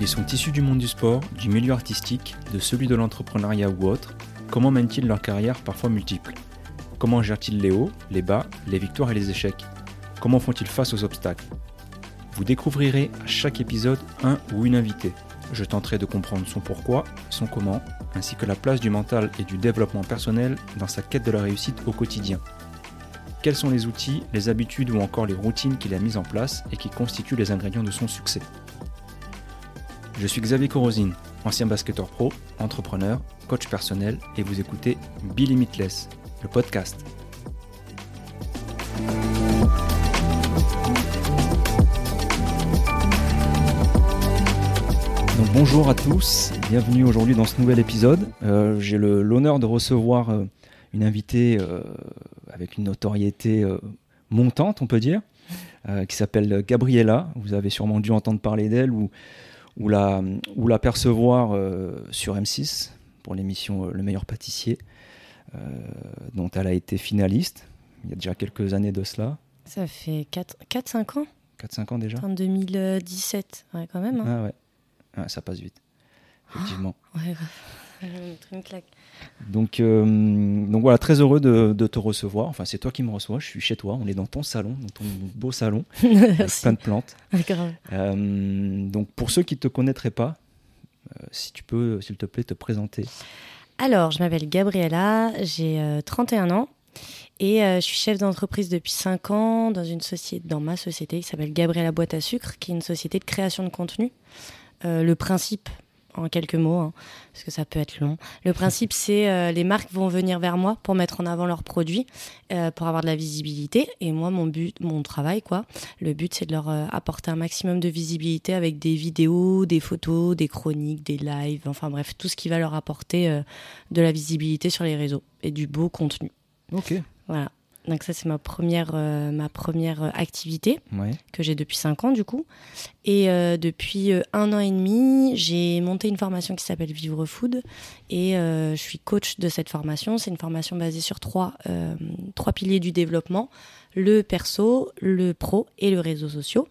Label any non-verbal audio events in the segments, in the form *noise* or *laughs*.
Ils sont issus du monde du sport, du milieu artistique, de celui de l'entrepreneuriat ou autre. Comment mènent-ils leur carrière parfois multiples Comment gèrent-ils les hauts, les bas, les victoires et les échecs? Comment font-ils face aux obstacles? Vous découvrirez à chaque épisode un ou une invitée. Je tenterai de comprendre son pourquoi, son comment, ainsi que la place du mental et du développement personnel dans sa quête de la réussite au quotidien. Quels sont les outils, les habitudes ou encore les routines qu'il a mises en place et qui constituent les ingrédients de son succès? Je suis Xavier Corosine, ancien basketteur pro, entrepreneur, coach personnel et vous écoutez Be Limitless, le podcast. Bonjour à tous, bienvenue aujourd'hui dans ce nouvel épisode. Euh, J'ai l'honneur de recevoir euh, une invitée euh, avec une notoriété montante, on peut dire, qui s'appelle Gabriella. Vous avez sûrement dû entendre parler d'elle ou, ou, la, ou la percevoir euh, sur M6 pour l'émission euh, Le meilleur pâtissier, euh, dont elle a été finaliste il y a déjà quelques années de cela. Ça fait 4-5 ans 4-5 ans déjà En 2017, ouais, quand même. hein. Ah ouais. Ah, ça passe vite, effectivement. Ouais. Le truc me claque. Donc, euh, donc voilà, très heureux de, de te recevoir. Enfin, c'est toi qui me reçois. Je suis chez toi. On est dans ton salon, dans ton beau salon, *laughs* avec plein de plantes. Grave. Euh, donc, pour ceux qui ne te connaîtraient pas, euh, si tu peux, s'il te plaît, te présenter. Alors, je m'appelle Gabriella, j'ai euh, 31 ans et je suis chef d'entreprise depuis 5 ans dans une société, dans ma société qui s'appelle Gabriella Boîte à Sucre, qui est une société de création de contenu. Le principe, en quelques mots, hein, parce que ça peut être long, le principe c'est euh, les marques vont venir vers moi pour mettre en avant leurs produits, euh, pour avoir de la visibilité. Et moi, mon but, mon travail, quoi, le but c'est de leur euh, apporter un maximum de visibilité avec des vidéos, des photos, des chroniques, des lives, enfin bref, tout ce qui va leur apporter de la visibilité sur les réseaux et du beau contenu. Ok. Voilà. Donc ça c'est ma première, euh, ma première euh, activité Ouais. que j'ai depuis 5 ans du coup. Et euh, depuis euh, un an et demi, j'ai monté une formation qui s'appelle Vivre Food et je suis coach de cette formation. C'est une formation basée sur trois, trois piliers du développement, le perso, le pro et le réseau social.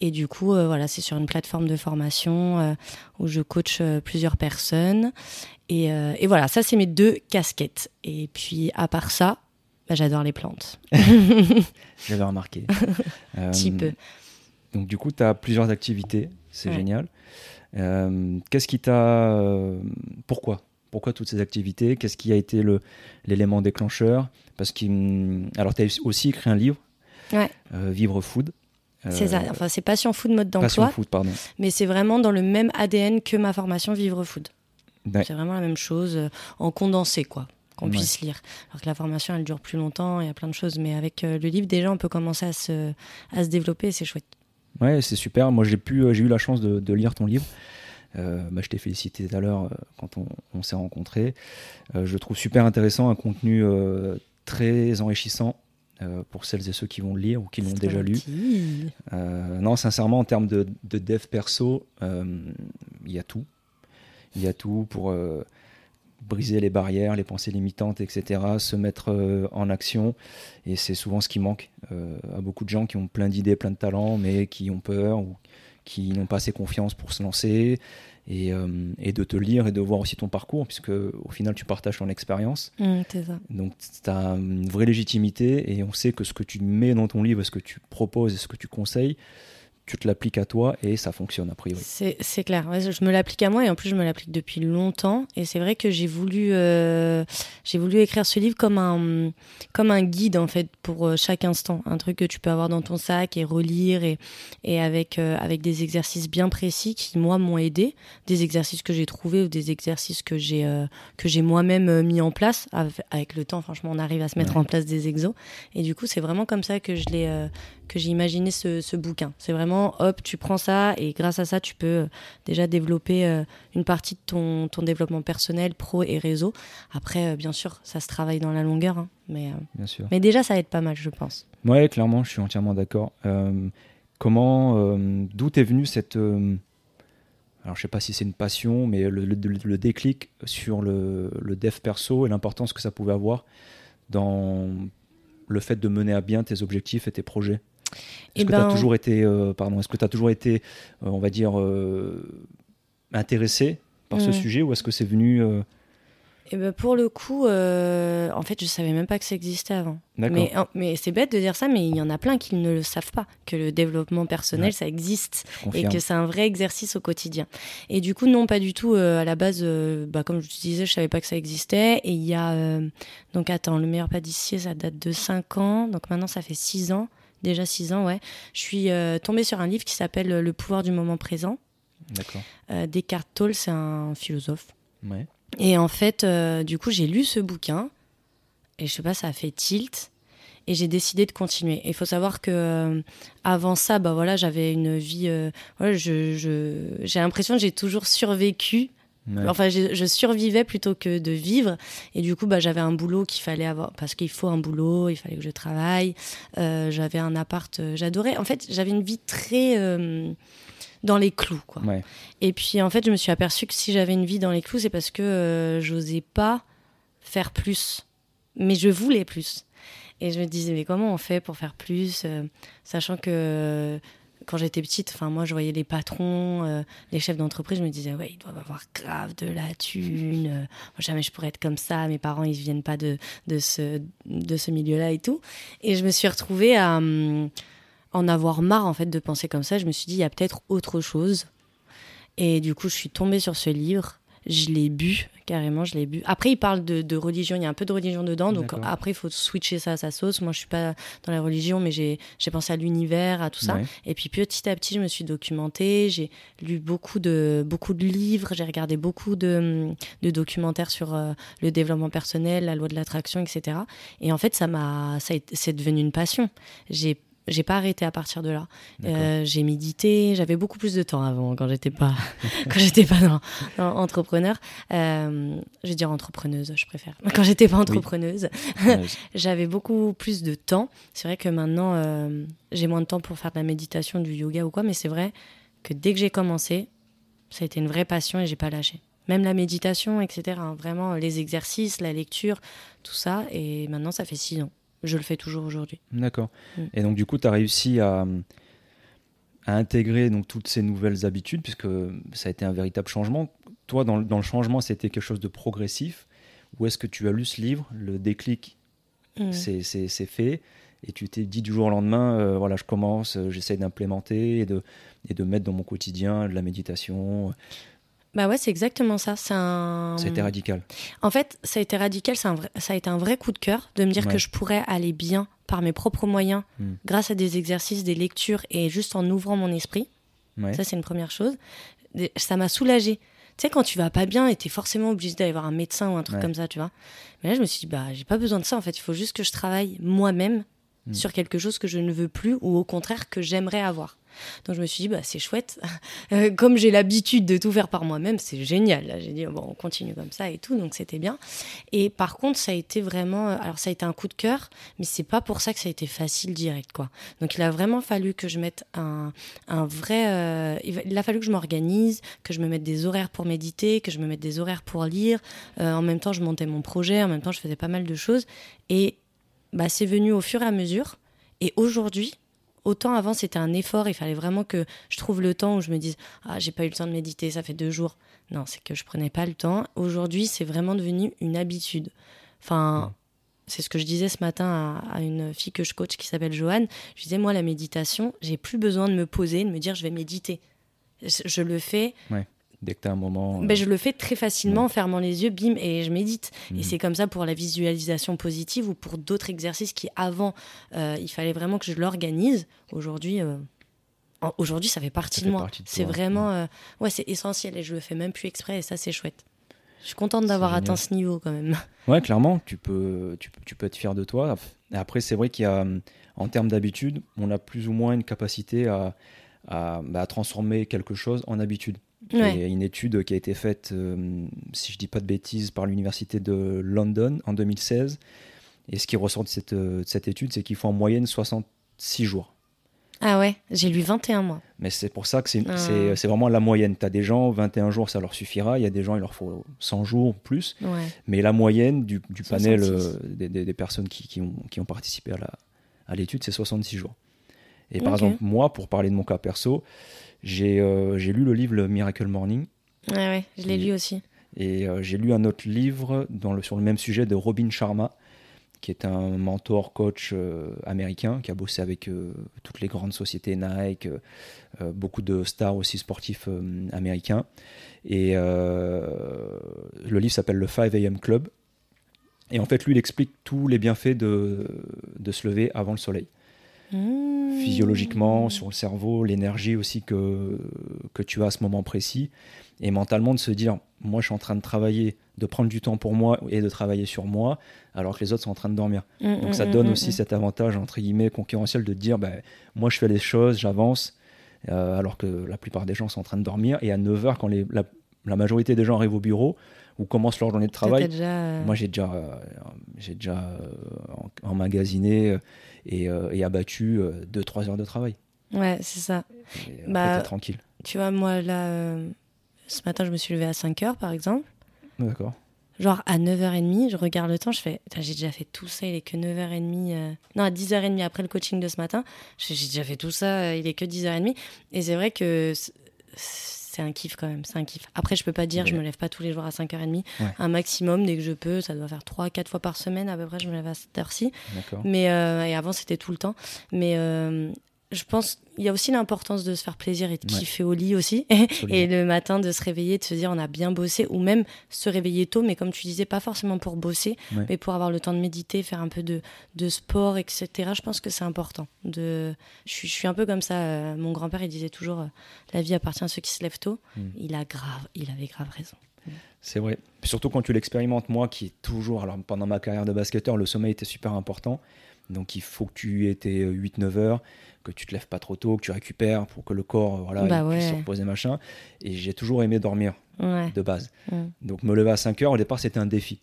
Et du coup, voilà, c'est sur une plateforme de formation où je coach plusieurs personnes. Et, et voilà, ça c'est mes deux casquettes. Et puis à part ça, bah, j'adore les plantes. *laughs* *laughs* J'avais remarqué. *laughs* Euh, Petit peu. Donc, du coup, tu as plusieurs activités. C'est Ouais. génial. Euh, Qu'est-ce qui t'a. euh, pourquoi? Pourquoi toutes ces activités? Qu'est-ce qui a été le- l'élément déclencheur? Parce que. hum, Alors, tu as aussi écrit un livre, Ouais. euh, Vivre Food. C'est ça. Euh, Enfin, c'est Passion Food mode Passion d'emploi, Food, pardon. mais c'est vraiment dans le même ADN que ma formation Vivre Food. Ouais. C'est vraiment la même chose euh, en condensé, quoi, qu'on Ouais. puisse lire. Alors que la formation, elle dure plus longtemps, il y a plein de choses, mais avec euh, le livre, déjà, on peut commencer à se, à se développer, et c'est chouette. Ouais, c'est super. Moi, j'ai pu, euh, j'ai eu la chance de, de lire ton livre. Euh, bah, je t'ai félicité tout à l'heure euh, quand on, on s'est rencontrés. Euh, je le trouve super intéressant, un contenu euh, très enrichissant pour celles et ceux qui vont le lire ou qui l'ont déjà lu. non, sincèrement, en termes de, de dev perso, il y a tout. Il y a tout pour briser les barrières, les pensées limitantes, etc., se mettre euh, en action. Et c'est souvent ce qui manque euh, à beaucoup de gens qui ont plein d'idées, plein de talents, mais qui ont peur ou qui n'ont pas assez confiance pour se lancer. Et, euh, et de te lire et de voir aussi ton parcours, puisque au final, tu partages ton expérience. Ça. Donc, tu as une vraie légitimité et on sait que ce que tu mets dans ton livre, ce que tu proposes et ce que tu conseilles, tu te l'appliques à toi et ça fonctionne a priori. C'est clair. Ouais, je me l'applique à moi et en plus je me l'applique depuis longtemps. Et c'est vrai que j'ai voulu, euh, j'ai voulu écrire ce livre comme un, comme un guide en fait pour euh, chaque instant, un truc que tu peux avoir dans ton sac et relire et, et avec euh, avec des exercices bien précis qui moi m'ont aidé, des exercices que j'ai trouvés ou des exercices que j'ai euh, que j'ai moi-même mis en place. Avec, le temps, franchement, on arrive à se mettre Ouais. en place des exos. Et du coup, c'est vraiment comme ça que je l'ai que j'ai imaginé ce, ce bouquin. C'est vraiment, hop, tu prends ça et grâce à ça, tu peux euh, déjà développer euh, une partie de ton, ton développement personnel, pro et réseau. Après, euh, bien sûr, ça se travaille dans la longueur, hein, mais, Bien sûr. mais déjà, ça aide pas mal, je pense. Ouais, clairement, je suis entièrement d'accord. Euh, comment, euh, d'où est venue cette. euh, alors, je sais pas si c'est une passion, mais le, le- le déclic sur le, le dev perso et l'importance que ça pouvait avoir dans le fait de mener à bien tes objectifs et tes projets? Est-ce Eh que tu as ben- toujours été, euh, pardon, est-ce que tu as toujours été, euh, on va dire, euh, intéressé par ce Mhm. sujet ou est-ce que c'est venu Et ben pour le coup, euh, en fait, je savais même pas que ça existait avant. Mais, en- mais c'est bête de dire ça, mais il y en a plein qui ne le savent pas, que le développement personnel, Ouais. ça existe et que c'est un vrai exercice au quotidien. Et du coup, non, pas du tout. euh, à la base, euh, bah, comme je te disais, je savais pas que ça existait. Et il y a... donc attends, le meilleur pâtissier, ça date de 5 ans. Donc maintenant, ça fait 6 ans. Déjà 6 ans, ouais. Je suis euh, tombée sur un livre qui s'appelle Le pouvoir du moment présent. D'accord. Euh, Descartes Tolle, c'est un philosophe. Ouais. Et en fait, euh, du coup, j'ai lu ce bouquin et je sais pas, ça a fait tilt et j'ai décidé de continuer. Il faut savoir que euh, avant ça, bah voilà, j'avais une vie. euh, voilà, je- j'ai l'impression que j'ai toujours survécu. Ouais. Enfin, je, je survivais plutôt que de vivre. Et du coup, bah, j'avais un boulot qu'il fallait avoir parce qu'il faut un boulot, il fallait que je travaille. Euh, j'avais un appart, euh, j'adorais. En fait, j'avais une vie très euh, dans les clous, quoi. Ouais. Et puis en fait, je me suis aperçue que si j'avais une vie dans les clous, c'est parce que j'osais pas faire plus. Mais je voulais plus. Et je me disais, mais comment on fait pour faire plus Sachant que quand j'étais petite, enfin moi, je voyais les patrons, euh, les chefs d'entreprise, je me disais, ouais, ils doivent avoir grave de la thune. euh, jamais je pourrais être comme ça. Mes parents, ils viennent pas de, de ce, de ce milieu-là et tout. Et je me suis retrouvée à hum, en avoir marre, en fait, de penser comme ça. Je me suis dit, il y a peut-être autre chose. Et du coup, je suis tombée sur ce livre. Je l'ai bu, carrément, je l'ai bu. Après, il parle de, de religion, il y a un peu de religion dedans. Donc après, il faut switcher ça à sa sauce. Moi, je suis pas dans la religion, mais j'ai pensé à l'univers, à tout ça. Ouais. Et puis petit à petit, je me suis documentée. J'ai lu beaucoup de, beaucoup de livres. J'ai regardé beaucoup de, de documentaires sur euh, le développement personnel, la loi de l'attraction, etc. Et en fait, ça m'a, c'est devenu une passion. J'ai j'ai pas arrêté à partir de là. Euh, j'ai médité. J'avais beaucoup plus de temps avant quand j'étais pas *laughs* quand j'étais pas dans, dans entrepreneur. Euh, je vais dire entrepreneuse, je préfère. Quand j'étais pas entrepreneuse, *laughs* j'avais beaucoup plus de temps. C'est vrai que maintenant, euh, j'ai moins de temps pour faire de la méditation, du yoga ou quoi, mais c'est vrai que dès que j'ai commencé, ça a été une vraie passion et j'ai pas lâché. Même la méditation, etc. hein, vraiment, les exercices, la lecture, tout ça. Et maintenant, ça fait six ans. Je le fais toujours aujourd'hui. D'accord. Mm. Et donc du coup, tu as réussi à, à intégrer donc toutes ces nouvelles habitudes, puisque ça a été un véritable changement. Toi, dans, le- dans le changement, c'était quelque chose de progressif. Ou est-ce que tu as lu ce livre, le déclic, Mm. c'est c'est- c'est fait, et tu t'es dit du jour au lendemain, euh, voilà, je commence, euh, j'essaie d'implémenter et de, et de mettre dans mon quotidien de la méditation. Bah ouais, c'est exactement ça. C'est un... Ça a été radical. En fait, ça a été radical, un vrai- ça a été un vrai coup de cœur de me dire Ouais. que je pourrais aller bien par mes propres moyens, Mm. grâce à des exercices, des lectures et juste en ouvrant mon esprit. Ouais. Ça, c'est une première chose. Ça m'a soulagée. Tu sais, quand tu vas pas bien et t'es forcément obligé d'aller voir un médecin ou un truc Ouais. comme ça, tu vois. Mais là, je me suis dit, bah, j'ai pas besoin de ça, en fait. Il faut juste que je travaille moi-même Mm. sur quelque chose que je ne veux plus ou au contraire que j'aimerais avoir. Donc je me suis dit, bah, c'est chouette. *laughs* Euh, Comme j'ai l'habitude de tout faire par moi-même, c'est génial. J'ai dit, bon, on continue comme ça et tout, donc c'était bien. Et par contre, ça a été vraiment. euh, Alors, ça a été un coup de cœur, mais c'est pas pour ça que ça a été facile direct, quoi. Donc, il a vraiment fallu que je mette un, un vrai. euh, il a fallu que je m'organise, que je me mette des horaires pour méditer, que je me mette des horaires pour lire. En même temps, je montais mon projet, en même temps, je faisais pas mal de choses. Et bah, c'est venu au fur et à mesure. Et aujourd'hui, autant avant, c'était un effort, il fallait vraiment que je trouve le temps où je me dise Ah, j'ai pas eu le temps de méditer, ça fait deux jours. Non, c'est que je prenais pas le temps. Aujourd'hui, c'est vraiment devenu une habitude. Enfin. C'est ce que je disais ce matin à, à une fille que je coach qui s'appelle Joanne. Je disais, moi, la méditation, j'ai plus besoin de me poser, de me dire, je vais méditer. Je, je le fais Dès que tu as un moment. ben, je le fais très facilement en fermant les yeux, bim, et je médite. Mhm. Et c'est comme ça pour la visualisation positive ou pour d'autres exercices qui, avant, euh, il fallait vraiment que je l'organise. Aujourd'hui, euh, aujourd'hui, ça fait partie Ça de fait moi. C'est vraiment, euh, ouais, c'est essentiel et je le fais même plus exprès et ça, c'est chouette. Je suis contente d'avoir atteint ce niveau quand même. *laughs* Ouais, clairement, tu peux, tu, tu peux être fier de toi. Et après, c'est vrai qu'il y a, en termes d'habitude, on a plus ou moins une capacité à, à, bah, à transformer quelque chose en habitude. Ouais. Il y a une étude qui a été faite, euh, si je dis pas de bêtises, par l'université de London en 2016. Et ce qui ressort de cette, euh, de cette étude, c'est qu'il faut en moyenne 66 jours. Ah ouais, j'ai lu 21 mois. Mais c'est pour ça que c'est Ah. vraiment la moyenne. Tu as des gens, 21 jours, ça leur suffira. Il y a des gens, il leur faut 100 jours plus. Ouais. Mais la moyenne du, du panel 66. euh, des, des- des personnes qui, qui ont, qui ont participé à la- à l'étude, c'est 66 jours. Et par exemple, moi, pour parler de mon cas perso, j'ai euh, j'ai lu le livre le Miracle Morning Ouais, ouais, je l'ai lu aussi. Et j'ai lu un autre livre dans le, sur le même sujet de Robin Sharma, qui est un mentor coach américain qui a bossé avec toutes les grandes sociétés Nike, beaucoup de stars aussi sportifs américains. Et le livre s'appelle le 5 AM Club. Et en fait, lui, il explique tous les bienfaits de, de se lever avant le soleil. Mmh. Physiologiquement, sur le cerveau, l'énergie aussi que, que tu as à ce moment précis. Et mentalement, de se dire, moi, je suis en train de travailler, de prendre du temps pour moi et de travailler sur moi, alors que les autres sont en train de dormir. Mmh, Donc ça mmh, donne aussi cet avantage, entre guillemets, concurrentiel de dire, ben, moi, je fais les choses, j'avance, euh, alors que la plupart des gens sont en train de dormir. Et à 9h, quand les, la, la majorité des gens arrivent au bureau, ou commencent leur journée de travail. Euh, Moi, j'ai déjà, euh, j'ai déjà euh, emmagasiné et, et abattu 2-3 heures de travail. Ouais, c'est ça. Et bah, tranquille. Tu vois, moi, là, ce matin, je me suis levée à 5 heures, par exemple. D'accord. Genre à 9h30, je regarde le temps, je fais, j'ai déjà fait tout ça, il est que 9h30. Non, à 10h30 après le coaching de ce matin, j'ai déjà fait tout ça, il est que 10h30. Et c'est vrai que c'est un kiff quand même, c'est un kiff. Après, je peux pas dire, je me lève pas tous les jours à 5h30. Un maximum, dès que je peux, ça doit faire 3-4 fois par semaine à peu près, je me lève à cette heure-ci. Mais, euh, et avant, c'était tout le temps. Mais euh, je pense qu'il y a aussi l'importance de se faire plaisir et de kiffer au lit aussi. *laughs* et le matin, de se réveiller, de se dire on a bien bossé, ou même se réveiller tôt, mais comme tu disais, pas forcément pour bosser, mais pour avoir le temps de méditer, faire un peu de, de sport, etc. Je pense que c'est important. De... Je, suis, je suis un peu comme ça. Euh, mon grand-père, il disait toujours euh, la vie appartient à ceux qui se lèvent tôt. Hmm. Il, a grave, il avait grave raison. C'est vrai. Surtout quand tu l'expérimentes, moi qui est toujours, alors pendant ma carrière de basketteur, le sommeil était super important. Donc il faut que tu aies tes 8-9 heures que tu te lèves pas trop tôt, que tu récupères pour que le corps voilà, bah puisse se reposer machin. Et j'ai toujours aimé dormir de base. Donc me lever à 5 heures, au départ, c'était un défi.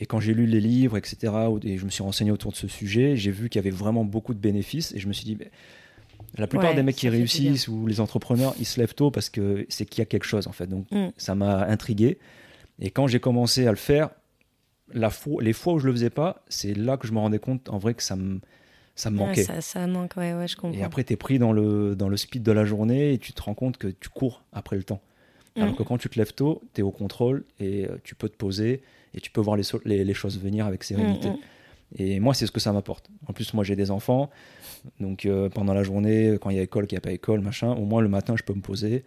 Et quand j'ai lu les livres, etc., et je me suis renseigné autour de ce sujet, j'ai vu qu'il y avait vraiment beaucoup de bénéfices. Et je me suis dit, la plupart des mecs qui réussissent ou les entrepreneurs, ils se lèvent tôt parce que c'est qu'il y a quelque chose, en fait. Donc mm. ça m'a intrigué. Et quand j'ai commencé à le faire, la les fois où je le faisais pas, c'est là que je me rendais compte, en vrai, que ça me ça me manquait. ça, manque, ouais, ouais, je comprends. Et après, tu es pris dans le, dans le speed de la journée et tu te rends compte que tu cours après le temps. Alors mm. que quand tu te lèves tôt, tu es au contrôle et euh, tu peux te poser et tu peux voir les, les, les choses venir avec sérénité. Mm, mm. Et moi, c'est ce que ça m'apporte. En plus, moi, j'ai des enfants. Donc, euh, pendant la journée, quand il y a école, qu'il n'y a pas école, machin, au moins le matin, je peux me poser.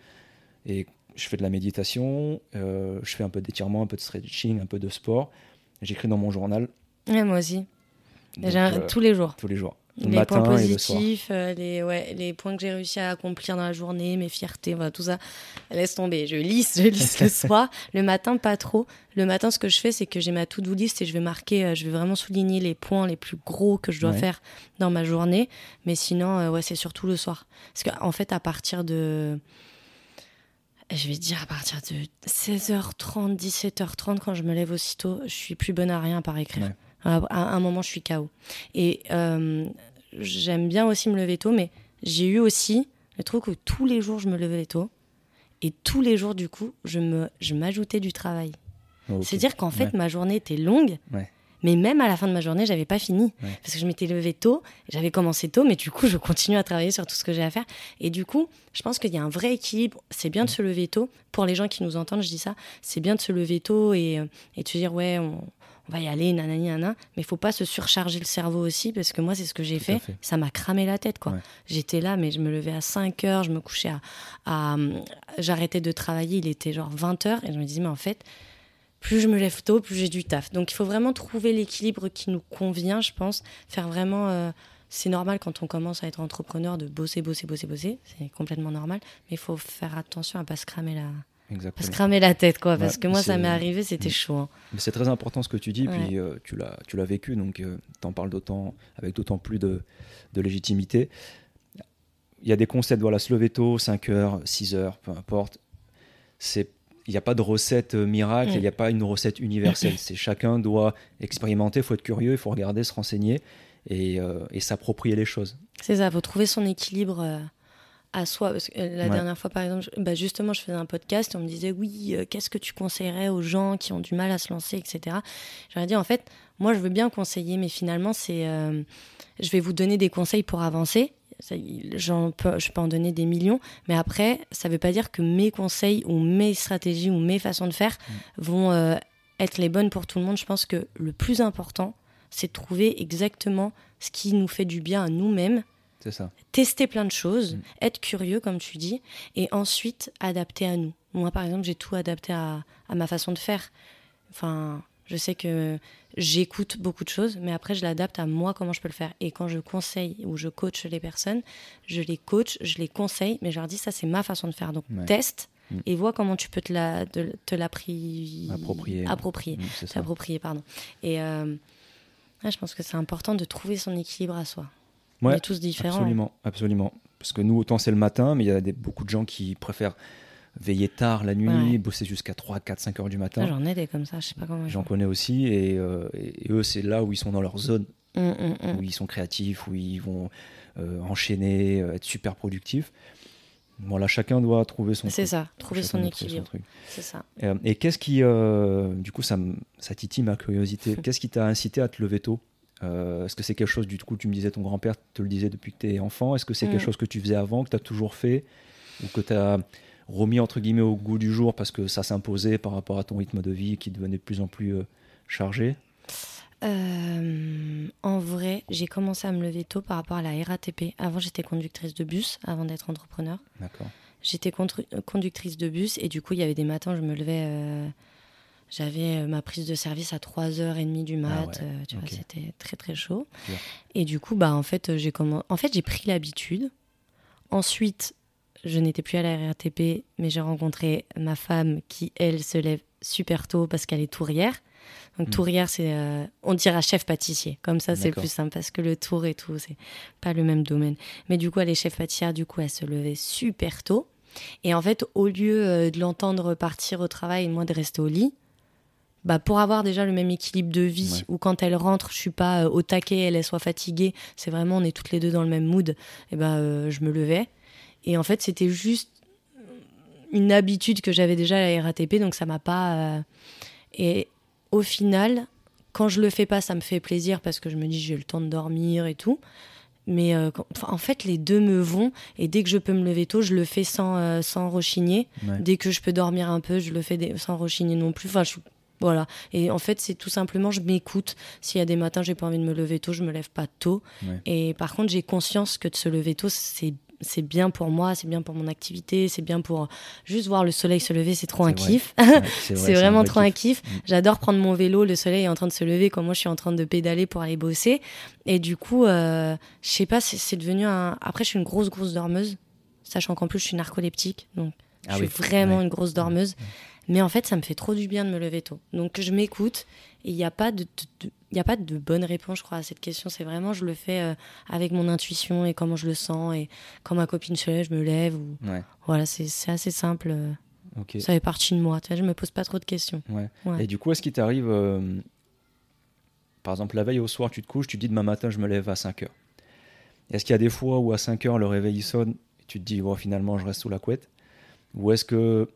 Et je fais de la méditation, euh, je fais un peu d'étirement, un peu de stretching, un peu de sport. J'écris dans mon journal. moi aussi. Euh, tous les jours. Tous les jours. les points positifs, euh, les, ouais, les points que j'ai réussi à accomplir dans la journée, mes fiertés, voilà, tout ça. Laisse tomber. Je lisse, je lisse le *laughs* soir. Le matin, pas trop. Le matin, ce que je fais, c'est que j'ai ma to-do list et je vais marquer, euh, je vais vraiment souligner les points les plus gros que je dois faire dans ma journée. Mais sinon, ouais, c'est surtout le soir. Parce qu'en en fait, à partir de je vais dire à partir de 16h30, 17h30, quand je me lève aussitôt, je suis plus bonne à rien par écrire. À, un moment, je suis KO. Et euh, j'aime bien aussi me lever tôt, mais j'ai eu aussi le truc où tous les jours, je me levais tôt. Et tous les jours, du coup, je me, je m'ajoutais du travail. C'est-à-dire qu'en fait, ma journée était longue. Mais même à la fin de ma journée, j'avais pas fini. Parce que je m'étais levée tôt, j'avais commencé tôt, mais du coup, je continue à travailler sur tout ce que j'ai à faire. Et du coup, je pense qu'il y a un vrai équilibre. C'est bien de se lever tôt. Pour les gens qui nous entendent, je dis ça. C'est bien de se lever tôt et, euh, et de se dire, ouais, on, on va y aller, nanani, nanana. Mais il faut pas se surcharger le cerveau aussi, parce que moi, c'est ce que j'ai fait. Ça m'a cramé la tête, quoi. J'étais là, mais je me levais à 5 heures, je me couchais à. J'arrêtais de travailler, il était genre 20 heures, et je me disais, mais en fait, plus je me lève tôt, plus j'ai du taf. Donc il faut vraiment trouver l'équilibre qui nous convient, je pense. Faire vraiment. Euh, c'est normal quand on commence à être entrepreneur de bosser, bosser, bosser, bosser. C'est complètement normal. Mais il faut faire attention à pas se cramer la, Exactement. Se cramer la tête, quoi. Parce que moi, ça m'est arrivé, c'était chaud. Hein. Mais c'est très important ce que tu dis, puis euh, tu l'as, tu l'as vécu, donc euh, tu en parles d'autant, avec d'autant plus de, de, légitimité. Il y a des concepts, voilà, se lever tôt, 5 heures, 6 heures, peu importe. C'est il n'y a pas de recette euh, miracle, il n'y a pas une recette universelle. *coughs* C'est chacun doit expérimenter, il faut être curieux, il faut regarder, se renseigner et, et s'approprier les choses. C'est ça, il faut trouver son équilibre à soi. Parce que euh, la dernière fois, par exemple, bah justement, je faisais un podcast et on me disait oui, euh, qu'est-ce que tu conseillerais aux gens qui ont du mal à se lancer, etc. J'aurais dit en fait, moi, je veux bien conseiller, mais finalement, c'est, euh, je vais vous donner des conseils pour avancer. J'en peux, je peux en donner des millions, mais après, ça ne veut pas dire que mes conseils ou mes stratégies ou mes façons de faire mm. vont euh, être les bonnes pour tout le monde. Je pense que le plus important, c'est de trouver exactement ce qui nous fait du bien à nous-mêmes. C'est ça. Tester plein de choses, mm. être curieux, comme tu dis, et ensuite adapter à nous. Moi, par exemple, j'ai tout adapté à, à ma façon de faire. Enfin, je sais que j'écoute beaucoup de choses, mais après, je l'adapte à moi, comment je peux le faire. Et quand je conseille ou je coach les personnes, je les coach, je les conseille, mais je leur dis, ça, c'est ma façon de faire. Donc, teste mm. et vois comment tu peux te la, te, approprier. Approprier. Mm, pardon. Et euh, je pense que c'est important de trouver son équilibre à soi. On est tous différents. Absolument, absolument. Parce que nous, autant c'est le matin, mais il y a des, beaucoup de gens qui préfèrent veiller tard la nuit, bosser jusqu'à 3, 4, 5 heures du matin. Ah, j'en ai des comme ça, je sais pas comment. J'en connais aussi, euh, et, eux, c'est là où ils sont dans leur zone, mmh, mmh, mmh. où ils sont créatifs, où ils vont euh, enchaîner, euh, être super productifs. Voilà, chacun doit trouver son. C'est ça, trouver son équilibre. C'est ça. et qu'est-ce qui, du coup, ça, ça titille ma curiosité. *laughs* qu'est-ce qui t'a incité à te lever tôt? Est-ce que c'est quelque chose, du coup, tu me disais, ton grand-père te le disait depuis que tu es enfant? Est-ce que c'est quelque chose que tu faisais avant, que tu as toujours fait? Ou que tu as remis entre guillemets au goût du jour parce que ça s'imposait par rapport à ton rythme de vie qui devenait de plus en plus euh, chargé euh, en vrai, j'ai commencé à me lever tôt par rapport à la RATP. Avant, j'étais conductrice de bus avant d'être entrepreneur. D'accord. J'étais conductrice de bus et du coup, il y avait des matins, je me levais. Euh, j'avais ma prise de service à 3h30 du ah mat. tu vois, c'était très très chaud. Et du coup, bah, en fait, j'ai en fait, j'ai pris l'habitude. Ensuite, je n'étais plus à la RATP, mais j'ai rencontré ma femme qui, elle, se lève super tôt parce qu'elle est tourière. Donc, hmm. tourière, c'est. Euh, on dira chef pâtissier. Comme ça, c'est le plus simple parce que le tour et tout, c'est pas le même domaine. Mais du coup, elle est chef pâtissière, du coup, elle se levait super tôt. Et en fait, au lieu euh, de l'entendre partir au travail et moi de rester au lit, bah pour avoir déjà le même équilibre de vie, où quand elle rentre, je suis pas euh, au taquet, elle est soit fatiguée, c'est vraiment, on est toutes les deux dans le même mood, et bah, je me levais. Et en fait, c'était juste une habitude que j'avais déjà à la RATP, donc ça m'a pas. Euh, et au final, quand je le fais pas, ça me fait plaisir parce que je me dis j'ai le temps de dormir et tout. Mais euh, en fait, les deux me vont. Et dès que je peux me lever tôt, je le fais sans, euh, sans rechigner. Dès que je peux dormir un peu, je le fais sans rechigner non plus. Enfin, voilà. Et en fait, c'est tout simplement, je m'écoute. S'il y a des matins, j'ai pas envie de me lever tôt, je me lève pas tôt. Et par contre, j'ai conscience que de se lever tôt, c'est c'est bien pour moi, c'est bien pour mon activité, c'est bien pour juste voir le soleil se lever, c'est trop *laughs* un kiff. c'est vraiment trop un kiff. Mm. J'adore prendre mon vélo, le soleil est en train de se lever, quand moi je suis en train de pédaler pour aller bosser. Et du coup, euh, je sais pas, c'est devenu un. Après, je suis une grosse, grosse dormeuse, sachant qu'en plus je suis narcoleptique, donc ah je suis vraiment une grosse dormeuse. Mais en fait, ça me fait trop du bien de me lever tôt. Donc je m'écoute et il n'y a pas de, il a pas de bonne réponse, je crois, à cette question. C'est vraiment, je le fais euh, avec mon intuition et comment je le sens. Et quand ma copine se lève, je me lève. Ou... Voilà, c'est assez simple. Euh. Ça fait partie de moi. Tu vois, je me pose pas trop de questions. Et du coup, est-ce qu'il t'arrive, euh, par exemple, la veille au soir, tu te couches, tu te dis demain matin, je me lève à 5 heures. Est-ce qu'il y a des fois où à 5 heures, le réveil sonne et tu te dis, oh, finalement, je reste sous la couette? Ou est-ce que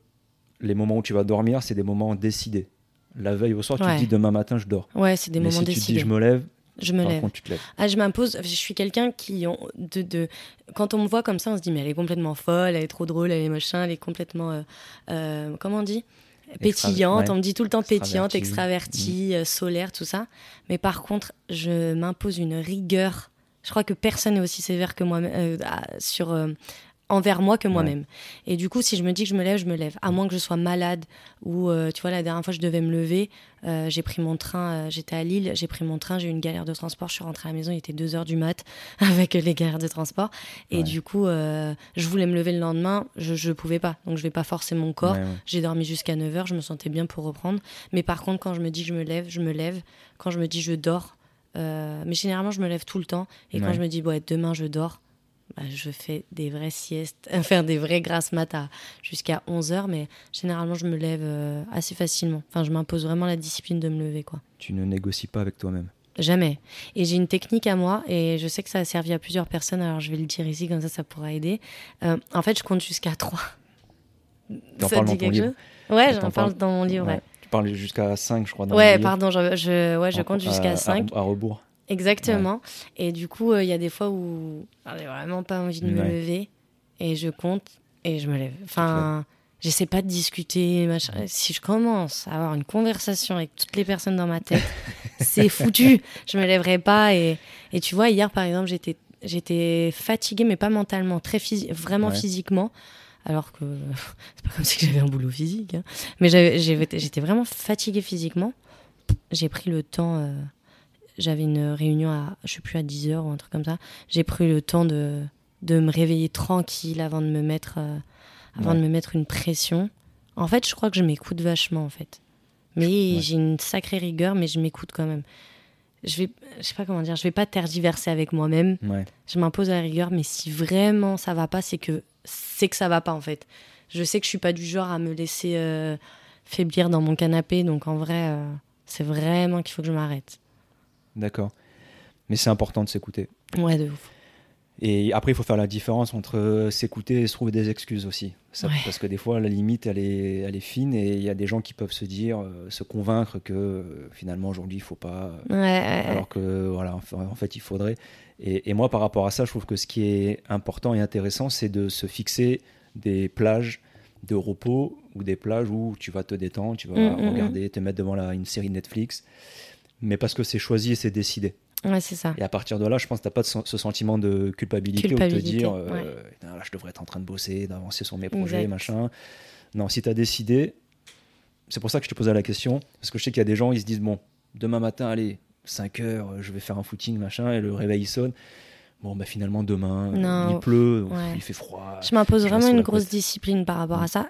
les moments où tu vas dormir, c'est des moments décidés? La veille au soir, tu te dis demain matin, je dors. Ouais, c'est des moments décidés. Si tu te dis je me lève, je me lève. Contre, tu te lèves. Ah, je m'impose. Je suis quelqu'un qui, de, de, quand on me voit comme ça, on se dit mais elle est complètement folle, elle est trop drôle, elle est machin, elle est complètement, euh, euh, comment on dit, pétillante. On me dit tout le temps pétillante, extravertie, mm. euh, solaire, tout ça. Mais par contre, je m'impose une rigueur. Je crois que personne n'est aussi sévère que moi sur envers moi que moi-même. Et du coup, si je me dis que je me lève, je me lève. À moins que je sois malade ou, euh, tu vois, la dernière fois, je devais me lever. Euh, j'ai pris mon train, euh, j'étais à Lille, j'ai pris mon train, j'ai eu une galère de transport. Je suis rentrée à la maison, il était 2 heures du mat avec les galères de transport. Et du coup, je voulais me lever le lendemain, je ne pouvais pas. Donc, je vais pas forcer mon corps. J'ai dormi jusqu'à 9 heures, je me sentais bien pour reprendre. Mais par contre, quand je me dis que je me lève, je me lève. Quand je me dis je dors, mais généralement, je me lève tout le temps. Et quand je me dis, bon, demain, je dors, bah, je fais des vraies siestes, *laughs* faire des vraies grasses mat jusqu'à 11 heures, mais généralement je me lève euh, assez facilement. Enfin, je m'impose vraiment la discipline de me lever. quoi. Tu ne négocies pas avec toi-même Jamais. Et j'ai une technique à moi, et je sais que ça a servi à plusieurs personnes, alors je vais le dire ici, comme ça, ça pourra aider. Euh, en fait, je compte jusqu'à 3. Ça parles dans ton livre Ouais, j'en parle dans mon livre, ouais. Tu parles jusqu'à 5, je crois. ouais, pardon, je, je, ouais, je compte jusqu'à 5. À, rebours. Exactement. Et du coup, euh, il y a des fois où j'ai vraiment pas envie de me Ouais. lever et je compte et je me lève. Enfin, j'essaie pas de discuter. Machin. Si je commence à avoir une conversation avec toutes les personnes dans ma tête, *laughs* c'est foutu. Je me lèverai pas. Et, et tu vois, hier, par exemple, j'étais j'étais fatiguée, mais pas mentalement, très physi- vraiment Ouais. physiquement. Alors que *laughs* c'est pas comme si j'avais un boulot physique. hein. Mais j'étais vraiment fatiguée physiquement. J'ai pris le temps. euh, j'avais une réunion à, je sais plus, à 10h ou un truc comme ça. J'ai pris le temps de, de me réveiller tranquille avant de me mettre, euh, avant Ouais. de me mettre une pression. En fait, je crois que je m'écoute vachement, en fait. Mais Ouais. j'ai une sacrée rigueur, mais je m'écoute quand même. Je vais, je sais pas comment dire, je vais pas tergiverser avec moi-même. Ouais. Je m'impose la rigueur, mais si vraiment ça va pas, c'est que c'est que ça va pas en fait. Je sais que je suis pas du genre à me laisser euh, faiblir dans mon canapé, donc en vrai, euh, c'est vraiment qu'il faut que je m'arrête. D'accord. Mais c'est important de s'écouter. Ouais, de ouf. Et après, il faut faire la différence entre euh, s'écouter et se trouver des excuses aussi. Ça- Ouais. Parce que des fois, la limite, elle est, elle est fine et il y a des gens qui peuvent se dire, euh, se convaincre que euh, finalement, aujourd'hui, il faut pas. Ouais, ouais. Alors que, voilà, en fait- il faudrait. Et, et moi, par rapport à ça, je trouve que ce qui est important et intéressant, c'est de se fixer des plages de repos ou des plages où tu vas te détendre, tu vas Mm, mm, regarder, te mettre devant la, une série Netflix. Mais parce que c'est choisi et c'est décidé. Ouais, c'est ça. Et à partir de là, je pense que tu n'as pas de ce sentiment de culpabilité, ou de te Culpabilité, dire euh, ouais. Là, je devrais être en train de bosser, d'avancer sur mes projets, machin. Non, si tu as décidé, c'est pour ça que je te posais la question, parce que je sais qu'il y a des gens, ils se disent Bon, demain matin, allez, 5 heures, je vais faire un footing, machin, et le réveil il sonne. Bon, bah finalement, demain, euh, Non, il pleut, ouais. il fait froid. Je m'impose vraiment une grosse discipline par rapport Mm. à ça.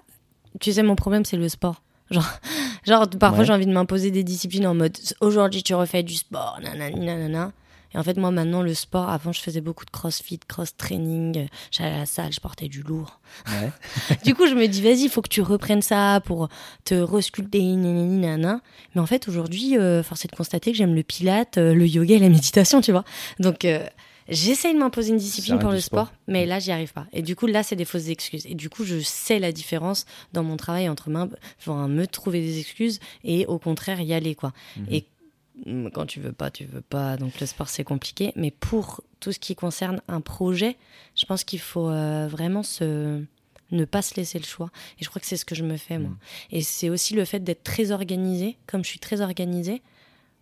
Tu sais, mon problème, c'est le sport. Genre, genre parfois, Ouais. j'ai envie de m'imposer des disciplines en mode aujourd'hui, tu refais du sport, nanani, nanana. Et en fait, moi, maintenant, le sport, avant, je faisais beaucoup de crossfit, cross-training. J'allais à la salle, je portais du lourd. Ouais. *laughs* du coup, je me dis, vas-y, il faut que tu reprennes ça pour te resculpter, nanana. Mais en fait, aujourd'hui, euh, force est de constater que j'aime le pilate, euh, le yoga et la méditation, tu vois. Donc, euh, j'essaye de m'imposer une discipline pour le sport, sport. mais là, j'y arrive pas. Et du coup, là, c'est des fausses excuses. Et du coup, je sais la différence dans mon travail entre enfin, me trouver des excuses et au contraire y aller, quoi. Mhm. Et mm, quand tu veux pas, tu veux pas. Donc le sport, c'est compliqué. Mais pour tout ce qui concerne un projet, je pense qu'il faut euh, vraiment se ne pas se laisser le choix. Et je crois que c'est ce que je me fais, moi. Mhm. Et c'est aussi le fait d'être très organisée. Comme je suis très organisée,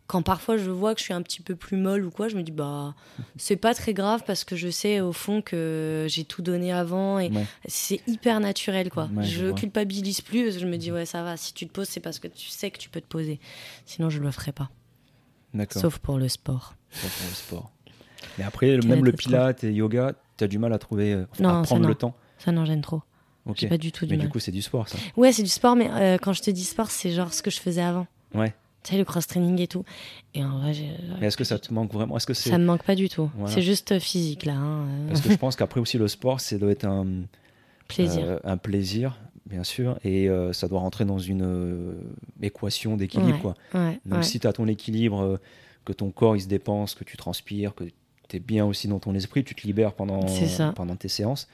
quand parfois je vois que je suis un petit peu plus molle ou quoi, je me dis, bah, c'est pas très grave parce que je sais au fond que j'ai tout donné avant et Ouais. c'est hyper naturel, quoi. Ouais, je je culpabilise plus parce que je me dis, ouais, ça va, si tu te poses, c'est parce que tu sais que tu peux te poser. Sinon, je le ferai pas. D'accord. Sauf pour le sport. Sauf pour le sport. Mais après, le- même le pilate et yoga, tu as du mal à trouver, euh, Non, à prendre non. le temps. Ça n'en gêne trop. Ok. J'ai pas du tout du Mais mal. du coup, c'est du sport, ça. Ouais, c'est du sport, mais euh, quand je te dis sport, c'est genre ce que je faisais avant. Ouais. Tu sais, le cross-training et tout. Et en vrai, Mais est-ce que ça te manque vraiment? Est-ce que c'est ça me manque pas du tout. Voilà. C'est juste physique, là. hein, Parce que je pense qu'après aussi le sport, ça doit être un plaisir. euh, un plaisir, bien sûr, et euh, ça doit rentrer dans une euh, équation d'équilibre. Ouais. quoi. ouais, Donc ouais. si tu as ton équilibre, que ton corps il se dépense, que tu transpires, que tu es bien aussi dans ton esprit, tu te libères pendant, pendant tes séances,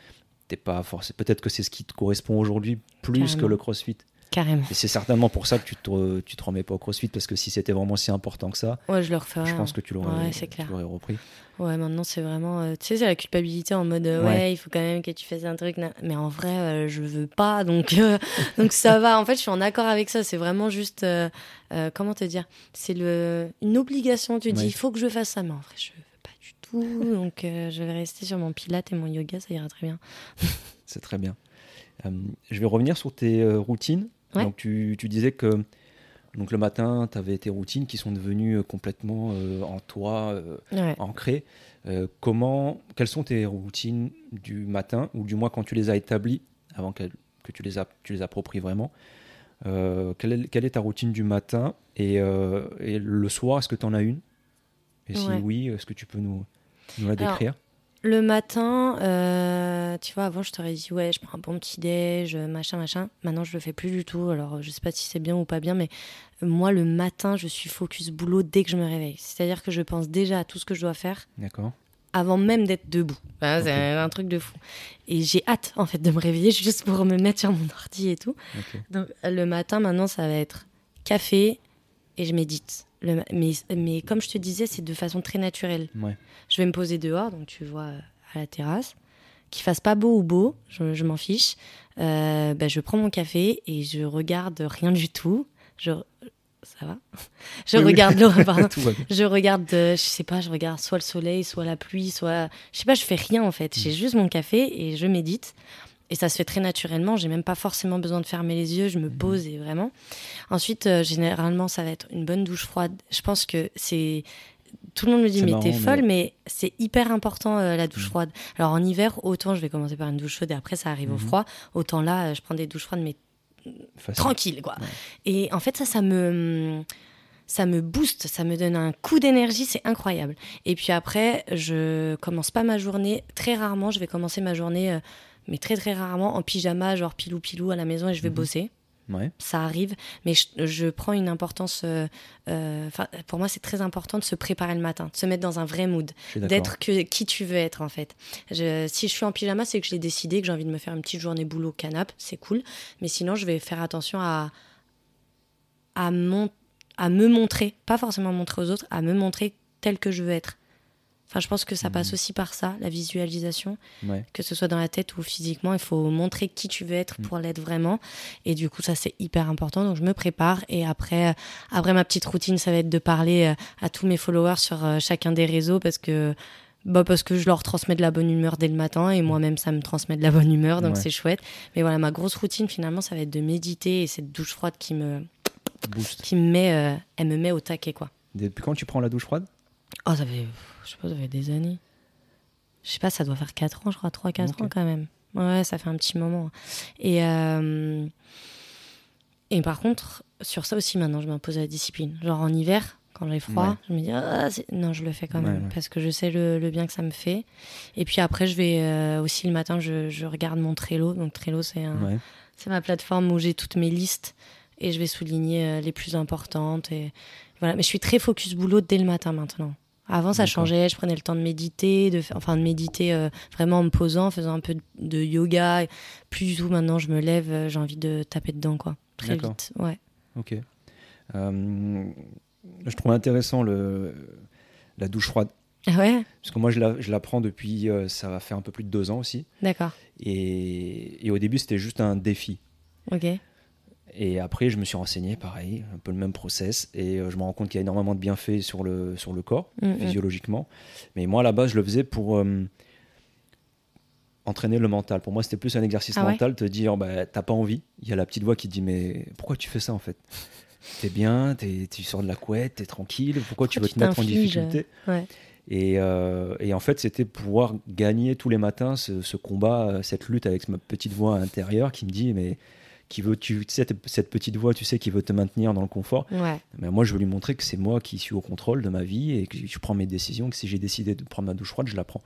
t'es pas forcé. Peut-être que c'est ce qui te correspond aujourd'hui plus que le crossfit. Carrément. Et c'est certainement pour ça que tu te, tu te remets pas au crossfit, parce que si c'était vraiment si important que ça, Ouais, je le referai. je pense que tu l'aurais Ouais, repris. Ouais, maintenant, c'est vraiment. euh, tu sais, c'est la culpabilité en mode euh, Ouais. ouais. il faut quand même que tu fasses un truc. Mais en vrai, euh, je veux pas. Donc, euh, *laughs* donc ça va. En fait, je suis en accord avec ça. C'est vraiment juste. comment te dire C'est le une obligation. Tu dis il faut que je fasse ça. Mais en vrai, je veux pas du tout. Donc, je vais rester sur mon pilate et mon yoga. Ça ira très bien. C'est très bien. Je vais revenir sur tes routines. Ouais. Donc tu, tu disais que donc le matin, tu avais tes routines qui sont devenues euh, complètement euh, en toi, euh, Ouais. ancrées. Euh, comment, quelles sont tes routines du matin, ou du moins quand tu les as établies, avant que tu les, as, tu les appropries vraiment quelle, est, quelle est ta routine du matin et, et le soir, est-ce que tu en as une? Et si Ouais. oui, est-ce que tu peux nous, nous la Alors, décrire? Le matin, euh, tu vois, avant je t'aurais dit ouais, je prends un bon petit déj, machin, machin. Maintenant je le fais plus du tout. Alors je sais pas si c'est bien ou pas bien, mais moi le matin je suis focus boulot dès que je me réveille. C'est-à-dire que je pense déjà à tout ce que je dois faire D'accord avant même d'être debout. Enfin. C'est un truc de fou. Et j'ai hâte en fait de me réveiller *laughs* juste pour me mettre sur mon ordi et tout. Donc le matin maintenant ça va être café et je médite. Le- mais, mais comme je te disais, c'est de façon très naturelle. Ouais. Je vais me poser dehors, donc tu vois, à la terrasse. Qu'il fasse pas beau ou beau, je, je m'en fiche. Euh, bah, je prends mon café et je regarde rien du tout. Je, ça va? *laughs* Je Oui, oui. regarde le *laughs* pardon. Je regarde, je sais pas, je regarde soit le soleil, soit la pluie, soit. Je sais pas, je fais rien en fait. Mm. J'ai juste mon café et je médite. Et ça se fait très naturellement. J'ai même pas forcément besoin de fermer les yeux. Je me pose et vraiment. Ensuite, euh, généralement, ça va être une bonne douche froide. Je pense que c'est. Tout le monde me dit, mais t'es folle, mais c'est hyper important euh, la douche Mm. froide. Alors en hiver, autant je vais commencer par une douche chaude et après ça arrive au Mhm. froid. Autant là, euh, je prends des douches froides, mais Facile. tranquille quoi. Ouais. Et en fait ça ça me ça me booste, ça me donne un coup d'énergie, c'est incroyable. Et puis après, je commence pas ma journée très rarement, je vais commencer ma journée euh, mais très très rarement en pyjama, genre pilou pilou à la maison et je vais Mhm. bosser. Ouais. Ça arrive, mais je, je prends une importance. euh, euh, pour moi, c'est très important de se préparer le matin, de se mettre dans un vrai mood d'être qui tu veux être en fait. Je- si je suis en pyjama, c'est que je l'ai décidé, que j'ai envie de me faire une petite journée boulot canap, c'est cool. Mais sinon, je vais faire attention à à, mon- à me montrer, pas forcément montrer aux autres, à me montrer tel que je veux être. Enfin, je pense que ça passe Mhm. aussi par ça, la visualisation, Ouais. que ce soit dans la tête ou physiquement. Il faut montrer qui tu veux être Mhm. pour l'être vraiment. Et du coup, ça, c'est hyper important. Donc, je me prépare. Et après, euh, après ma petite routine, ça va être de parler euh, à tous mes followers sur euh, chacun des réseaux parce que. Bah parce que je leur transmets de la bonne humeur dès le matin et moi-même ça me transmet de la bonne humeur donc Ouais. c'est chouette. Mais voilà, ma grosse routine finalement ça va être de méditer et cette douche froide qui me, Boost. qui me met, euh, elle me met au taquet quoi. Depuis quand tu prends la douche froide? Oh, ça fait, je sais pas, ça fait des années. Je sais pas, ça doit faire 4 ans, je crois, 3-4 Ok. ans quand même. Ouais, ça fait un petit moment. Et, euh, et par contre, sur ça aussi, maintenant, je m'impose la discipline. Genre en hiver, quand j'ai froid, Ouais. je me dis, ah, non, je le fais quand Ouais, même, ouais. parce que je sais le, le bien que ça me fait. Et puis après, je vais euh, aussi le matin, je, je regarde mon Trello. Donc Trello, c'est un, Ouais. c'est ma plateforme où j'ai toutes mes listes et je vais souligner euh, les plus importantes. Et voilà. Mais je suis très focus boulot dès le matin maintenant. Avant, ça changeait. Je prenais le temps de méditer, de, enfin de méditer euh, vraiment en me posant, en faisant un peu de, yoga. Plus du tout, maintenant, je me lève, euh, j'ai envie de taper dedans, quoi. Très vite. Ouais. Ok. Euh, je trouve intéressant le, la douche froide. Ah ouais? Parce que moi, je la, je la prends depuis, euh, ça va faire un peu plus de deux ans aussi. D'accord. Et, et au début, c'était juste un défi. Ok. Et après, je me suis renseigné, pareil, un peu le même process. Et euh, je me rends compte qu'il y a énormément de bienfaits sur le, sur le corps, Mm, mm. physiologiquement. Mais moi, à la base, je le faisais pour euh, entraîner le mental. Pour moi, c'était plus un exercice Ah ouais mental, te dire, bah, t'as pas envie. Il y a la petite voix qui te dit, mais pourquoi tu fais ça en fait? T'es bien, t'es- tu sors de la couette, t'es tranquille, pourquoi, tu veux te mettre en difficulté? Ouais. et, euh, et en fait, c'était pouvoir gagner tous les matins ce, ce combat, euh, cette lutte avec ma petite voix intérieure qui me dit, mais qui veut, tu sais, cette, petite voix, tu sais, qui veut te maintenir dans le confort. Ouais. Mais moi, je veux lui montrer que c'est moi qui suis au contrôle de ma vie et que je prends mes décisions, que si j'ai décidé de prendre ma douche froide, je la prends.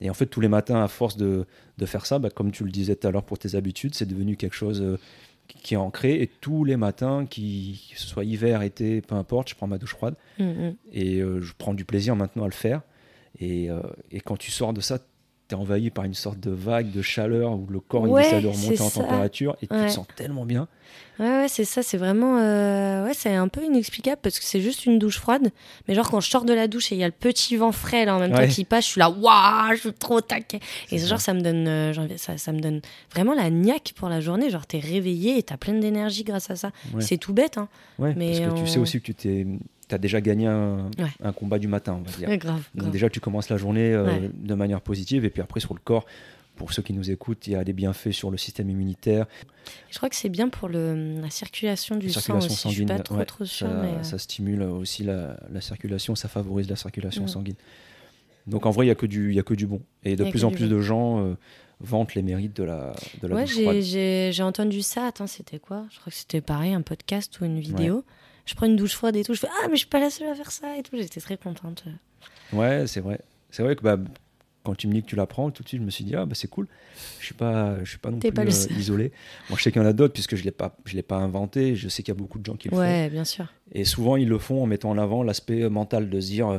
Et en fait, tous les matins, à force de, de faire ça, bah, comme tu le disais tout à l'heure pour tes habitudes, c'est devenu quelque chose euh, qui est ancré. Et tous les matins, qui, que ce soit hiver, été, peu importe, je prends ma douche froide. Mm, mm. Et euh, je prends du plaisir maintenant à le faire. Et, euh, et quand tu sors de ça, tu es envahi par une sorte de vague de chaleur où le corps il essaie de remonter en ça. température et tu te sens tellement bien. Ouais, ouais, c'est ça, c'est vraiment. euh, Ouais, c'est un peu inexplicable parce que c'est juste une douche froide. Mais genre, quand je sors de la douche et il y a le petit vent frais là en même temps qui passe, je suis là, waouh, je suis trop taquet. Et genre, ça me donne. euh, ça, ça me donne vraiment la niaque pour la journée. Genre, t'es réveillé et t'as plein d'énergie grâce à ça. C'est tout bête, hein. Ouais, Mais parce que tu sais aussi que tu t'es, as déjà gagné un, Ouais. un combat du matin, on va dire. Ouais, grave. Donc grave. déjà, tu commences la journée euh, Ouais. de manière positive et puis après sur le corps. Pour ceux qui nous écoutent, il y a des bienfaits sur le système immunitaire, Je crois que c'est bien pour le, la circulation du la sang circulation aussi. Je suis sanguine. pas trop, trop ça, sûre, mais. euh, ça stimule aussi la, la circulation, ça favorise la circulation sanguine. Donc en vrai, il n'y a, que du- y a que du bon. Et de plus en plus bon. de gens euh, vantent les mérites de la, de la Ouais, j'ai entendu ça. Attends, c'était quoi? Je crois que c'était pareil, un podcast ou une vidéo. Je prends une douche froide et tout. Je fais Ah, mais je suis pas la seule à faire ça et tout. J'étais très contente. Ouais, c'est vrai. C'est vrai que bah, quand tu me dis que tu la prends, tout de suite, je me suis dit, ah, bah, c'est cool. Je suis pas, je suis pas non plus pas euh, isolé. Moi, je sais qu'il y en a d'autres, puisque je l'ai pas, je l'ai pas inventé. Je sais qu'il y a beaucoup de gens qui le font. Ouais, bien sûr. Et souvent, ils le font en mettant en avant l'aspect mental de se dire, euh,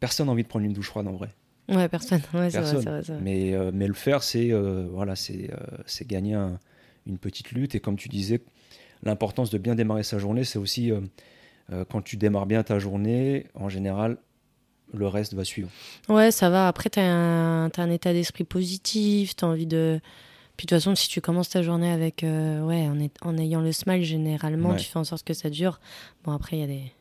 personne n'a envie de prendre une douche froide en vrai. Ouais, personne. *laughs* Ouais, vrai, vrai, vrai. Mais, euh, mais le faire, c'est euh, voilà, c'est euh, c'est gagner un- une petite lutte. Et comme tu disais, l'importance de bien démarrer sa journée, c'est aussi euh, euh, quand tu démarres bien ta journée, en général, le reste va suivre. Ouais, ça va. Après, tu as, un état d'esprit positif, tu as envie de. Puis de toute façon, si tu commences ta journée avec. euh, ouais, en, est- en ayant le smile, généralement, Ouais. tu fais en sorte que ça dure. Bon, après, il y, a des-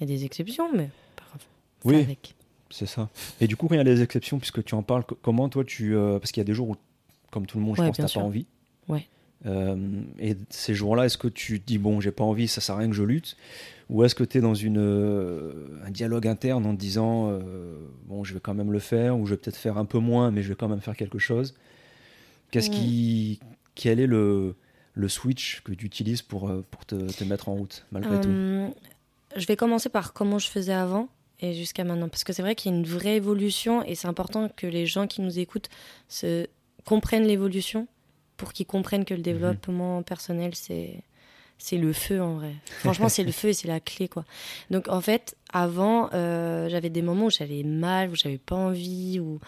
y a des exceptions, mais pas grave. Oui. avec. C'est ça. Et du coup, quand il y a des exceptions, puisque tu en parles, co- comment toi tu. euh, parce qu'il y a des jours où, comme tout le monde, je Ouais, pense, t'as sûr. pas envie. Ouais. Euh, et ces jours-là, est-ce que tu te dis, bon, j'ai pas envie, ça sert à rien que je lutte? Ou est-ce que tu es dans une, euh, un dialogue interne en te disant, euh, bon, je vais quand même le faire, ou je vais peut-être faire un peu moins, mais je vais quand même faire quelque chose? Qu'est-ce Ouais. qui. Quel est le, le switch que tu utilises pour, pour te, te mettre en route, malgré tout? Je vais commencer par comment je faisais avant et jusqu'à maintenant. Parce que c'est vrai qu'il y a une vraie évolution et c'est important que les gens qui nous écoutent se comprennent l'évolution pour qu'ils comprennent que le développement personnel, c'est. C'est le feu en vrai. Franchement, c'est le *laughs* feu et c'est la clé quoi. Donc en fait, avant, euh, j'avais des moments où j'avais mal, où j'avais pas envie, où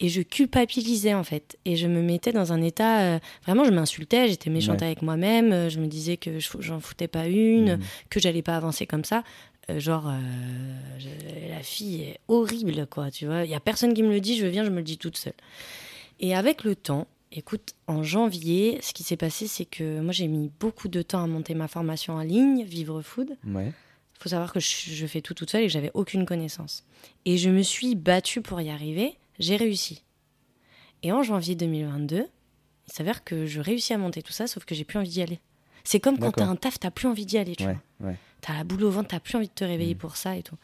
et je culpabilisais en fait et je me mettais dans un état euh, vraiment je m'insultais j'étais méchante Ouais. avec moi-même euh, je me disais que je- j'en foutais pas une Mhm. que j'allais pas avancer comme ça Euh, genre euh, je- la fille est horrible quoi tu vois il y a personne qui me le dit je viens je me le dis toute seule et avec le temps écoute en janvier ce qui s'est passé c'est que moi j'ai mis beaucoup de temps à monter ma formation en ligne vivre food Ouais. il faut savoir que je, je fais tout toute seule et que j'avais aucune connaissance. Et je me suis battue pour y arriver, j'ai réussi. Et en janvier 2022, il s'avère que je réussis à monter tout ça, sauf que j'ai plus envie d'y aller. C'est comme quand t'as un taf, t'as plus envie d'y aller, tu Ouais, vois. ouais. T'as la boule au ventre, t'as plus envie de te réveiller Mm. pour ça et tout.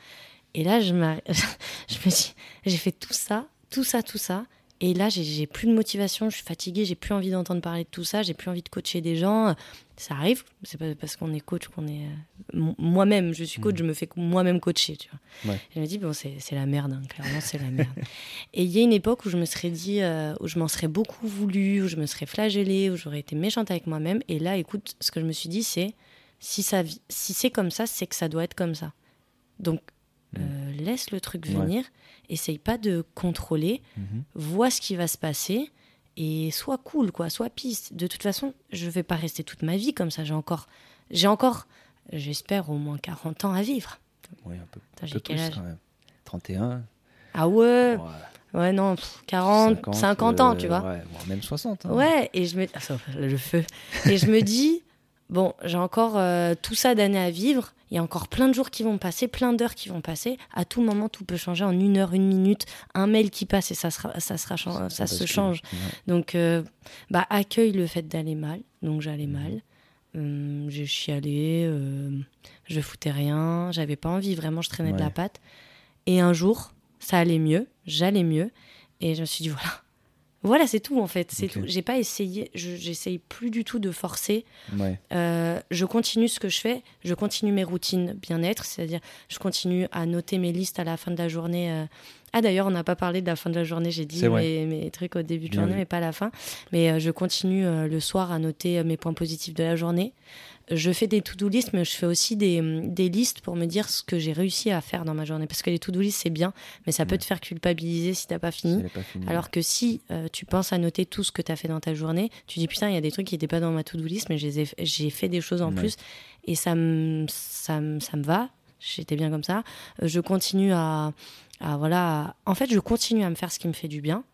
Et là, je, *laughs* me dis, j'ai fait tout ça, tout ça, tout ça. Et là, j'ai- plus de motivation, je suis fatiguée, j'ai plus envie d'entendre parler de tout ça, j'ai plus envie de coacher des gens. Ça arrive, c'est pas parce qu'on est coach qu'on est. euh, Moi-même, je suis coach, Mhm. je me fais moi-même coacher, tu vois. Ouais. Et je me dis, bon, c'est la merde, hein, clairement, c'est la merde. *laughs* Et il y a une époque où je me serais dit, euh, où je m'en serais beaucoup voulu, où je me serais flagellée, où j'aurais été méchante avec moi-même. Et là, écoute, ce que je me suis dit, c'est si, ça si c'est comme ça, c'est que ça doit être comme ça. Donc, euh, laisse le truc Ouais. venir, essaye pas de contrôler, Mhm. vois ce qui va se passer et sois cool, quoi, sois piste. De toute façon, je vais pas rester toute ma vie comme ça. J'ai encore, j'ai encore, j'espère, au moins 40 ans à vivre. Ouais, un peu, Attends, peu quel plus âge? quand même. 31. Ah ouais, ouais, ouais, non, pff, 40, 50, ans, tu euh, vois. Ouais, voire même 60. hein. Ouais, et je me. Ah, le feu. Et je me dis, bon, j'ai encore euh, tout ça d'années à vivre. Il y a encore plein de jours qui vont passer, plein d'heures qui vont passer. À tout moment, tout peut changer en une heure, une minute. Un mail qui passe et ça, sera, ça, sera, ça, se change. Donc, euh, bah, accueille le fait d'aller mal. Donc, j'allais Mhm. mal. Hum, j'ai chialé, euh, je foutais rien, j'avais pas envie, vraiment, je traînais de la patte. Et un jour, ça allait mieux, j'allais mieux. Et je me suis dit, voilà. Voilà, c'est tout en fait, c'est tout. J'ai pas essayé, je- j'essaye plus du tout de forcer. Ouais. Euh, je continue ce que je fais, je continue mes routines bien-être, c'est-à-dire je continue à noter mes listes à la fin de la journée. euh. Ah d'ailleurs, on n'a pas parlé de la fin de la journée, j'ai dit mes, mes trucs au début de Bien journée, vu. mais pas à la fin. Mais euh, je continue le soir à noter mes points positifs de la journée. Je fais des to-do list, mais je fais aussi des, hum, des listes pour me dire ce que j'ai réussi à faire dans ma journée. Parce que les to-do list, c'est bien, mais ça peut Ouais. te faire culpabiliser si t'as pas fini. Pas finie. Alors que si euh, tu penses à noter tout ce que tu as fait dans ta journée, tu dis putain, il y a des trucs qui n'étaient pas dans ma to-do list, mais j'ai fait des choses en Ouais. plus et ça me ça va. J'étais bien comme ça. Euh, Je continue à, à voilà. à- En fait, je continue à me faire ce qui me fait du bien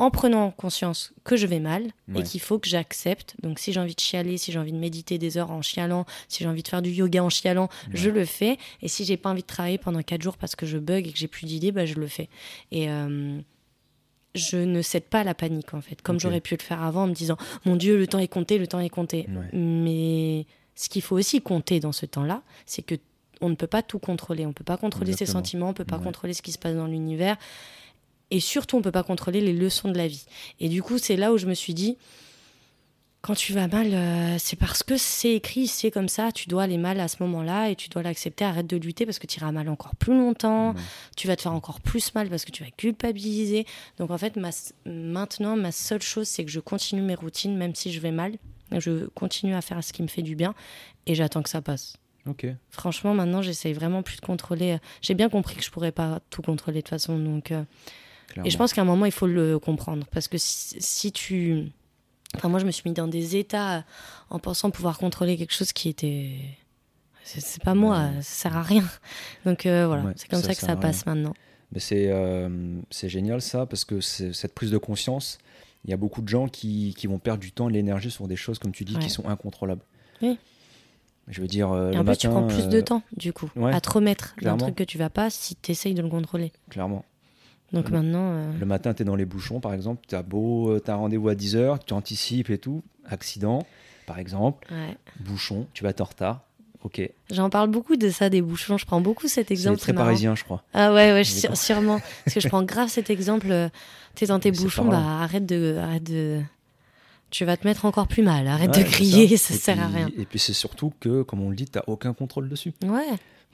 en prenant conscience que je vais mal Ouais. et qu'il faut que j'accepte. Donc si j'ai envie de chialer, si j'ai envie de méditer des heures en chialant, si j'ai envie de faire du yoga en chialant, je le fais. Et si j'ai pas envie de travailler pendant quatre jours parce que je bug et que j'ai plus d'idées, bah, je le fais. Et euh, je ne cède pas à la panique en fait, comme j'aurais pu le faire avant en me disant mon Dieu, le temps est compté, le temps est compté. Ouais. Mais ce qu'il faut aussi compter dans ce temps-là, c'est que on ne peut pas tout contrôler. On peut pas contrôler ses sentiments, on peut pas contrôler ce qui se passe dans l'univers. Et surtout, on peut pas contrôler les leçons de la vie. Et du coup, c'est là où je me suis dit, quand tu vas mal, euh, c'est parce que c'est écrit, c'est comme ça, tu dois aller mal à ce moment-là et tu dois l'accepter, arrête de lutter parce que tu iras mal encore plus longtemps, Ouais. tu vas te faire encore plus mal parce que tu vas culpabiliser. Donc en fait, ma, maintenant, ma seule chose, c'est que je continue mes routines, même si je vais mal. Je continue à faire ce qui me fait du bien et j'attends que ça passe. Ok. Franchement, maintenant, j'essaye vraiment plus de contrôler. J'ai bien compris que je pourrais pas tout contrôler de toute façon. Donc, euh, et je pense qu'à un moment, il faut le comprendre. Parce que si, si tu. Enfin, moi, je me suis mis dans des états en pensant pouvoir contrôler quelque chose qui était. c'est pas moi, ça sert à rien. Donc euh, voilà, Ouais, c'est comme ça ça, que ça passe maintenant. Mais c'est euh, c'est génial ça, parce que cette prise de conscience, il y a beaucoup de gens qui, qui vont perdre du temps et de l'énergie sur des choses, comme tu dis, Ouais. qui sont incontrôlables. Oui. Je veux dire, euh, Et le en plus, tu prends plus euh, de temps, du coup, ouais, à te remettre d'un truc que tu vas pas si tu essayes de le contrôler. Clairement. Donc Le- maintenant, euh, Le matin, tu es dans les bouchons, par exemple, tu as beau, as un rendez-vous à 10h, tu anticipes et tout, accident, par exemple, ouais. bouchon, tu vas en retard. Ok. j'en parle beaucoup de ça, des bouchons. Je prends beaucoup cet C'est exemple. très marrant. parisien, je crois. Ah ouais, ouais, sûrement. Parce que je prends grave cet exemple. euh, Tu es dans tes Mais c'est bouchons, bah arrête de, arrête de. Tu vas te mettre encore plus mal. Arrête Ouais, de c'est crier, ça, Et sert à rien. Et puis c'est surtout que, comme on le dit, tu aucun contrôle dessus. Ouais,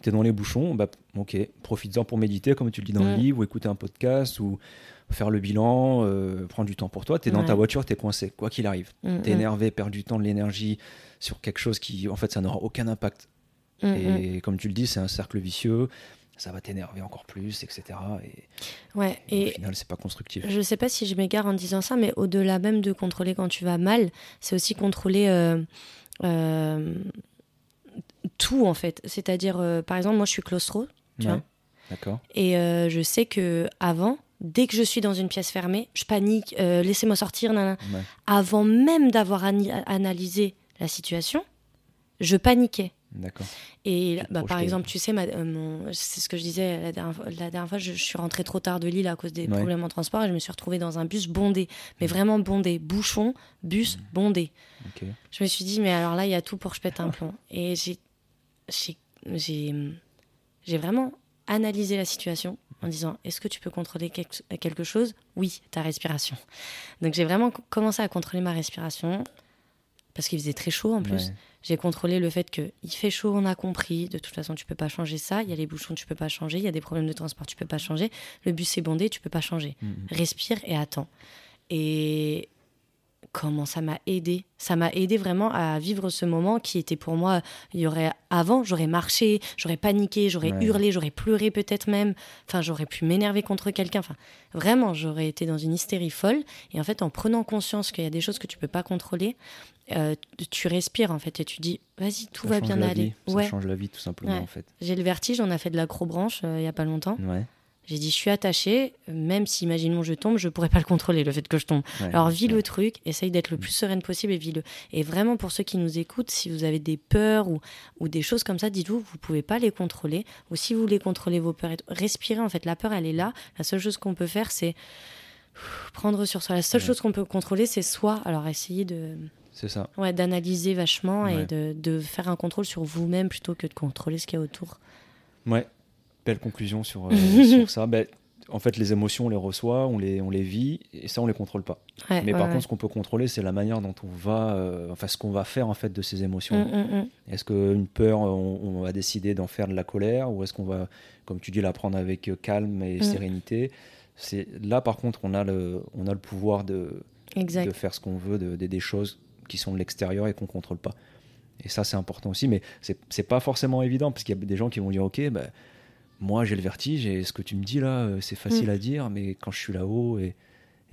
tu es dans les bouchons, bah, ok, profites-en pour méditer, comme tu le dis dans le Mm. livre, ou écouter un podcast, ou faire le bilan, euh, prendre du temps pour toi. Tu es dans ta voiture, tu es coincé, quoi qu'il arrive. Mm, Tu es mm, énervé, perds du temps, de l'énergie sur quelque chose qui, en fait, ça n'aura aucun impact. mm, mm. Et comme tu le dis, c'est un cercle vicieux, ça va t'énerver encore plus, etc. Et, Ouais, et au et final, c'est pas constructif. je sais pas si je m'égare en disant ça, mais au-delà même de contrôler quand tu vas mal, c'est aussi contrôler euh, euh, tout en fait. C'est-à-dire, euh, par exemple, moi je suis claustro, tu Ouais. vois. D'accord. Et euh, je sais que avant, dès que je suis dans une pièce fermée, je panique, euh, laissez-moi sortir, nanana. Ouais. Avant même d'avoir analysé la situation, je paniquais. D'accord. Et bah, par exemple, tu sais, ma- euh, mon- c'est ce que je disais la dernière, fois- la dernière fois, je, je suis rentrée trop tard de Lille à cause des Ouais. problèmes en transport et je me suis retrouvée dans un bus bondé, mais vraiment bondé, bouchon, bus bondé. Ok. Je me suis dit, mais alors là, il y a tout pour que je pète un plomb. Et j'ai, j'ai, vraiment analysé la situation en disant, est-ce que tu peux contrôler quelque, chose? Oui, ta respiration. Donc j'ai vraiment co- commencé à contrôler ma respiration parce qu'il faisait très chaud en plus. Ouais. J'ai contrôlé le fait que il fait chaud, on a compris. De toute façon, tu peux pas changer ça. Il y a les bouchons, tu peux pas changer. Il y a des problèmes de transport, tu peux pas changer. Le bus est bondé, tu peux pas changer. Mhm. Respire et attends. Et comment ça m'a aidé Ça m'a aidé vraiment à vivre ce moment qui était pour moi. Il y aurait avant, j'aurais marché, j'aurais paniqué, j'aurais Ouais. hurlé, j'aurais pleuré peut-être même. Enfin, j'aurais pu m'énerver contre quelqu'un. Enfin, vraiment, j'aurais été dans une hystérie folle. Et en fait, en prenant conscience qu'il y a des choses que tu peux pas contrôler, euh, tu respires en fait et tu dis, vas-y, tout Ça va bien aller. vie. Ça Ouais. change la vie, tout simplement, Ouais. en fait. J'ai le vertige, on a fait de l'acrobranche euh, il y a pas longtemps. Ouais. J'ai dit, je suis attachée, même si, imaginons, je tombe, je pourrais pas le contrôler, le fait que je tombe. Ouais. Alors, vis Ouais. le truc, essaye d'être le plus sereine possible et vis-le. Et vraiment, pour ceux qui nous écoutent, si vous avez des peurs ou, ou des choses comme ça, dites-vous, vous pouvez pas les contrôler. Ou si vous voulez contrôler vos peurs, respirez. En fait, la peur, elle est là. La seule chose qu'on peut faire, c'est prendre sur soi. La seule Ouais. chose qu'on peut contrôler, c'est soi. Alors, essayez de, C'est ça. ouais, d'analyser vachement et de, de faire un contrôle sur vous-même plutôt que de contrôler ce qu'il y a autour. Ouais, belle conclusion sur, euh, *laughs* sur ça. Ben, en fait, les émotions, on les reçoit, on les, on les vit, et ça, on les contrôle pas. Ouais, Mais ouais, par ouais. contre, ce qu'on peut contrôler, c'est la manière dont on va, euh, enfin, ce qu'on va faire en fait de ces émotions. Mm, mm, mm. Est-ce qu'une peur, on, on va décider d'en faire de la colère, ou est-ce qu'on va, comme tu dis, la prendre avec euh, calme et sérénité? C'est là, par contre, on a le, on a le pouvoir de, Exact. de faire ce qu'on veut, de, de- des choses qui sont de l'extérieur et qu'on contrôle pas. Et ça, c'est important aussi, mais c'est pas forcément évident parce qu'il y a des gens qui vont dire, ok, bah, moi j'ai le vertige et ce que tu me dis là, euh, c'est facile Mm. à dire, mais quand je suis là-haut et,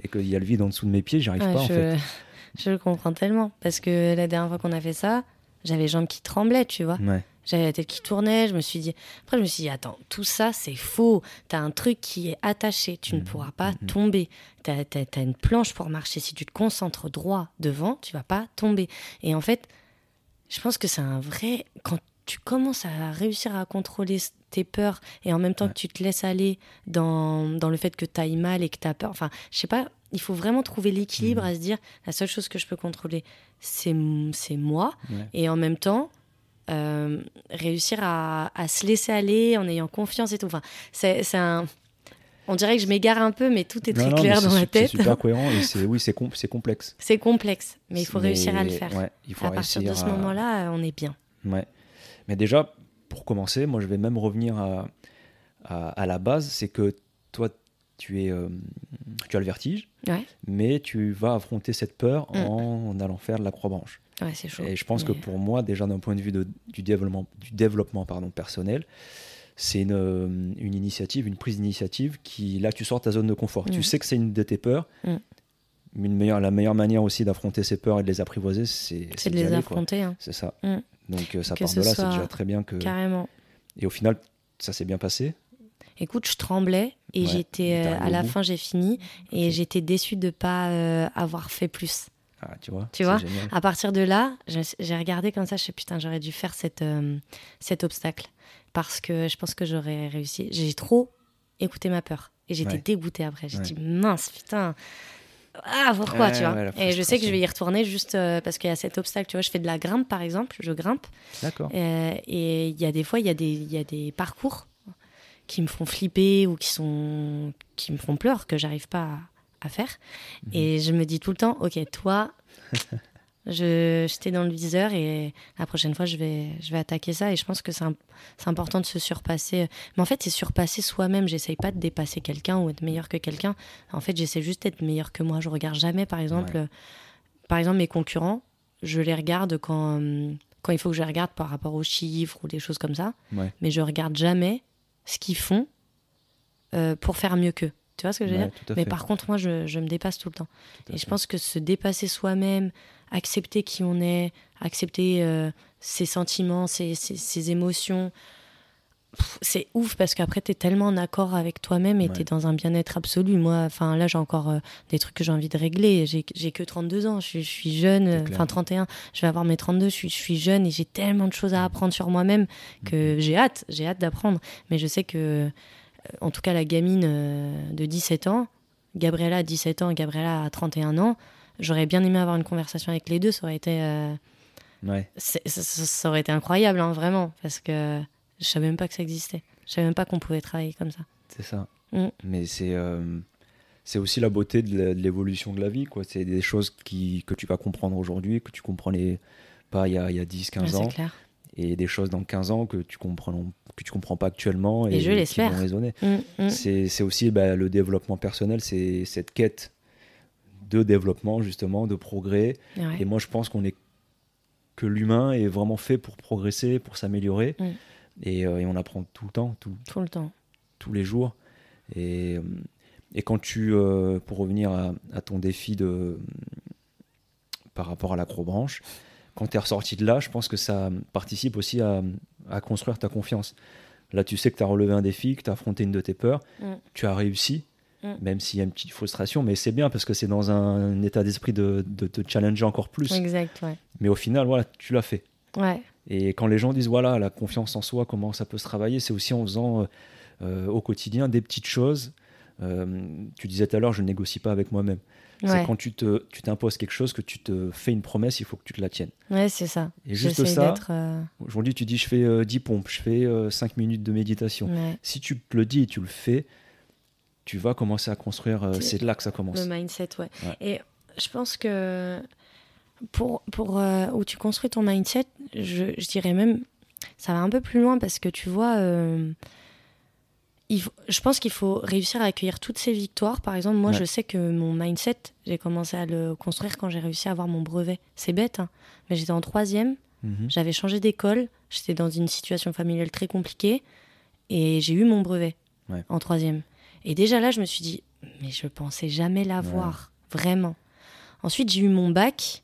et qu'il y a le vide en dessous de mes pieds, j'arrive Ouais, pas en je, fait. *laughs* je le comprends tellement. Parce que la dernière fois qu'on a fait ça, j'avais les jambes qui tremblaient, tu vois. Ouais, J'avais la tête qui tournait. Je me suis dit. Après, je me suis dit, attends, tout ça, c'est faux. T'as un truc qui est attaché. Tu ne Mhm, pourras pas mhm. tomber. T'as as, une planche pour marcher. Si tu te concentres droit devant, tu vas pas tomber. Et en fait, je pense que c'est un vrai. Quand tu commences à réussir à contrôler tes peurs et en même temps Ouais. que tu te laisses aller dans, dans le fait que tu ailles mal et que tu as peur. Enfin, je sais pas, il faut vraiment trouver l'équilibre Mhm. à se dire la seule chose que je peux contrôler, c'est moi. ouais. Et en même temps, euh, réussir à, à se laisser aller en ayant confiance et tout. Enfin, c'est un. On dirait que je m'égare un peu, mais tout est très Non, non, mais clair dans ma tête. C'est super *laughs* cohérent et c'est oui, c'est com- complexe. C'est complexe, mais il faut réussir à le faire. ouais, il faut à partir de ce moment-là, on est bien. Ouais. Mais déjà, pour commencer, moi je vais même revenir à, à, à la base, c'est que toi, tu, es, euh, tu as le vertige, Ouais, mais tu vas affronter cette peur Mm. en, allant faire de l'acrobranche. ouais c'est chaud. Et je pense que pour moi, déjà d'un point de vue de- du développement, du développement pardon, personnel, c'est une, euh, une initiative, une prise d'initiative qui, là, tu sors de ta zone de confort. Mm. Tu sais que c'est une de tes peurs, Mm. mais une meilleure, la meilleure manière aussi d'affronter ces peurs et de les apprivoiser, c'est C'est de les aller, affronter. hein. C'est ça. Mm. Donc euh, ça part de là, c'est déjà très bien que. Carrément. Et au final, ça s'est bien passé. Écoute, je tremblais et Ouais, j'étais euh, à la bout. fin j'ai fini et j'étais déçue de pas euh, avoir fait plus. Ah, tu vois. Tu vois génial. À partir de là, j'ai regardé comme ça, je sais putain, j'aurais dû faire cette, euh, cet obstacle parce que je pense que j'aurais réussi. J'ai trop écouté ma peur et j'étais Ouais. dégoûtée après. J'ai Ouais. dit mince, putain. Ah, pourquoi, tu vois ouais, Et je sais que je vais y retourner juste euh, parce qu'il y a cet obstacle. Tu vois, je fais de la grimpe, par exemple, je grimpe. D'accord. Euh, et il y a des fois, il y, a des- il y a des parcours qui me font flipper ou qui, sont, qui me font pleurer, que j'arrive pas à, à faire. Mhm. Et je me dis tout le temps, ok, toi, *laughs* j'étais dans le viseur et la prochaine fois, je vais, je vais attaquer ça. Et je pense que c'est, important de se surpasser. Mais en fait, c'est surpasser soi-même. J'essaye pas de dépasser quelqu'un ou être meilleur que quelqu'un. En fait, j'essaie juste d'être meilleur que moi. Je regarde jamais, par exemple, Ouais. par exemple mes concurrents. Je les regarde quand, quand il faut que je les regarde par rapport aux chiffres ou des choses comme ça. Ouais. Mais je regarde jamais ce qu'ils font euh, pour faire mieux qu'eux. Tu vois ce que je veux Ouais, dire? Mais par contre, moi, je, je me dépasse tout le temps. Tout Et je fait. pense que se dépasser soi-même, accepter qui on est, accepter euh, ses sentiments, ses, ses- ses émotions, c'est ouf parce qu'après, tu es tellement en accord avec toi-même et Ouais. tu es dans un bien-être absolu. Moi, enfin là, j'ai encore euh, des trucs que j'ai envie de régler. J'ai que 32 ans, je, suis- je suis jeune, euh, enfin 31, je vais avoir mes 32, je suis, je suis jeune et j'ai tellement de choses à apprendre sur moi-même que j'ai hâte, j'ai hâte d'apprendre. Mais je sais que, en tout cas, la gamine de 17 ans, Gabriella a 17 ans Gabriella a 31 ans, j'aurais bien aimé avoir une conversation avec les deux, ça aurait été, euh, Ouais. ça, aurait été incroyable, hein, vraiment, parce que je savais même pas que ça existait. Je savais même pas qu'on pouvait travailler comme ça. C'est ça. Mm. Mais c'est euh, c'est aussi la beauté de l'évolution de la vie. quoi. C'est des choses qui, que tu vas comprendre aujourd'hui, que tu comprenais pas il y a, il y a 10, 15 Ouais, ans. clair. Et des choses dans 15 ans que tu comprends, que tu comprends pas actuellement et, Et je qui vont résonner. Mm, mm. C'est c'est aussi bah, le développement personnel, c'est cette quête de développement, justement, de progrès. Ouais. Et moi, je pense qu'on est que l'humain est vraiment fait pour progresser, pour s'améliorer. Mm. Et, euh, et on apprend tout le temps, tout, Tout le temps. tous les jours. Et, euh, et quand tu, euh, pour revenir à, à ton défi de, par rapport à l'acrobranche, quand tu es ressorti de là, je pense que ça participe aussi à, à construire ta confiance. Là, tu sais que tu as relevé un défi, que tu as affronté une de tes peurs, Mm. tu as réussi, Mm. même s'il y a une petite frustration, mais c'est bien parce que c'est dans un, état d'esprit de, de te challenger encore plus. Exact, ouais. Mais au final, voilà, tu l'as fait. Ouais, Et quand les gens disent voilà la confiance en soi, comment ça peut se travailler, c'est aussi en faisant euh, euh, au quotidien des petites choses. Euh, tu disais tout à l'heure, je ne négocie pas avec moi-même. ouais. C'est quand tu te, tu t'imposes quelque chose, que tu te fais une promesse, il faut que tu te la tiennes. Ouais, c'est ça. Et juste ça, euh, Aujourd'hui, tu dis je fais euh, 10 pompes, je fais 5 minutes de méditation. ouais. Si tu te le dis et tu le fais, tu vas commencer à construire. euh, C'est- là que ça commence. Le mindset, ouais. Ouais. Et je pense que pour, pour euh, où tu construis ton mindset, je, je dirais même, ça va un peu plus loin parce que tu vois, euh, il faut- je pense qu'il faut réussir à accueillir toutes ces victoires. Par exemple, moi, Ouais. je sais que mon mindset, j'ai commencé à le construire quand j'ai réussi à avoir mon brevet. C'est bête, hein, mais j'étais en troisième, Mhm. j'avais changé d'école, j'étais dans une situation familiale très compliquée et j'ai eu mon brevet Ouais. en troisième. Et déjà là, je me suis dit, mais je pensais jamais l'avoir, vraiment. Ensuite, j'ai eu mon bac,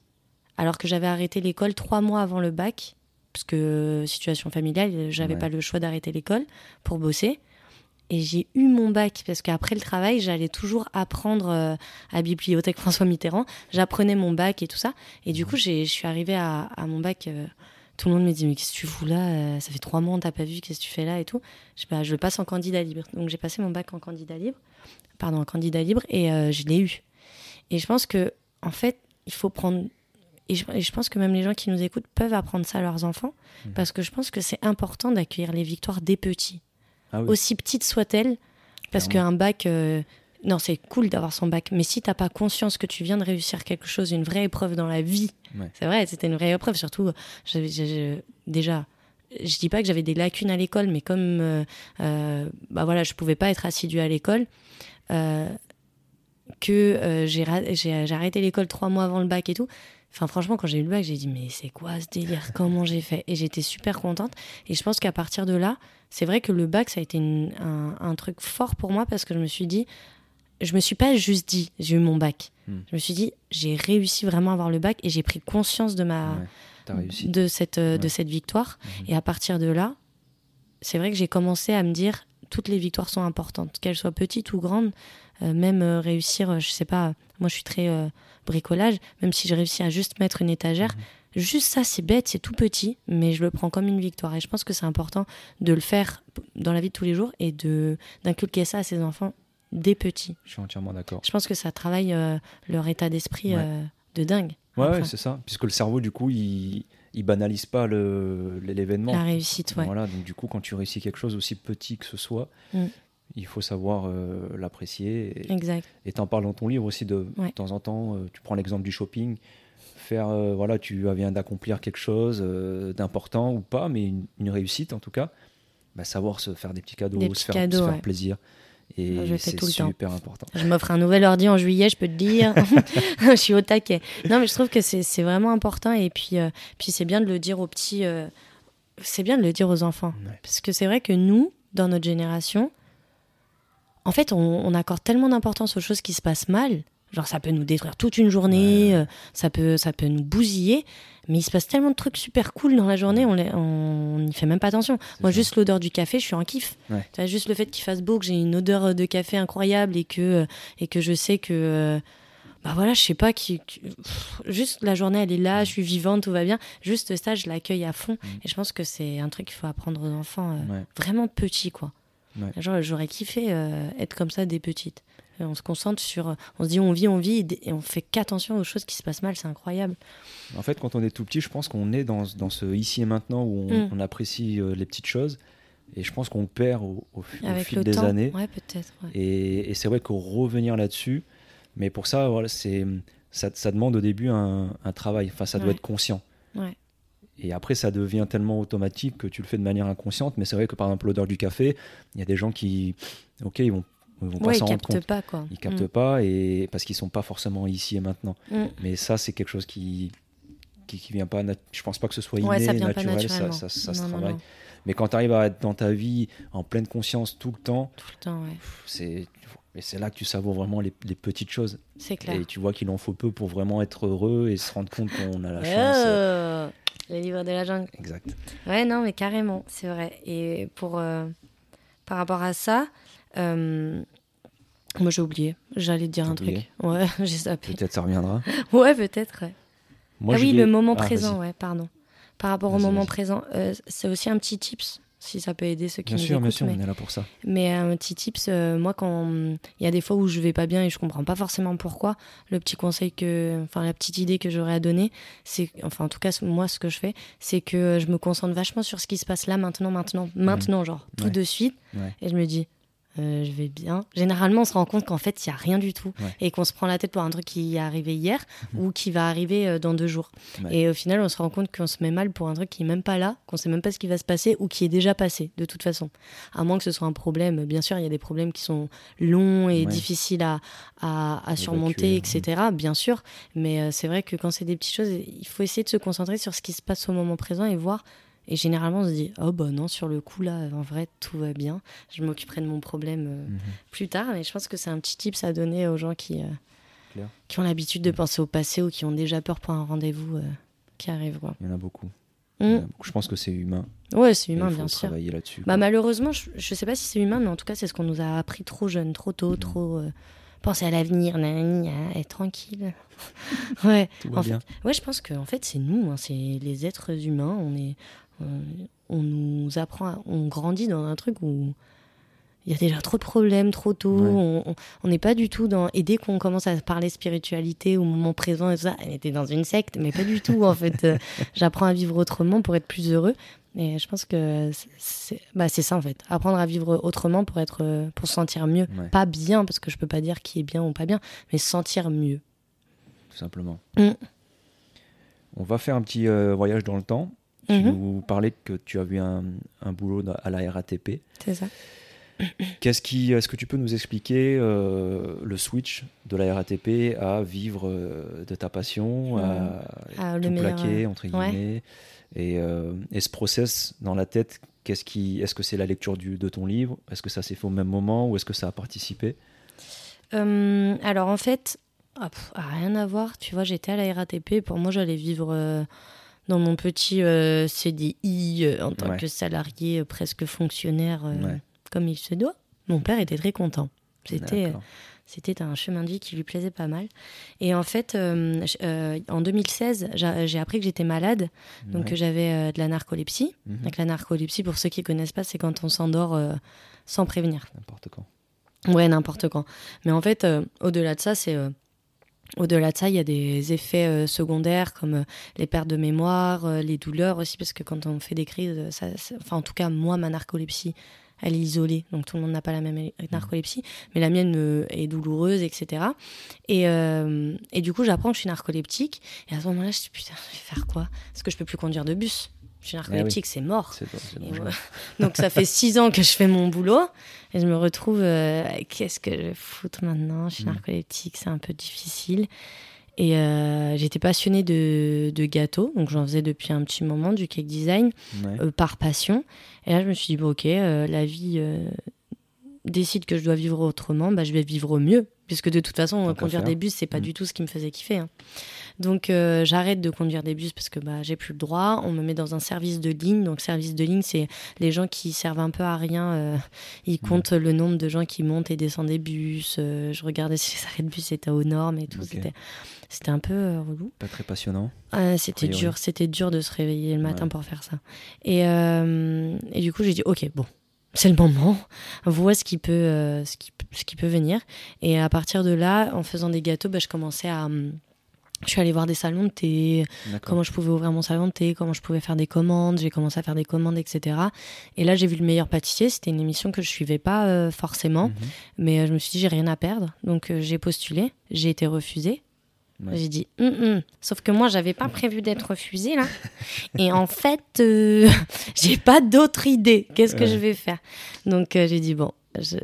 alors que j'avais arrêté l'école trois mois avant le bac, parce que euh, situation familiale, j'avais Ouais. pas le choix d'arrêter l'école pour bosser. Et j'ai eu mon bac, parce qu'après le travail, j'allais toujours apprendre euh, à Bibliothèque François Mitterrand. J'apprenais mon bac et tout ça. Et du coup, j'ai- je suis arrivée à, à mon bac. euh, tout le monde me dit, mais qu'est-ce que tu fous là Euh, Ça fait trois mois, on t'a pas vu, qu'est-ce que tu fais là et tout. Je, bah, je le passe en candidat libre. Donc j'ai passé mon bac en candidat libre. Pardon, en candidat libre. Et euh, je l'ai eu. Et je pense que, en fait, il faut prendre. Et je, et je pense que même les gens qui nous écoutent peuvent apprendre ça à leurs enfants. Mhm. Parce que je pense que c'est important d'accueillir les victoires des petits Ah oui. aussi petite soit-elle, parce qu'un bac, euh, non, c'est cool d'avoir son bac, mais si t'as pas conscience que tu viens de réussir quelque chose, une vraie épreuve dans la vie, Ouais. c'est vrai, c'était une vraie épreuve, surtout, déjà, je dis pas que j'avais des lacunes à l'école, mais comme, euh, euh, bah voilà, je pouvais pas être assidue à l'école, euh, que euh, j'ai, arrêté l'école trois mois avant le bac et tout. Enfin, franchement, quand j'ai eu le bac, j'ai dit, mais c'est quoi ce délire? Comment j'ai fait? Et j'étais super contente. Et je pense qu'à partir de là, c'est vrai que le bac, ça a été une- un, un truc fort pour moi parce que je me suis dit, je me suis pas juste dit, j'ai eu mon bac. Hmm. Je me suis dit, j'ai réussi vraiment à avoir le bac et j'ai pris conscience de ma, Ouais, de cette, euh, de cette victoire. Mhm. Et à partir de là, c'est vrai que j'ai commencé à me dire toutes les victoires sont importantes, qu'elles soient petites ou grandes. Euh, même euh, réussir, euh, je sais pas, moi je suis très bricolage, même si j'ai réussi à juste mettre une étagère, Mhm. juste ça c'est bête, c'est tout petit, mais je le prends comme une victoire. Et je pense que c'est important de le faire dans la vie de tous les jours et de d'inculquer ça à ses enfants dès petits. Je suis entièrement d'accord. Je pense que ça travaille euh, leur état d'esprit Ouais. euh, de dingue. Ouais, c'est ça. Puisque le cerveau, du coup, il, il banalise pas l'événement. La réussite, ouais. Voilà, donc du coup, quand tu réussis quelque chose aussi petit que ce soit, Mm. il faut savoir euh, l'apprécier. Et- Exact. Et t'en parles dans ton livre aussi de, Ouais. de temps en temps. tu prends l'exemple du shopping. Faire, voilà, tu viens d'accomplir quelque chose d'important ou pas, mais une, une réussite en tout cas. Bah, savoir se faire des petits cadeaux, Des se petits faire, cadeaux, se faire plaisir. Et Moi, je fais tout le temps. super important. Je m'offre un nouvel ordi en juillet, je peux te dire. *laughs* *laughs* je suis au taquet. Non, mais je trouve que c'est c'est vraiment important. Et puis, euh, puis c'est bien de le dire aux petits. euh, c'est bien de le dire aux enfants. Ouais. Parce que c'est vrai que nous, dans notre génération, en fait, on, on accorde tellement d'importance aux choses qui se passent mal. Genre, ça peut nous détruire toute une journée, Ouais. euh, ça, peut, ça peut nous bousiller. Mais il se passe tellement de trucs super cool dans la journée, on n'y fait même pas attention. Moi, ça. juste l'odeur du café, je suis en kiff. Ouais. Tu vois, juste le fait qu'il fasse beau, que j'ai une odeur de café incroyable et que, et que je sais que. euh, bah voilà, je sais pas, qui, qui- pff, juste la journée elle est là, je suis vivante, tout va bien. Juste ça, je l'accueille à fond. Mm. Et je pense que c'est un truc qu'il faut apprendre aux enfants euh, Ouais. vraiment petits, quoi. Ouais. Genre, j'aurais kiffé euh, être comme ça des petites. On se concentre sur. On se dit, on vit, on vit, et on fait qu'attention aux choses qui se passent mal, c'est incroyable. En fait, quand on est tout petit, je pense qu'on est dans, dans ce ici et maintenant où on, Mm. on apprécie euh, les petites choses. Et je pense qu'on perd au, fil des temps. années. Ouais, peut-être. ouais. Et, et c'est vrai qu'au revenir là-dessus, mais pour ça, voilà, c'est, ça, ça demande au début un, un travail. Enfin, ça doit être conscient. Ouais. Et après, ça devient tellement automatique que tu le fais de manière inconsciente. Mais c'est vrai que par exemple, l'odeur du café, il y a des gens qui, ok, ils vont, ils vont pas Ouais, ils s'en rendre captent compte. pas, quoi. Ils captent Mm. pas et parce qu'ils sont pas forcément ici et maintenant. Mm. Mais ça, c'est quelque chose qui, qui, qui vient pas. Je pense pas que ce soit inné, Ouais, ça vient pas naturel. ça, ça, se Non, travaille. non. Mais quand tu arrives à être dans ta vie en pleine conscience tout le temps, Tout le temps, ouais. c'est et c'est là que tu savoures vraiment les, les petites choses. C'est clair. Et tu vois qu'il en faut peu pour vraiment être heureux et se rendre compte qu'on a la chance. euh, Oh, le livre de la jungle. Exact. Ouais, non, mais carrément, c'est vrai. Et pour euh, par rapport à ça, moi j'ai oublié. J'allais te dire un truc. Ouais, *laughs* j'ai zappé. Peut-être ça reviendra. *laughs* Ouais, peut-être. ouais. Moi, ah oui, le moment Ah, présent, ouais, pardon. Par rapport au moment présent, euh, c'est aussi un petit tips, si ça peut aider ceux qui Bien nous sûr, bien écoutent. sûr, mais- on est là pour ça. Mais un petit tips, euh, moi, quand il y a des fois où je vais pas bien et je comprends pas forcément pourquoi, le petit conseil que, enfin, la petite idée que j'aurais à donner, c'est, enfin, en tout cas, moi, ce que je fais, c'est que je me concentre vachement sur ce qui se passe là, maintenant, maintenant, maintenant, genre, tout Ouais. de suite. Ouais. Et je me dis, euh, je vais bien. Généralement, on se rend compte qu'en fait, il y a rien du tout. Ouais. Et qu'on se prend la tête pour un truc qui est arrivé hier ou qui va arriver euh, dans deux jours. Ouais. Et au final, on se rend compte qu'on se met mal pour un truc qui est même pas là, qu'on sait même pas ce qui va se passer ou qui est déjà passé, de toute façon. À moins que ce soit un problème. Bien sûr, il y a des problèmes qui sont longs et Ouais. difficiles à, à, à surmonter, etc. Bien sûr. Mais euh, c'est vrai que quand c'est des petites choses, il faut essayer de se concentrer sur ce qui se passe au moment présent et voir. Et généralement, on se dit, oh bah non, sur le coup, là, en vrai, tout va bien. Je m'occuperai de mon problème euh, Mhm. plus tard. Mais je pense que c'est un petit tips à donner aux gens qui, euh, qui ont l'habitude de penser au passé ou qui ont déjà peur pour un rendez-vous euh, qui arrive. Quoi. Il y en a beaucoup. Mm. Il y en a beaucoup. Je pense que c'est humain. Ouais, c'est humain, il faut bien sûr. travailler là-dessus. Bah, malheureusement, je, je sais pas si c'est humain, mais en tout cas, c'est ce qu'on nous a appris trop jeune, trop tôt, trop. euh, penser à l'avenir, nanani, être tranquille. *laughs* ouais. Tout va en bien. Ouais, je pense que en fait, c'est nous, hein, c'est les êtres humains. On est, on, on nous apprend, à- on grandit dans un truc où il y a déjà trop de problèmes trop tôt. Ouais. On- n'est pas du tout dans. Et dès qu'on commence à parler spiritualité au moment présent et tout ça, elle était dans une secte, mais pas du tout en fait. *laughs* Euh, J'apprends à vivre autrement pour être plus heureux. Et je pense que c'est- bah, c'est ça en fait. Apprendre à vivre autrement pour être, euh, pour se sentir mieux. Ouais. Pas bien parce que je peux pas dire qui est bien ou pas bien, mais se sentir mieux. tout simplement. Mm. On va faire un petit euh, voyage dans le temps. Tu Mhm. nous parlais que tu as eu un, un boulot à la RATP. C'est ça. Qu'est-ce qui, est-ce que tu peux nous expliquer euh, le switch de la RATP à vivre euh, de ta passion, à Ah, le tout meilleur, plaquer euh, entre ouais. guillemets, et, euh, et ce process dans la tête, qu'est-ce qui, est-ce que c'est la lecture du, de ton livre, est-ce que ça s'est fait au même moment ou est-ce que ça a participé? Euh, alors en fait, ah, pff, ah, rien à voir. Tu vois, j'étais à la RATP. Pour moi, j'allais vivre dans mon petit euh, CDI euh, en tant Ouais. que salarié euh, presque fonctionnaire Ouais. comme il se doit. Mon père était très content. C'était c'était un chemin de vie qui lui plaisait pas mal. Et en fait, euh, euh, en 2016, j'a- j'ai appris que j'étais malade, donc Ouais. que j'avais euh, de la narcolepsie. Mhm. Donc la narcolepsie, pour ceux qui connaissent pas, c'est quand on s'endort sans prévenir. N'importe quand. Ouais, n'importe quand. Mais en fait, au-delà de ça, c'est au-delà de ça, il y a des effets euh, secondaires comme euh, les pertes de mémoire, euh, les douleurs aussi, parce que quand on fait des crises, ça, enfin en tout cas moi, ma narcolepsie, elle est isolée, donc tout le monde n'a pas la même é- narcolepsie, mais la mienne me- est douloureuse, etc. Et, et du coup, j'apprends que je suis narcoleptique, et à ce moment-là, je dis putain, je vais faire quoi? Parce que je peux plus conduire de bus. Je suis narcoleptique, c'est mort. C'est c'est Et dangereux. ouais. Donc ça fait six ans que je fais mon boulot et je me retrouve, euh, qu'est-ce que je vais foutre maintenant Je suis Mm. narcoleptique, c'est un peu difficile. Et euh, j'étais passionnée de, de gâteaux, donc j'en faisais depuis un petit moment, du cake design, Ouais. euh, par passion. Et là je me suis dit, bon ok, la vie décide que je dois vivre autrement, bah, je vais vivre au mieux. Puisque de toute façon, Tant conduire des bus, c'est pas Mm. du tout ce qui me faisait kiffer. hein. Donc euh, j'arrête de conduire des bus parce que bah, j'ai plus le droit. On me met dans un service de ligne. Donc service de ligne, c'est les gens qui servent un peu à rien. euh, ils Mm. comptent le nombre de gens qui montent et descendent des bus. euh, je regardais *laughs* si les arrêts de bus étaient aux normes et tout. C'était, c'était un peu relou. Pas très passionnant. C'était dur, c'était dur de se réveiller le matin Ouais. pour faire ça. Et, et du coup, j'ai dit, ok, bon, c'est le moment, vois ce qui peut, euh, ce qui, ce qui peut venir. Et à partir de là, en faisant des gâteaux, bah, je commençais à... Je suis allée voir des salons de thé, comment je pouvais ouvrir mon salon de thé, comment je pouvais faire des commandes. J'ai commencé à faire des commandes, etc. Et là, j'ai vu le meilleur pâtissier. C'était une émission que je suivais pas euh, forcément, Mhm. mais euh, je me suis dit, j'ai rien à perdre. Donc, euh, j'ai postulé. J'ai été refusée. Ouais. J'ai dit, Hum, hum. sauf que moi, j'avais pas prévu d'être refusée là. *laughs* Et en fait, euh, *laughs* j'ai pas d'autre idée. Qu'est-ce que Ouais. je vais faire? Donc, euh, j'ai dit, bon, je-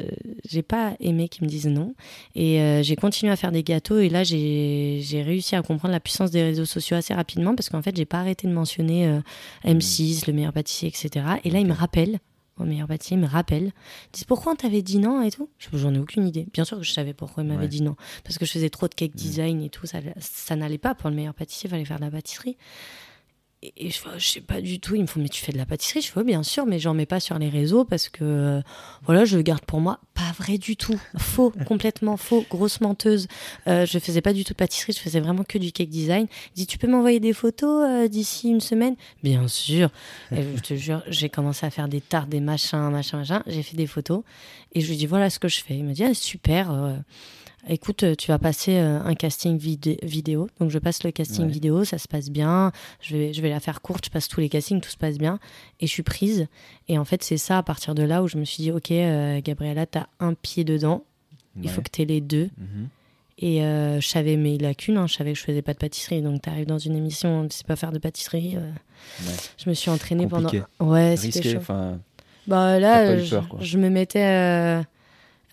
j'ai pas aimé qu'ils me disent non. Et euh, j'ai continué à faire des gâteaux. Et là, j'ai réussi à comprendre la puissance des réseaux sociaux assez rapidement parce qu'en fait, j'ai pas arrêté de mentionner euh, M6, le meilleur pâtissier, etc. Et là, il me rappelle. Au meilleur pâtissier, me rappelle. Ils disent pourquoi on t'avait dit non et tout? Je- J'en ai aucune idée. Bien sûr que je savais pourquoi il m'avait Ouais. dit non. Parce que je faisais trop de cake design et tout. Ça, ça n'allait pas pour le meilleur pâtissier. Il fallait faire de la pâtisserie. Et, je, fais, je sais pas du tout. Ils me font, mais tu fais de la pâtisserie? Je fais, oui, bien sûr, mais j'en mets pas sur les réseaux parce que, euh, voilà, je le garde pour moi. Pas vrai du tout. Faux, *laughs* complètement faux. Grosse menteuse. Euh, je faisais pas du tout de pâtisserie, je faisais vraiment que du cake design. Il dit, tu peux m'envoyer des photos euh, d'ici une semaine? Bien sûr. Et je te jure, j'ai commencé à faire des tartes, des machins, machin, machin. J'ai fait des photos et je lui dis, voilà ce que je fais. Il me dit, ah, super. Écoute, euh, tu vas passer euh, un casting vid- vidéo. Donc, je passe le casting Ouais. vidéo, ça se passe bien. Je vais, je vais la faire courte, je passe tous les castings, tout se passe bien. Et je suis prise. Et en fait, c'est ça, à partir de là, où je me suis dit, OK, euh, Gabriella, t'as un pied dedans. Il faut que t'aies les deux. Mhm. Et euh, je savais mes lacunes, hein, je savais que je faisais pas de pâtisserie. Donc, t'arrives dans une émission, tu sais pas faire de pâtisserie. euh, Ouais. je me suis entraînée Compliqué. pendant. Ouais, c'était chaud. Bah là, je, peur, quoi. je me mettais.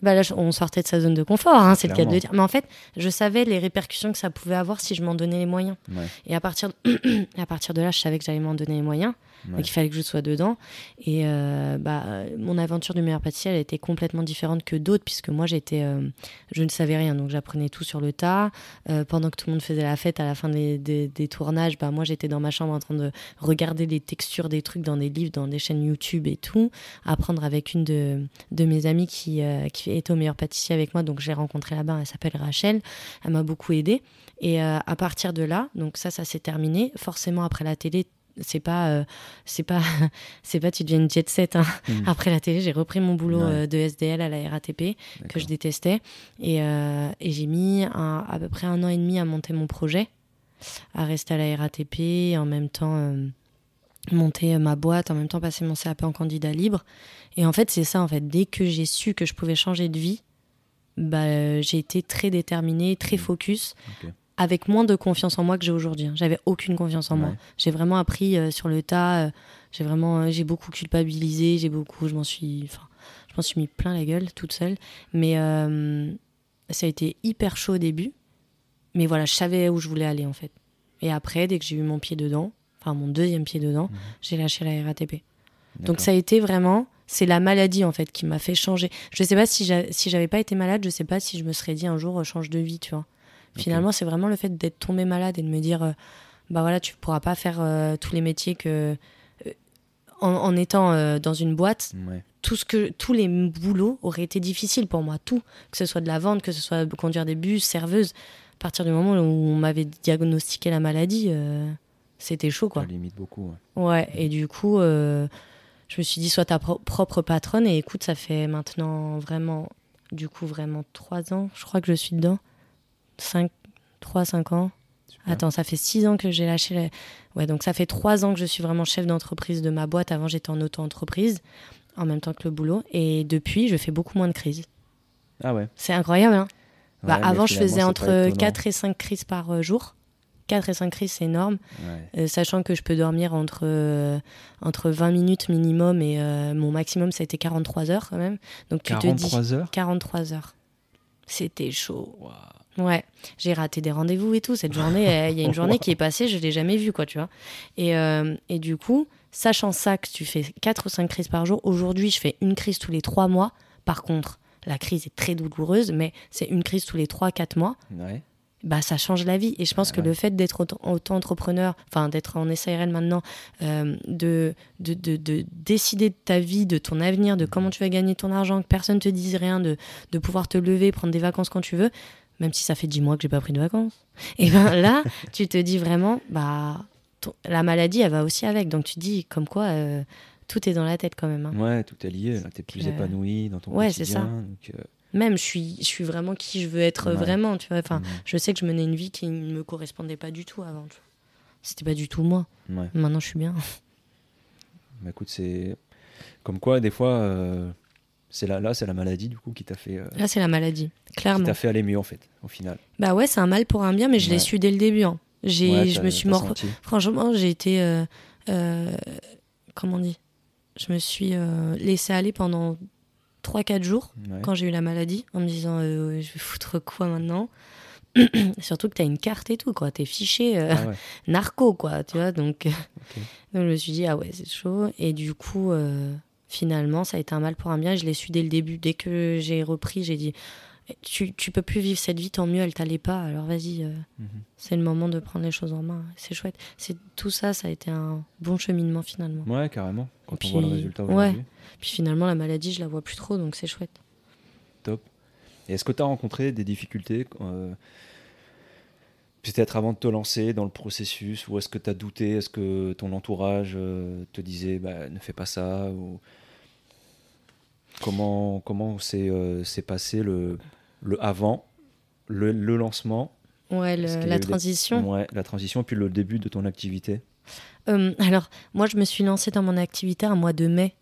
Bah là, on sortait de sa zone de confort, hein, c'est le cas de le dire. Mais en fait, je savais les répercussions que ça pouvait avoir si je m'en donnais les moyens. ouais. Et à partir de, *clears throat* à partir de là, je savais que j'allais m'en donner les moyens. Ouais. Donc il fallait que je sois dedans. Et euh, bah, mon aventure du meilleur pâtissier, elle était complètement différente que d'autres, puisque moi, j'étais, euh, je ne savais rien. Donc j'apprenais tout sur le tas. Euh, pendant que tout le monde faisait la fête à la fin des, des- tournages, bah, moi, j'étais dans ma chambre en train de regarder les textures des trucs dans des livres, dans des chaînes YouTube et tout. Apprendre avec une de, de mes amies qui, qui était au meilleur pâtissier avec moi. Donc je l'ai rencontrée là-bas. Elle s'appelle Rachel. Elle m'a beaucoup aidée. Et à partir de là, donc ça, ça s'est terminé. Forcément, après la télé, c'est pas, euh, c'est pas, *laughs* c'est pas, tu deviens une jet set. hein. Mhm. Après la télé, j'ai repris mon boulot Ouais. euh, de SDL à la RATP que je détestais, et, euh, et j'ai mis un- à peu près un an et demi à monter mon projet, à rester à la RATP, et en même temps monter ma boîte, en même temps passer mon CAP en candidat libre. Et en fait, c'est ça. En fait, dès que j'ai su que je pouvais changer de vie, bah, j'ai été très déterminée, très focus Ok. Avec moins de confiance en moi que j'ai aujourd'hui. hein. J'avais aucune confiance en moi. J'ai vraiment appris euh, sur le tas. euh, j'ai vraiment, euh, j'ai beaucoup culpabilisé. J'ai beaucoup, je m'en suis, enfin, je m'en suis mis plein la gueule toute seule. Mais ça a été hyper chaud au début. Mais voilà, je savais où je voulais aller en fait. Et après, dès que j'ai eu mon pied dedans, enfin mon deuxième pied dedans, Mhm. j'ai lâché la RATP. Donc ça a été vraiment, c'est la maladie en fait qui m'a fait changer. Je sais pas si j'a- si j'avais pas été malade, je sais pas si je me serais dit un jour change de vie, tu vois. Finalement, c'est vraiment le fait d'être tombée malade et de me dire euh, bah voilà, tu pourras pas faire euh, tous les métiers que. euh, en, en étant euh, dans une boîte, Ouais. tout ce que, tous les boulots auraient été difficiles pour moi, tout. Que ce soit de la vente, que ce soit de conduire des bus, serveuse. À partir du moment où on m'avait diagnostiqué la maladie, euh, c'était chaud, quoi. Ça limite beaucoup. ouais. Ouais, et du coup, euh, je me suis dit, sois ta pro- propre patronne. Et écoute, ça fait maintenant vraiment, du coup, vraiment trois ans, je crois que je suis dedans. Cinq, trois, cinq ans. Super. Attends, ça fait six ans que j'ai lâché. la- Ouais, donc ça fait trois ans que je suis vraiment chef d'entreprise de ma boîte. Avant, j'étais en auto-entreprise, en même temps que le boulot. Et depuis, je fais beaucoup moins de crises. Ah ouais. C'est incroyable, hein Bah, Ouais, mais Avant, je faisais entre pas étonnant. 4 et 5 crises par euh, jour. 4 et 5 crises, c'est énorme. Ouais. Euh, sachant que je peux dormir entre, euh, entre 20 minutes minimum et euh, mon maximum, ça a été 43 heures quand même. Donc tu te dis 43 heures? 43 heures. C'était chaud. Waouh. Ouais, j'ai raté des rendez-vous et tout. Cette journée, euh, il y a une journée qui est passée, je l'ai jamais vue, quoi, tu vois. Et, euh, et du coup, sachant ça, que tu fais 4 ou 5 crises par jour, aujourd'hui, je fais une crise tous les 3 mois. Par contre, la crise est très douloureuse, mais c'est une crise tous les 3-4 mois Ouais. bah, ça change la vie. Et je pense Ah que ouais. le fait d'être auto- auto-entrepreneur, enfin d'être en SARL maintenant, euh, de, de, de, de décider de ta vie, de ton avenir, de comment tu vas gagner ton argent, que personne te dise rien, de, de pouvoir te lever, prendre des vacances quand tu veux, même si ça fait 10 mois que j'ai pas pris de vacances. Et ben *laughs* là, tu te dis vraiment, bah, ton- la maladie, elle va aussi avec. Donc tu te dis, comme quoi, euh, tout est dans la tête quand même. hein. Ouais, tout est lié. là. T'es plus Euh, épanoui dans ton ouais, c'est ça. donc, euh, Même, je suis, je suis vraiment qui je veux être Ouais. vraiment, tu vois. Enfin, je sais que je menais une vie qui ne me correspondait pas du tout avant. tu vois. C'était pas du tout moi. ouais. Maintenant, je suis bien. Bah, écoute, c'est comme quoi des fois, c'est là, là, c'est la maladie du coup qui t'a fait, euh, Là, c'est la maladie, qui clairement. t'a fait aller mieux en fait, au final. Bah ouais, c'est un mal pour un bien, mais je l'ai su dès le début. hein. J'ai, Ouais, je t'as- me suis mort. senti. Franchement, j'ai été. euh, euh, comment on dit? Je me suis euh, laissé aller pendant 3-4 jours Ouais. quand j'ai eu la maladie, en me disant euh, je vais foutre quoi maintenant *clears throat* Surtout que t'as une carte et tout, quoi. T'es fiché euh, Ah ouais. *laughs* narco, quoi, tu vois. Donc, *laughs* donc je me suis dit, ah ouais, c'est chaud. Et du coup, euh, finalement, ça a été un mal pour un bien. Et je l'ai su dès le début. Dès que j'ai repris, j'ai dit, tu, tu peux plus vivre cette vie, tant mieux, elle t'allait pas. Alors vas-y, euh, Mhm. c'est le moment de prendre les choses en main. C'est chouette. C'est tout ça, ça a été un bon cheminement finalement. Ouais, carrément. Quand Puis- on voit le résultat ouais. Puis finalement, la maladie, je la vois plus trop, donc c'est chouette. Top. Et est-ce que tu as rencontré des difficultés euh, peut-être avant de te lancer dans le processus ou est-ce que tu as douté Est-ce que ton entourage euh, te disait bah, ne fais pas ça ou... Comment comment s'est euh, s'est passé le, le avant, le, le lancement, Ouais, le- la des- transition. ouais, la transition, puis le début de ton activité Euh, alors, moi, je me suis lancée dans mon activité un mois de mai.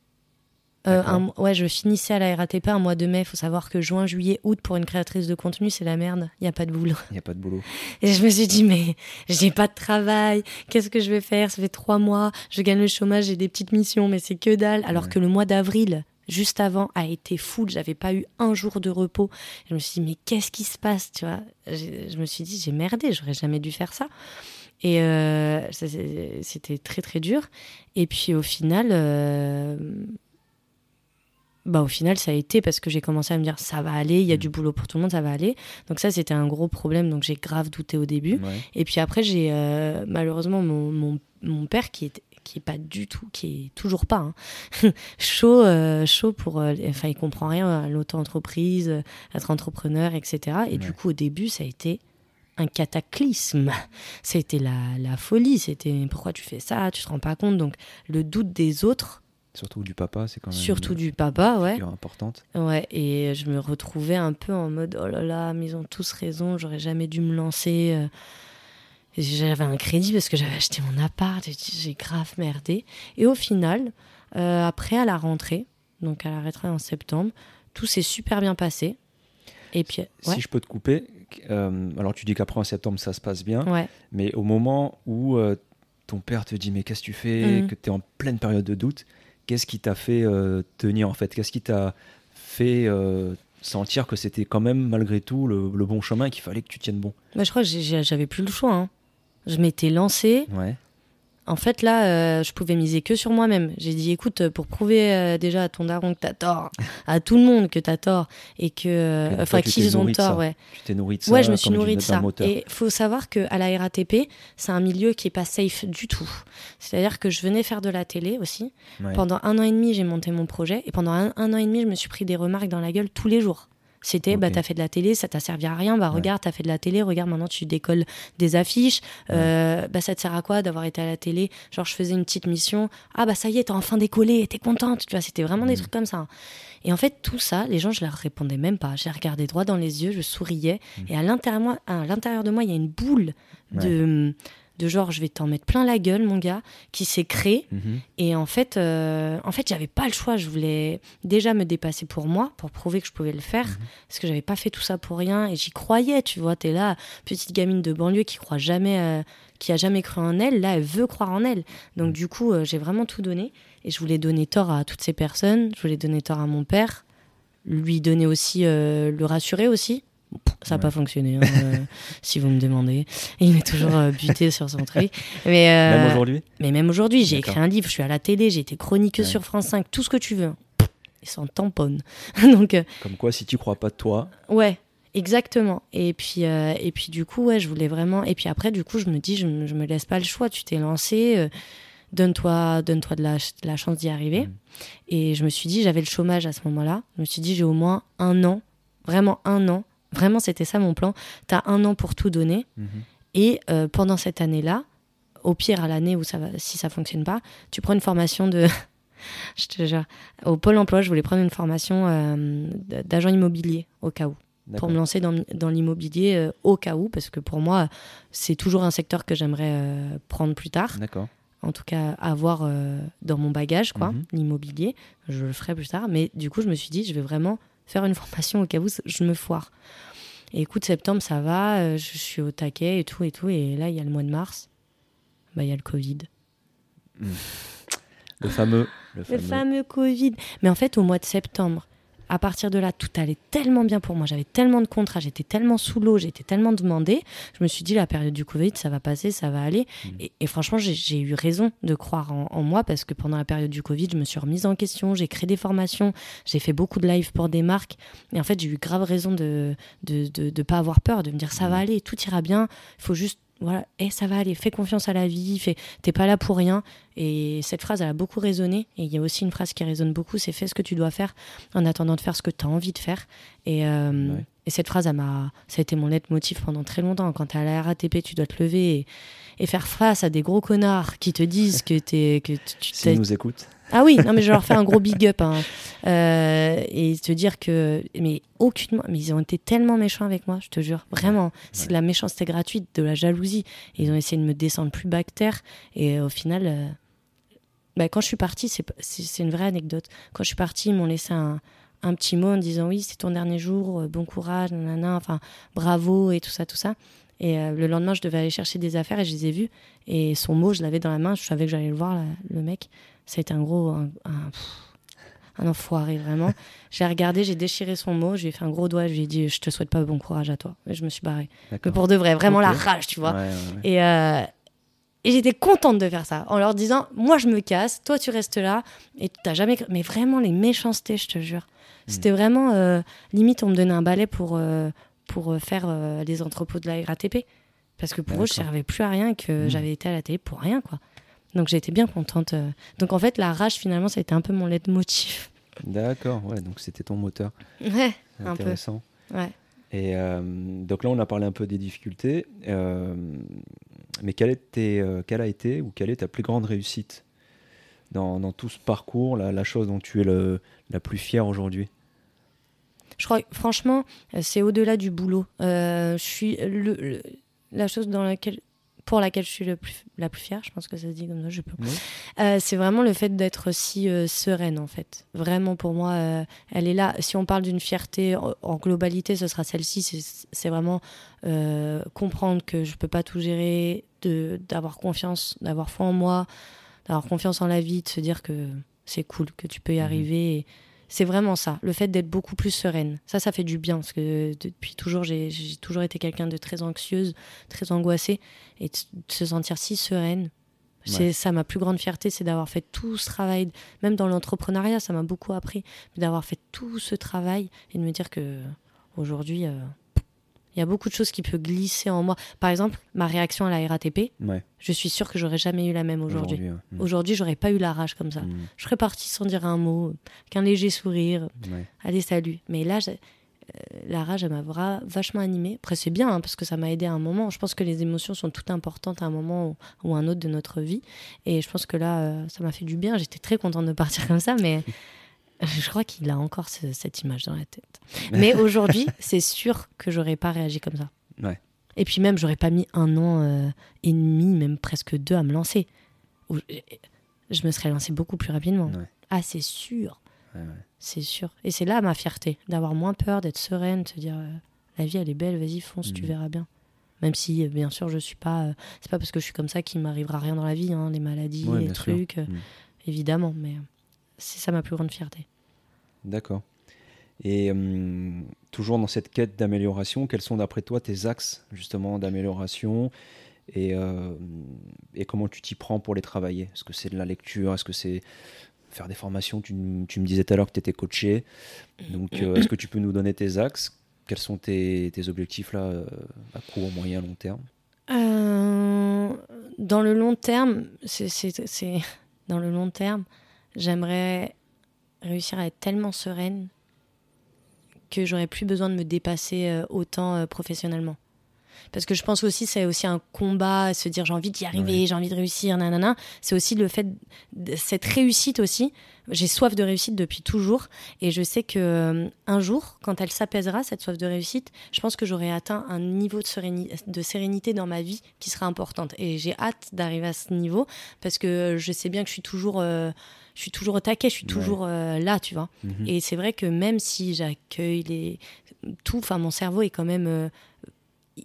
Euh, un ouais, je finissais à la RATP un mois de mai. Il faut savoir que juin, juillet, août, pour une créatrice de contenu, c'est la merde. Il n'y a pas de boulot. Il n'y a pas de boulot. *laughs* Et je me suis dit, mais j'ai pas de travail. Qu'est-ce que je vais faire? Ça fait trois mois. Je gagne le chômage, j'ai des petites missions, mais c'est que dalle. Alors Ouais. que le mois d'avril, juste avant, a été full. J'avais pas eu un jour de repos. Je me suis dit, mais qu'est-ce qui se passe Tu vois? Je me suis dit, j'ai merdé. J'aurais jamais dû faire ça. Et euh, c'était très très dur. Et puis au final, euh, bah au final ça a été parce que j'ai commencé à me dire ça va aller, il y a Mm. du boulot pour tout le monde, ça va aller. Donc ça c'était un gros problème, donc j'ai grave douté au début. Ouais. Et puis après j'ai euh, malheureusement mon, mon, mon père qui est qui est pas du tout, qui est toujours pas hein, *laughs* chaud, euh, chaud pour, euh, enfin il comprend rien à l'auto-entreprise, euh, être entrepreneur, etc. Et Ouais. du coup au début ça a été un cataclysme. *laughs* C'était la, la folie. C'était pourquoi tu fais ça, tu te rends pas compte? Donc le doute des autres, Surtout du papa, c'est quand même surtout une du papa, ouais. importante. Ouais, et je me retrouvais un peu en mode oh là là, mais ils ont tous raison, j'aurais jamais dû me lancer. euh. J'avais un crédit parce que j'avais acheté mon appart, j'ai grave merdé. Et au final, euh, après à la rentrée, donc à la rentrée en septembre, tout s'est super bien passé. Et puis, ouais, Si je peux te couper, euh, alors tu dis qu'après en septembre ça se passe bien, ouais. mais au moment où euh, ton père te dit mais qu'est-ce que tu fais, Mhm. que tu es en pleine période de doute, qu'est-ce qui t'a fait euh, tenir en fait? Qu'est-ce qui t'a fait sentir que c'était quand même malgré tout le, le bon chemin et qu'il fallait que tu tiennes bon? Bah, je crois que j'avais plus le choix. hein. Je m'étais lancée. Ouais. En fait, là, euh, je pouvais miser que sur moi-même. J'ai dit, écoute, pour prouver euh, déjà à ton daron que t'as tort, à tout le monde que t'as tort, et que. euh, Enfin, qu'ils ont nourri tort, ouais. Tu t'es nourri de ça Ouais, je me suis d'une- de ça. Et faut savoir qu'à la RATP, c'est un milieu qui est pas safe du tout. C'est-à-dire que je venais faire de la télé aussi. Ouais. Pendant un an et demi, j'ai monté mon projet. Et pendant un, un an et demi, je me suis pris des remarques dans la gueule tous les jours. C'était, bah, t'as fait de la télé, ça t'a servi à rien. Bah, Ouais. regarde, t'as fait de la télé, regarde, maintenant tu décolles des affiches. Euh, bah, ça te sert à quoi d'avoir été à la télé? Genre, je faisais une petite mission. Ah, bah, ça y est, t'as enfin décollé, t'es contente. Tu vois, c'était vraiment des Mhm. trucs comme ça. Et en fait, tout ça, les gens, je leur répondais même pas. Je les regardais droit dans les yeux, je souriais. Mhm. Et à l'intérieur, moi- à l'intérieur de moi, il y a une boule de, de genre, je vais t'en mettre plein la gueule, mon gars, qui s'est créée. Mhm. Et en fait, euh, en fait, j'avais pas le choix. Je voulais déjà me dépasser pour moi, pour prouver que je pouvais le faire, Mhm. parce que j'avais pas fait tout ça pour rien. Et j'y croyais, tu vois. T'es là, petite gamine de banlieue qui croit jamais, euh, qui a jamais cru en elle. Là, elle veut croire en elle. Donc Mhm. du coup, euh, j'ai vraiment tout donné. Et je voulais donner tort à toutes ces personnes. Je voulais donner tort à mon père, lui donner aussi, le rassurer aussi. Ça n'a Ouais. pas fonctionné, hein, euh, *laughs* si vous me demandez. Et il est toujours euh, buté sur son truc. Mais, euh, Même aujourd'hui mais même aujourd'hui, j'ai écrit un livre, je suis à la télé, j'ai été chroniqueuse Ouais. sur France 5, tout ce que tu veux. Ils s'en tamponnent. *laughs* Donc, Comme quoi, si tu crois pas de toi, ouais, exactement. Et puis, et puis du coup, ouais, je voulais vraiment. Et puis après, du coup, je me dis, je, me- je me laisse pas le choix. Tu t'es lancé, donne-toi, donne-toi de la, de la chance d'y arriver. Mhm. Et je me suis dit, j'avais le chômage à ce moment-là. Je me suis dit, j'ai au moins un an, vraiment un an. Vraiment, c'était ça mon plan. T'as un an pour tout donner. Mhm. Et euh, pendant cette année-là, au pire à l'année où ça va, si ça fonctionne pas, tu prends une formation de, *laughs* je te jure, au pôle emploi, je voulais prendre une formation euh, d'agent immobilier au cas où, pour me lancer dans, dans l'immobilier euh, au cas où, parce que pour moi, c'est toujours un secteur que j'aimerais prendre plus tard, D'accord. en tout cas avoir euh, dans mon bagage, quoi, Mhm. l'immobilier. Je le ferai plus tard, mais du coup, je me suis dit, je vais vraiment faire une formation au cas où je me foire. Et écoute, septembre, ça va, euh, je suis au taquet et tout et tout, et là, il y a le mois de mars, bah, il y a le Covid. Le fameux. Le fameux. Le fameux Covid. Mais en fait, au mois de septembre, à partir de là, tout allait tellement bien pour moi. J'avais tellement de contrats, j'étais tellement sous l'eau, j'étais tellement demandée. Je me suis dit, la période du Covid, ça va passer, ça va aller. Mm. Et, et franchement, j'ai- eu raison de croire en, en moi parce que pendant la période du Covid, je me suis remise en question, j'ai créé des formations, j'ai fait beaucoup de live pour des marques. Et en fait, j'ai eu grave raison de ne de, de pas avoir peur, de me dire, ça va aller, tout ira bien. Il faut juste. Voilà, et ça va aller, fais confiance à la vie, fais, t'es pas là pour rien. Et cette phrase, elle a beaucoup résonné. Et il y a aussi une phrase qui résonne beaucoup, c'est fais ce que tu dois faire en attendant de faire ce que tu as envie de faire. Et, euh, Ouais. et cette phrase, elle m'a, ça a été mon leitmotiv pendant très longtemps. Quand tu à la RATP, tu dois te lever et, et faire face à des gros connards qui te disent *laughs* que, t'es, que tu t'es- S'ils nous écoutent. Ah oui, non mais je leur fais un gros big up hein. Euh, et te dire que mais aucunement, mais ils ont été tellement méchants avec moi, je te jure, vraiment. C'est de la méchanceté gratuite, de la jalousie. Et ils ont essayé de me descendre plus bas que terre. Et au final, euh, bah, quand je suis partie, c'est une vraie anecdote. Quand je suis partie, ils m'ont laissé un, un petit mot en disant oui, c'est ton dernier jour, euh, bon courage, nanana, enfin bravo et tout ça, tout ça. Et euh, le lendemain, je devais aller chercher des affaires et je les ai vues. Et son mot, je l'avais dans la main, je savais que j'allais le voir, le mec. Ça a été un gros. Un, un- pff, un enfoiré, vraiment. *laughs* j'ai regardé, j'ai déchiré son mot, je lui ai fait un gros doigt, je lui ai dit Je te souhaite pas bon courage à toi. Et je me suis barrée. Mais pour de vrai, vraiment la rage, tu vois. Ouais, ouais, ouais. Et, euh, et j'étais contente de faire ça, en leur disant Moi, je me casse, toi, tu restes là. Et t'as jamais. Mais vraiment, les méchancetés, je te jure. C'était vraiment. euh, limite, on me donnait un balai pour, euh, pour faire les entrepôts de la RATP. Parce que pour eux, je servais plus à rien, que Mm. j'avais été à la télé pour rien, quoi. Donc j'ai été bien contente. euh. Donc en fait, la rage, finalement, ça a été un peu mon leitmotiv. D'accord, ouais, donc c'était ton moteur. Ouais, un peu. Intéressant. Ouais. Et euh, donc là, on a parlé un peu des difficultés. euh, mais quelle, était, euh, quelle a été ou quelle est ta plus grande réussite dans, dans tout ce parcours, la, la chose dont tu es le, la plus fière aujourd'hui? Je crois, franchement, c'est au-delà du boulot. Je suis le, le- la chose dans laquelle, pour laquelle je suis le plus, la plus fière, je pense que ça se dit comme ça, je peux. Oui. Euh, c'est vraiment le fait d'être si euh, sereine, en fait. Vraiment, pour moi, euh, elle est là. Si on parle d'une fierté en, en globalité, ce sera celle-ci. C'est- vraiment euh, comprendre que je peux pas tout gérer, d'avoir confiance, d'avoir foi en moi, d'avoir confiance en la vie, de se dire que c'est cool, que tu peux y Mhm. arriver. Et c'est vraiment ça, le fait d'être beaucoup plus sereine. Ça, ça fait du bien, parce que depuis toujours, j'ai toujours été quelqu'un de très anxieuse, très angoissée. Et de de se sentir si sereine, C'est ça ma plus grande fierté, c'est d'avoir fait tout ce travail, même dans l'entrepreneuriat, ça m'a beaucoup appris, d'avoir fait tout ce travail et de me dire que aujourd'hui, euh, il y a beaucoup de choses qui peuvent glisser en moi. Par exemple, ma réaction à la RATP, je suis sûre que j'aurais jamais eu la même aujourd'hui. Aujourd'hui, j'aurais pas eu la rage comme ça. Mm. Je serais partie sans dire un mot, qu'un léger sourire, allez salut. Mais là, euh, la rage, elle m'a vachement animée. Après, c'est bien, hein, parce que ça m'a aidé à un moment. Je pense que les émotions sont toutes importantes à un moment ou, un autre de notre vie. Et je pense que là, euh, ça m'a fait du bien. J'étais très contente de partir *laughs* comme ça, mais je crois qu'il a encore cette image dans la tête. *laughs* Mais aujourd'hui, c'est sûr que j'aurais pas réagi comme ça. Et puis même, j'aurais pas mis un an euh, et demi, même presque deux, à me lancer. Je me serais lancée beaucoup plus rapidement. Ah, c'est sûr. C'est sûr. Et c'est là ma fierté, d'avoir moins peur, d'être sereine, de se dire euh, la vie elle est belle, vas-y fonce, tu mhm. verras bien. Même si euh, bien sûr je suis pas, euh, c'est pas parce que je suis comme ça qu'il m'arrivera rien dans la vie, hein, les maladies, les trucs, mhm. évidemment. Mais c'est ça ma plus grande fierté. D'accord. Et hum, toujours dans cette quête d'amélioration, quels sont d'après toi tes axes justement d'amélioration et, et comment tu t'y prends pour les travailler? Est-ce que c'est de la lecture? Est-ce que c'est faire des formations? Tu, tu me disais tout à l'heure que tu étais coaché. Donc, euh, est-ce que tu peux nous donner tes axes? Quels sont tes, tes objectifs là, euh, à court, moyen, long terme? Euh, Dans le long terme, c'est *laughs* dans le long terme, j'aimerais réussir à être tellement sereine que j'aurais plus besoin de me dépasser autant professionnellement parce que je pense aussi c'est aussi un combat, se dire j'ai envie d'y arriver, j'ai envie de réussir, nanana. C'est aussi le fait de cette réussite aussi. J'ai soif de réussite depuis toujours et je sais que euh, un jour, quand elle s'apaisera cette soif de réussite, je pense que j'aurai atteint un niveau de, sérénité, de sérénité dans ma vie qui sera importante et j'ai hâte d'arriver à ce niveau parce que je sais bien que je suis toujours euh, je suis toujours au taquet, je suis toujours euh, là, tu vois. Mhm. Et c'est vrai que même si j'accueille les tout, enfin mon cerveau est quand même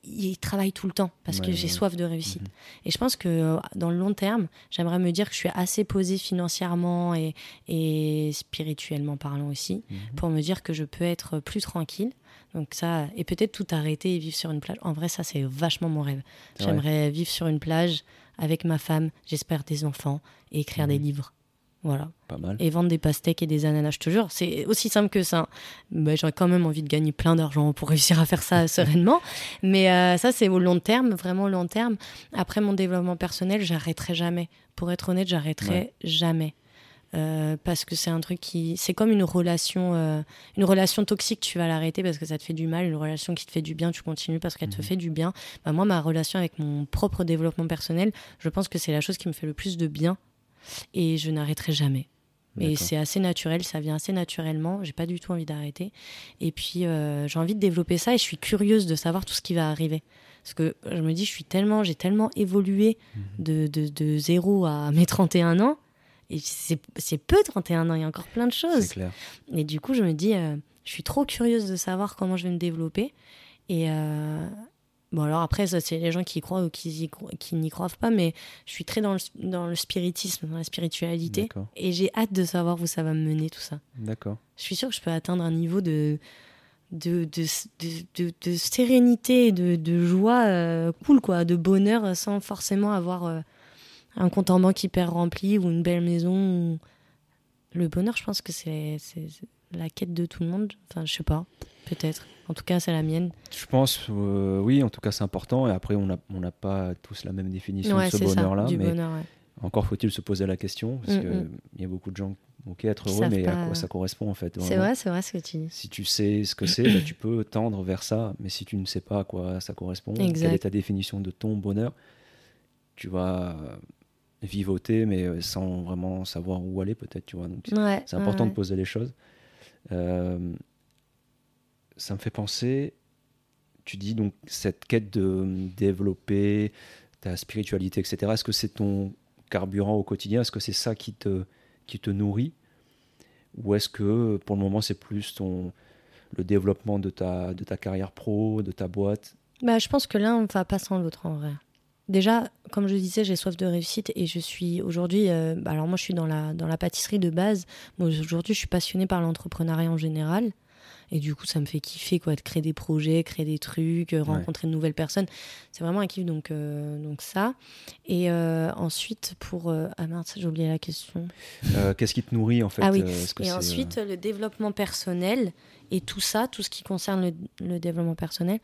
il travaille tout le temps parce que j'ai soif de réussite. Mhm. Et je pense que euh, dans le long terme, j'aimerais me dire que je suis assez posée financièrement et, et spirituellement parlant aussi mhm. pour me dire que je peux être plus tranquille. Donc ça, et peut-être tout arrêter et vivre sur une plage. En vrai, ça, c'est vachement mon rêve. J'aimerais vivre sur une plage avec ma femme, j'espère des enfants, et écrire des livres. Voilà. Pas mal. Et vendre des pastèques et des ananas, je te jure, c'est aussi simple que ça. Mais J'aurais quand même envie de gagner plein d'argent pour réussir à faire ça *laughs* sereinement. Mais euh, ça, c'est au long terme, vraiment long terme. Après mon développement personnel, j'arrêterai jamais. Pour être honnête, j'arrêterai jamais. Euh, parce que c'est un truc qui c'est comme une relation euh, une relation toxique tu vas l'arrêter parce que ça te fait du mal une relation qui te fait du bien tu continues parce qu'elle te mhm. fait du bien bah, moi ma relation avec mon propre développement personnel je pense que c'est la chose qui me fait le plus de bien et je n'arrêterai jamais. Et c'est assez naturel, ça vient assez naturellement. J'ai pas du tout envie d'arrêter. Et puis euh, j'ai envie de développer ça et je suis curieuse de savoir tout ce qui va arriver. Parce que je me dis, je suis tellement, j'ai tellement évolué mhm. de, de, de, zéro à mes 31 ans. Et c'est peu 31 ans, il y a encore plein de choses. Clair. Et du coup, je me dis, euh, je suis trop curieuse de savoir comment je vais me développer. Et, euh, Bon, alors après, ça, c'est les gens qui y croient ou qui, qui n'y croient pas, mais je suis très dans le, dans le spiritisme, dans la spiritualité. Et j'ai hâte de savoir où ça va me mener, tout ça. D'accord. Je suis sûre que je peux atteindre un niveau de, de, de, de, de sérénité, de, de joie euh, cool, quoi, de bonheur, sans forcément avoir euh, un compte en banque hyper rempli ou une belle maison. Le bonheur, je pense que c'est la quête de tout le monde. Enfin, je sais pas, peut-être. En tout cas, c'est la mienne. Je pense, euh, oui, en tout cas, c'est important. Et après, on n'a on pas tous la même définition de ce bonheur-là. Mais encore faut-il se poser la question, parce mm, qu'il mm. y a beaucoup de gens ok, être heureux, mais à quoi ça correspond en fait C'est vrai, c'est vrai ce que tu dis. Si tu sais ce que c'est, bah, tu peux tendre vers ça, mais si tu ne sais pas à quoi ça correspond, quelle est ta définition de ton bonheur, tu vas vivoter, mais euh, sans vraiment savoir où aller peut-être, tu vois. Donc c'est important de poser les choses. Euh, ça me fait penser, tu dis donc cette quête de développer ta spiritualité, etc. Est-ce que c'est ton carburant au quotidien? Est-ce que c'est ça qui te, qui te nourrit? Ou est-ce que pour le moment c'est plus ton, le développement de ta, de ta carrière pro, de ta boîte? Bah, Je pense que l'un ne va pas sans l'autre en vrai. Déjà, comme je disais, j'ai soif de réussite et je suis aujourd'hui. Euh, bah, alors, moi, je suis dans la, dans la pâtisserie de base. Aujourd'hui, je suis passionnée par l'entrepreneuriat en général. Et du coup, ça me fait kiffer quoi, de créer des projets, créer des trucs, euh, rencontrer de nouvelles personnes. C'est vraiment un kiff, donc, euh, donc ça. Et euh, ensuite, pour. ah mince, j'ai oublié la question. Qu'est-ce qui te nourrit en fait Ah oui. et ensuite, le développement personnel et tout ça, tout ce qui concerne le, le développement personnel.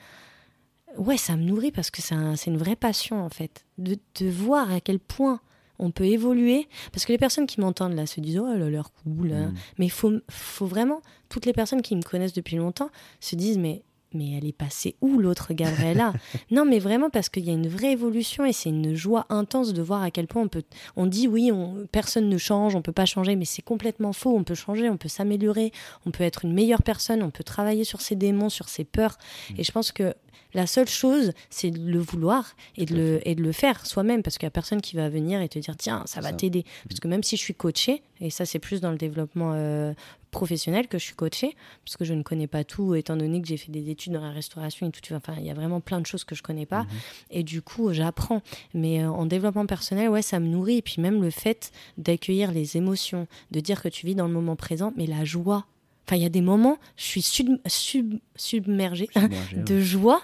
Ouais, ça me nourrit parce que c'est un, une vraie passion en fait. De, de voir à quel point on peut évoluer. Parce que les personnes qui m'entendent là se disent Oh, a l'air cool. Mm. Mais il faut, faut vraiment, toutes les personnes qui me connaissent depuis longtemps se disent Mais mais elle est passée où l'autre Gabriella? *laughs* Non, mais vraiment parce qu'il y a une vraie évolution et c'est une joie intense de voir à quel point on peut. On dit oui, on, personne ne change, on peut pas changer, mais c'est complètement faux. On peut changer, on peut s'améliorer, on peut être une meilleure personne, on peut travailler sur ses démons, sur ses peurs. Mm. Et je pense que la seule chose, c'est de le vouloir et de le, et de le faire soi-même parce qu'il n'y a personne qui va venir et te dire tiens, ça va t'aider. Parce que même si je suis coachée, et ça c'est plus dans le développement euh, professionnel que je suis coachée, parce que je ne connais pas tout, étant donné que j'ai fait des études dans la restauration et tout, enfin il y a vraiment plein de choses que je connais pas. Mhm. Et du coup, j'apprends. Mais euh, en développement personnel, ouais, ça me nourrit. Et puis même le fait d'accueillir les émotions, de dire que tu vis dans le moment présent, mais la joie Enfin, il y a des moments, je suis sub, sub, submergée, *laughs* de joie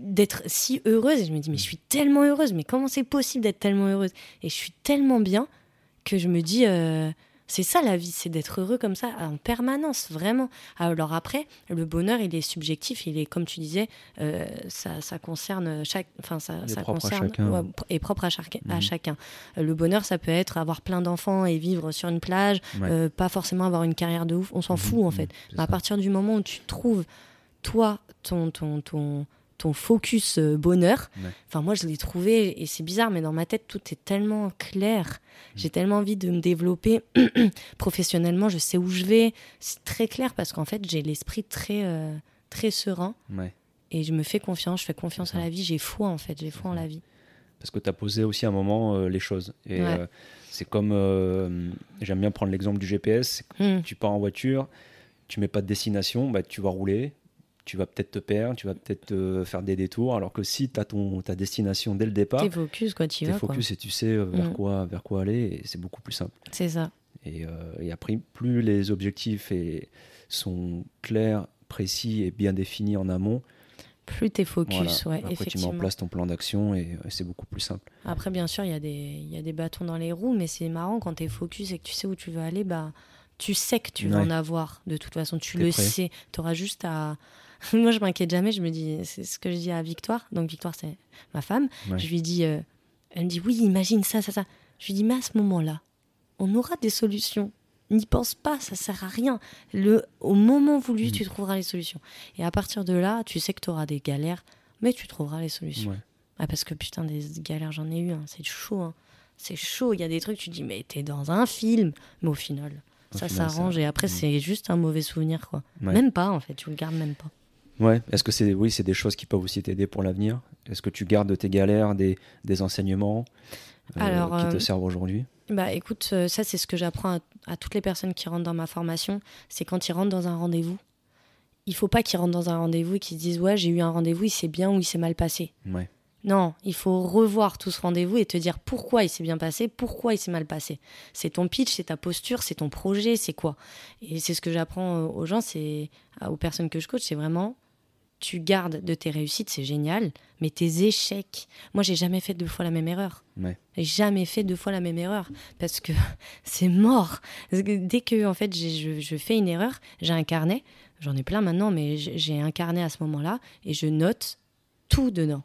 d'être si heureuse. Et je me dis, mais je suis tellement heureuse, mais comment c'est possible d'être tellement heureuse? Et je suis tellement bien que je me dis, euh, c'est ça la vie, c'est d'être heureux comme ça en permanence, vraiment. Alors après, le bonheur, il est subjectif, il est comme tu disais, euh, ça, ça, concerne chaque, enfin ça, ça concerne est propre à, chaque, à mhm. chacun. Le bonheur, ça peut être avoir plein d'enfants et vivre sur une plage, euh, pas forcément avoir une carrière de ouf. On s'en mhm. fout en fait. à partir du moment où tu trouves toi ton ton ton ton focus euh, bonheur. Enfin, moi, je l'ai trouvé, et c'est bizarre, mais dans ma tête, tout est tellement clair. Mm. J'ai tellement envie de me développer *clears throat* professionnellement, je sais où je vais. C'est très clair parce qu'en fait, j'ai l'esprit très, euh, très serein. Et je me fais confiance, je fais confiance à la vie, j'ai foi en fait, j'ai foi en la vie. Parce que tu as posé aussi un moment euh, les choses. Et c'est comme, j'aime bien prendre l'exemple du GPS, mm. tu pars en voiture, tu mets pas de destination, bah, tu vas rouler, tu vas peut-être te perdre, tu vas peut-être faire des détours, alors que si tu as ton, ta destination dès le départ, es focus, quoi, tu vas. focus et tu sais euh, vers, mm. quoi, vers quoi aller, et c'est beaucoup plus simple. C'est ça. Et, euh, et, après, plus les objectifs et, sont clairs, précis et bien définis en amont, plus tu es focus, ouais, Après, effectivement. tu mets en place ton plan d'action et, c'est beaucoup plus simple. Après, bien sûr, il y, a des, y a des bâtons dans les roues, mais c'est marrant quand tu es focus et que tu sais où tu veux aller, bah, tu sais que tu vas en avoir. De toute façon, tu le sais. Tu auras juste à, *laughs* Moi, je m'inquiète jamais. Je me dis, c'est ce que je dis à Victoire. Donc, Victoire, c'est ma femme. Je lui dis, euh, elle me dit, oui, imagine ça, ça, ça. Je lui dis, mais à ce moment-là, on aura des solutions. N'y pense pas, ça sert à rien. Le, au moment voulu, tu mm. trouveras les solutions. Et à partir de là, tu sais que tu auras des galères, mais tu trouveras les solutions. Ah, parce que putain, des galères, j'en ai eu. Hein. C'est chaud. Hein. C'est chaud. Il y a des trucs, tu dis, mais t'es dans un film. Mais au final, ça s'arrange. Et après, c'est juste un mauvais souvenir. quoi. Même pas, en fait. Tu le gardes même pas. Ouais. Est-ce que c'est oui, c'est des choses qui peuvent aussi t'aider pour l'avenir? Est-ce que tu gardes de tes galères des, des enseignements euh, qui te euh, servent aujourd'hui? Bah écoute, euh, ça c'est ce que j'apprends à, toutes les personnes qui rentrent dans ma formation, c'est quand ils rentrent dans un rendez-vous, il faut pas qu'ils rentrent dans un rendez-vous et qu'ils se disent ouais j'ai eu un rendez-vous, il s'est bien ou il s'est mal passé. Ouais. Non, il faut revoir tout ce rendez-vous et te dire pourquoi il s'est bien passé, pourquoi il s'est mal passé. C'est ton pitch, c'est ta posture, c'est ton projet, c'est quoi? Et c'est ce que j'apprends aux gens, c'est aux personnes que je coach, c'est vraiment tu gardes de tes réussites, c'est génial, mais tes échecs. Moi, j'ai jamais fait deux fois la même erreur. J'ai jamais fait deux fois la même erreur parce que *laughs* c'est mort. Dès que en fait je, fais une erreur, j'ai un carnet. J'en ai plein maintenant, mais j'ai un carnet à ce moment-là et je note tout dedans.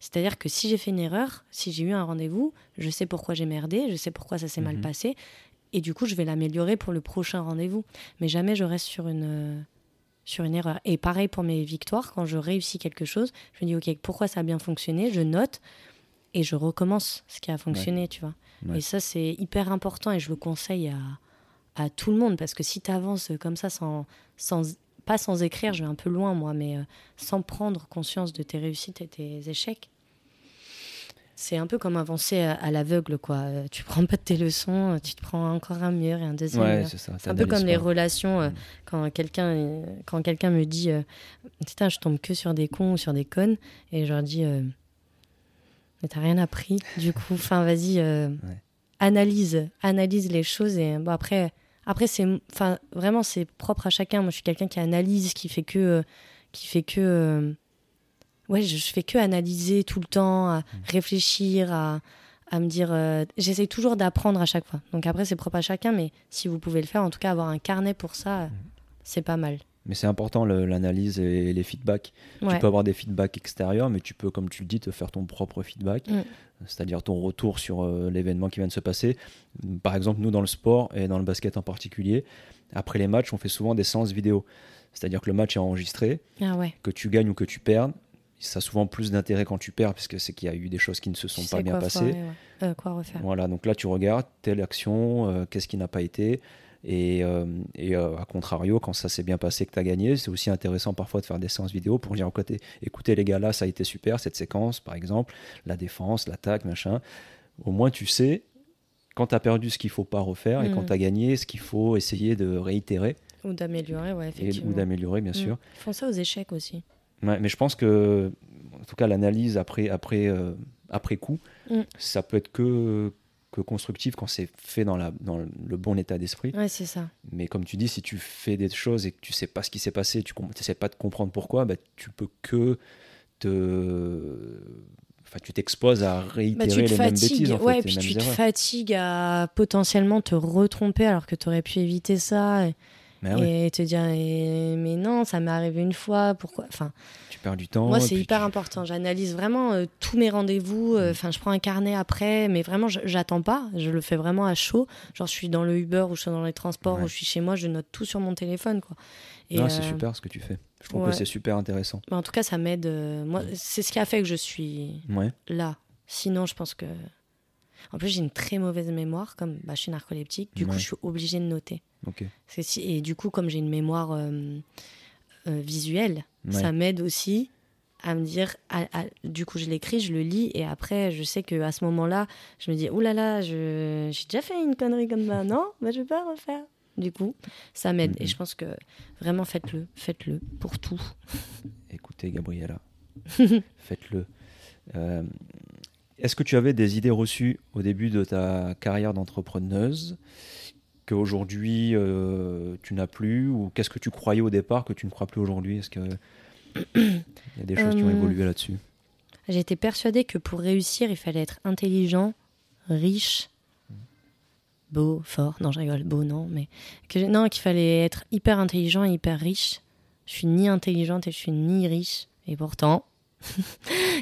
C'est-à-dire que si j'ai fait une erreur, si j'ai eu un rendez-vous, je sais pourquoi j'ai merdé, je sais pourquoi ça s'est mal mhm. passé, et du coup je vais l'améliorer pour le prochain rendez-vous. Mais jamais je reste sur une sur une erreur. Et pareil pour mes victoires, quand je réussis quelque chose, je me dis, OK, pourquoi ça a bien fonctionné Je note et je recommence ce qui a fonctionné, tu vois. Et ça, c'est hyper important et je le conseille à, à tout le monde parce que si tu avances comme ça, sans, sans, pas sans écrire, je vais un peu loin moi, mais euh, sans prendre conscience de tes réussites et tes échecs, c'est un peu comme avancer à, l'aveugle, quoi. Euh, tu prends pas de tes leçons, tu te prends encore un mur et un deuxième ouais, C'est un peu comme les relations. Euh, mm. quand quelqu'un quand quelqu'un me dit, euh, putain, je tombe que sur des cons ou sur des connes, et je leur dis, mais t'as rien appris. Du coup, *laughs* enfin, vas-y, analyse, analyse les choses et bon après. Après, c'est, enfin, vraiment, c'est propre à chacun. Moi, je suis quelqu'un qui analyse, qui fait que, euh, qui fait que, euh, ouais, je, je, fais que analyser tout le temps, à mmh. réfléchir, à, à me dire. Euh, j'essaye toujours d'apprendre à chaque fois. Donc après, c'est propre à chacun, mais si vous pouvez le faire, en tout cas, avoir un carnet pour ça, mmh. c'est pas mal. Mais c'est important l'analyse et les feedbacks. Tu peux avoir des feedbacks extérieurs, mais tu peux, comme tu le dis, te faire ton propre feedback, mm. c'est-à-dire ton retour sur euh, l'événement qui vient de se passer. Par exemple, nous, dans le sport et dans le basket en particulier, après les matchs, on fait souvent des séances vidéo. C'est-à-dire que le match est enregistré, ah que tu gagnes ou que tu perdes. Ça a souvent plus d'intérêt quand tu perds, parce que c'est qu'il y a eu des choses qui ne se sont pas bien passées. Euh, quoi refaire. Voilà, donc là, tu regardes telle action, euh, qu'est-ce qui n'a pas été et, euh, et euh, à contrario, quand ça s'est bien passé, que tu as gagné, c'est aussi intéressant parfois de faire des séances vidéo pour dire côté, écoutez les gars, là ça a été super, cette séquence par exemple, la défense, l'attaque, machin. Au moins tu sais quand tu as perdu ce qu'il faut pas refaire et quand mm. tu as gagné ce qu'il faut essayer de réitérer. Ou d'améliorer, ouais, effectivement. ou d'améliorer, bien mm. sûr. Ils font ça aux échecs aussi. Ouais, mais je pense que, en tout cas, l'analyse après, après, euh, après coup, mm. ça peut être que, que constructif quand c'est fait dans, la, dans le bon état d'esprit. Ouais, c'est ça. Mais comme tu dis, si tu fais des choses et que tu sais pas ce qui s'est passé, tu ne sais pas de comprendre pourquoi, bah, tu peux que te. Enfin, tu t'exposes à réitérer bah, les mêmes bêtises. En ouais, puis tu te fatigues à potentiellement te retromper alors que tu aurais pu éviter ça. Et, et te dire, mais non, ça m'est arrivé une fois, pourquoi Enfin perds du temps. Moi, c'est hyper important. J'analyse vraiment euh, tous mes rendez-vous. Euh, mm. Enfin, je prends un carnet après, mais vraiment, j'attends pas. Je le fais vraiment à chaud. Genre, je suis dans le Uber ou je suis dans les transports ou je suis chez moi, je note tout sur mon téléphone, quoi. Et c'est euh, super ce que tu fais. Je trouve que c'est super intéressant. en tout cas, ça m'aide. moi, c'est ce qui a fait que je suis là. Sinon, je pense que. En plus, j'ai une très mauvaise mémoire, comme bah, je suis narcoleptique. Du coup, je suis obligée de noter. Et du coup, comme j'ai une mémoire visuelle, ça m'aide aussi à me dire, du coup, je l'écris, je le lis, et après, je sais que à ce moment-là, je me dis, oh là là, j'ai déjà fait une connerie comme ça, non, bah, je vais pas refaire. Du coup, ça m'aide, et je pense que vraiment, faites-le, faites-le pour tout. Écoutez, Gabriella, *laughs* faites-le. Euh, est-ce que tu avais des idées reçues au début de ta carrière d'entrepreneuse qu'aujourd'hui euh, tu n'as plus ou qu'est-ce que tu croyais au départ que tu ne crois plus aujourd'hui? Est-ce qu'il *coughs* y a des choses qui ont euh, évolué là-dessus? J'étais persuadée que pour réussir, il fallait être intelligent, riche, beau, fort. Non, je rigole, beau, non, mais que, non, qu'il fallait être hyper intelligent et hyper riche. Je suis ni intelligente et je suis ni riche. Et pourtant,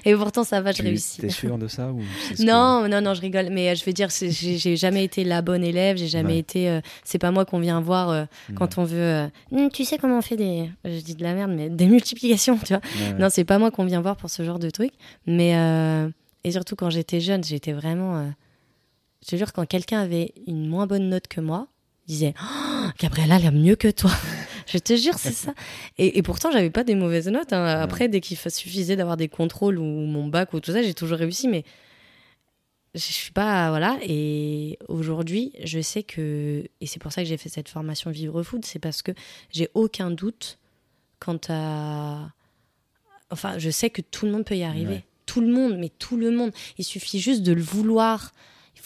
et pourtant, ça va, je réussis. T'es sûr de ça ou Non, non, non, je rigole. Mais euh, je veux dire, j'ai jamais été la bonne élève. J'ai jamais été. Euh, c'est pas moi qu'on vient voir euh, quand on veut. Hum, tu sais comment on fait des. Je dis de la merde, mais des multiplications, tu vois. non, c'est pas moi qu'on vient voir pour ce genre de truc. Mais et surtout quand j'étais jeune, j'étais vraiment. Je te jure, quand quelqu'un avait une moins bonne note que moi, il disait oh, Gabriella, elle a mieux que toi. *laughs* Je te jure, c'est ça. Et, et pourtant, j'avais pas des mauvaises notes. Hein. Après, dès qu'il suffisait d'avoir des contrôles ou mon bac ou tout ça, j'ai toujours réussi. Mais je suis pas voilà et aujourd'hui je sais que et c'est pour ça que j'ai fait cette formation vivre food c'est parce que j'ai aucun doute quant à enfin je sais que tout le monde peut y arriver tout le monde mais tout le monde il suffit juste de le vouloir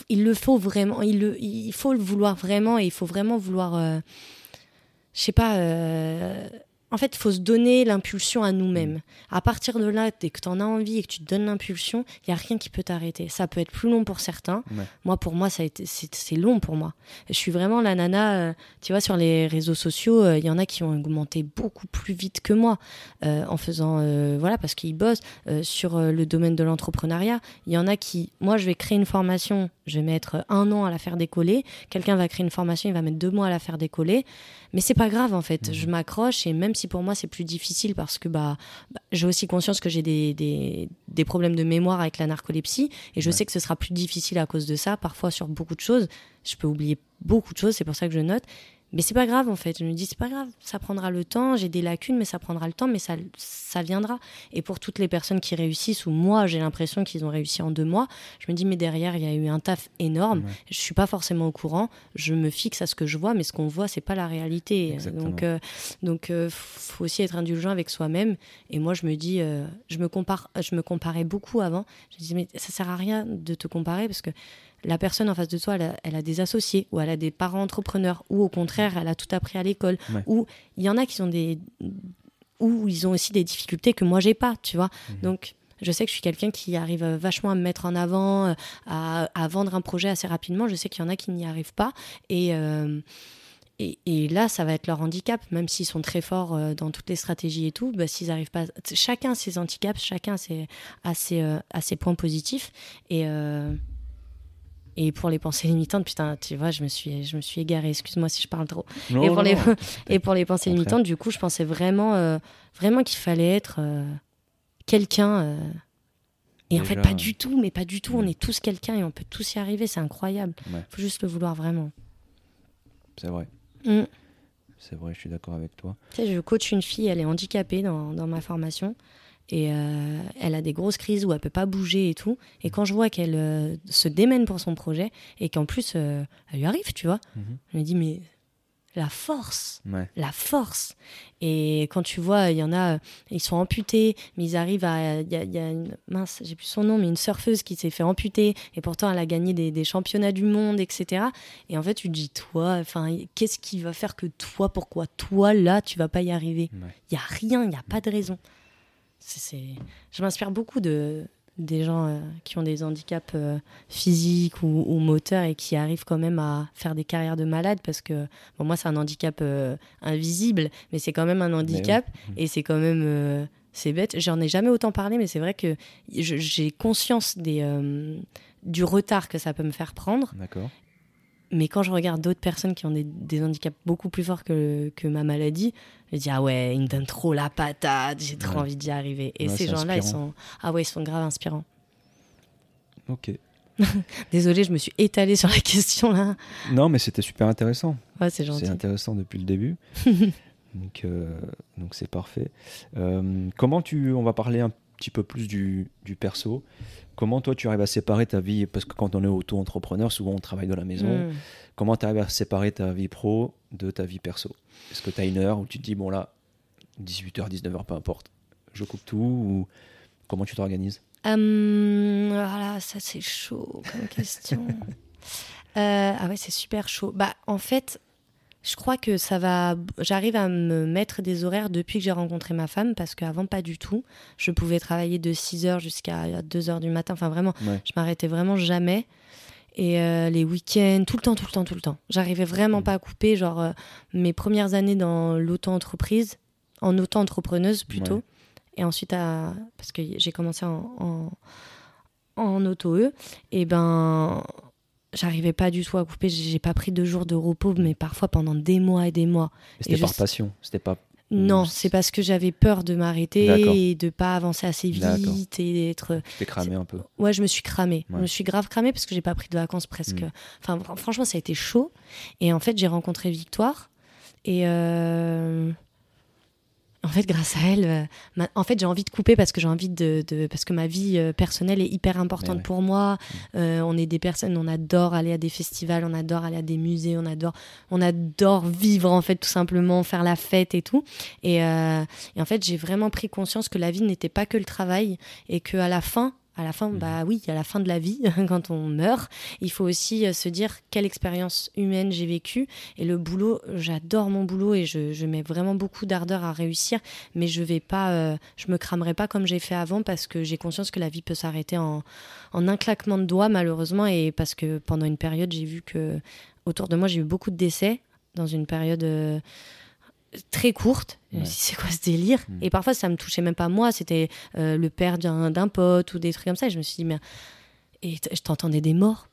il le faut vraiment il le il faut le vouloir vraiment et il faut vraiment vouloir euh, je sais pas, euh, en fait, il faut se donner l'impulsion à nous-mêmes. Mm. À partir de là, dès que tu en as envie et que tu te donnes l'impulsion, il y a rien qui peut t'arrêter. Ça peut être plus long pour certains. Moi, pour moi, ça a été, c'est, long pour moi. Je suis vraiment la nana. Euh, tu vois, sur les réseaux sociaux, euh, il y en a qui ont augmenté beaucoup plus vite que moi euh, en faisant, voilà, parce qu'ils bossent sur le domaine de l'entrepreneuriat. Il y en a qui, moi, je vais créer une formation, je vais mettre un an à la faire décoller. Quelqu'un va créer une formation, il va mettre deux mois à la faire décoller. Mais c'est pas grave en fait. Je m'accroche et même si pour moi c'est plus difficile parce que bah, bah j'ai aussi conscience que j'ai des, des, des, problèmes de mémoire avec la narcolepsie et je sais que ce sera plus difficile à cause de ça. Parfois sur beaucoup de choses, je peux oublier beaucoup de choses, c'est pour ça que je note. Mais c'est pas grave en fait. Je me dis c'est pas grave, ça prendra le temps. J'ai des lacunes, mais ça prendra le temps, mais ça, ça viendra. Et pour toutes les personnes qui réussissent, ou moi j'ai l'impression qu'ils ont réussi en deux mois, je me dis mais derrière il y a eu un taf énorme. Je suis pas forcément au courant. Je me fixe à ce que je vois, mais ce qu'on voit c'est pas la réalité. Donc euh, donc euh, faut aussi être indulgent avec soi-même. Et moi je me dis, euh, je me compare, je me comparais beaucoup avant. Je me dis mais ça sert à rien de te comparer parce que la personne en face de toi, elle a, des associés, ou elle a des parents entrepreneurs, ou au contraire, elle a tout appris à l'école, ou il y en a qui sont des. ou ils ont aussi des difficultés que moi j'ai pas, tu vois. Mhm. Donc, je sais que je suis quelqu'un qui arrive vachement à me mettre en avant, euh, à, vendre un projet assez rapidement. Je sais qu'il y en a qui n'y arrivent pas. Et. Euh, et, là, ça va être leur handicap, même s'ils sont très forts euh, dans toutes les stratégies et tout, bah, s'ils arrivent pas. Chacun ses handicaps, chacun ses, a, ses, ses points positifs. Et, et pour les pensées limitantes, putain, tu vois, je me suis, je me suis égarée. Excuse-moi si je parle trop. et, pour les, *laughs* et pour les pensées limitantes, du coup, je pensais vraiment, euh, vraiment qu'il fallait être euh, quelqu'un. Euh, et en fait, pas du tout, mais pas du tout. On est tous quelqu'un et on peut tous y arriver. C'est incroyable. Il faut juste le vouloir vraiment. C'est vrai. Mm. C'est vrai, je suis d'accord avec toi. Tu sais, je coach une fille, elle est handicapée dans, dans ma formation et euh, elle a des grosses crises où elle peut pas bouger et tout. Et quand je vois qu'elle euh, se démène pour son projet et qu'en plus euh, elle lui arrive, tu vois, mhm. je me dis mais la force, la force. Et quand tu vois, il y en a, ils sont amputés, mais ils arrivent à, il y a, une mince, j'ai plus son nom, mais une surfeuse qui s'est fait amputer et pourtant elle a gagné des, championnats du monde, etc. Et en fait, tu te dis toi, enfin, qu'est-ce qui va faire que toi, pourquoi toi là, tu vas pas y arriver? Il y a rien, il n'y a pas de raison je m'inspire beaucoup de des gens euh, qui ont des handicaps euh, physiques ou, moteurs et qui arrivent quand même à faire des carrières de malade parce que bon, moi c'est un handicap euh, invisible mais c'est quand même un handicap et c'est quand même c'est bête. J'en ai jamais autant parlé mais c'est vrai que j'ai conscience des du retard que ça peut me faire prendre mais quand je regarde d'autres personnes qui ont des, handicaps beaucoup plus forts que, que ma maladie, je dis ah ouais, ils me donnent trop la patate, j'ai trop envie d'y arriver. Et ces gens-là, ils sont ah ouais, ils sont grave inspirants. Ok. *laughs* Désolée, je me suis étalée sur la question là. Non, mais c'était super intéressant. Ouais, c'est gentil. C'est intéressant depuis le début. *laughs* donc, euh, donc c'est parfait. Euh, comment tu, on va parler un petit peu plus du, du perso. Comment toi tu arrives à séparer ta vie Parce que quand on est auto-entrepreneur, souvent on travaille de la maison. Hmm. Comment tu arrives à séparer ta vie pro de ta vie perso? Est-ce que tu as une heure où tu te dis, bon là, 18h, 19h, peu importe, je coupe tout ou comment tu t'organises? Voilà, ça c'est chaud comme question. *laughs* Euh, ah ouais, c'est super chaud. Bah en fait, je crois que ça va. J'arrive à me mettre des horaires depuis que j'ai rencontré ma femme, parce qu'avant, pas du tout. Je pouvais travailler de 6h jusqu'à 2h du matin. Enfin, vraiment, je m'arrêtais vraiment jamais. Et euh, les week-ends, tout le temps, tout le temps, tout le temps. J'arrivais vraiment mm. pas à couper. Genre, euh, mes premières années dans l'auto-entreprise, en auto-entrepreneuse plutôt. Et ensuite, à, parce que j'ai commencé en, en, en auto-E, et ben j'arrivais pas du tout à couper. J'ai pas pris deux jours de repos, mais parfois pendant des mois et des mois. C'était par passion, c'était pas. Non, c'est parce que j'avais peur de m'arrêter et de pas avancer assez vite et d'être. T'es cramé un peu. Ouais, je me suis cramé. Je me suis grave cramé parce que j'ai pas pris de vacances presque. Hmm. Enfin, franchement, ça a été chaud. Et en fait, j'ai rencontré Victoire et. Euh en fait, grâce à elle, euh, en fait, j'ai envie de couper parce que j'ai envie de, parce que ma vie euh, personnelle est hyper importante pour moi. Mm. Euh, on est des personnes, on adore aller à des festivals, on adore aller à des musées, on adore, on adore vivre en fait tout simplement, faire la fête et tout. Et, et en fait, j'ai vraiment pris conscience que la vie n'était pas que le travail et que à la fin, à la fin, bah oui, à la fin de la vie, *laughs* quand on meurt, il faut aussi euh, se dire quelle expérience humaine j'ai vécue. Et le boulot, j'adore mon boulot et je, mets vraiment beaucoup d'ardeur à réussir, mais je vais pas, euh, je me cramerai pas comme j'ai fait avant parce que j'ai conscience que la vie peut s'arrêter en, un claquement de doigts malheureusement et parce que pendant une période j'ai vu que autour de moi j'ai eu beaucoup de décès dans une période. Euh, très courte. C'est quoi ce délire mm. Et parfois, ça me touchait même pas moi. C'était euh, le père d'un pote ou des trucs comme ça. Et je me suis dit, mais. Et je t'entendais des morts.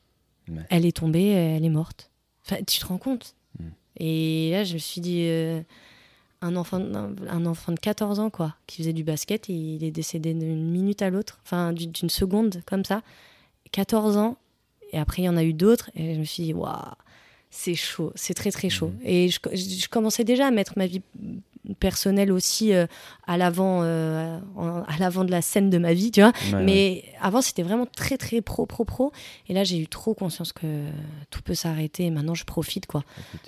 Elle est tombée, elle est morte. Enfin, tu te rends compte mm. Et là, je me suis dit. Euh, un enfant, un, enfant de 14 ans, quoi, qui faisait du basket, et il est décédé d'une minute à l'autre, enfin d'une seconde, comme ça. 14 ans, et après il y en a eu d'autres, et je me suis dit, waouh, c'est chaud, c'est très très chaud. Mhm. Et je, commençais déjà à mettre ma vie personnelle aussi euh, à l'avant euh, à l'avant de la scène de ma vie, tu vois. Mais avant c'était vraiment très très pro pro pro. Et là j'ai eu trop conscience que tout peut s'arrêter. Et maintenant je profite quoi.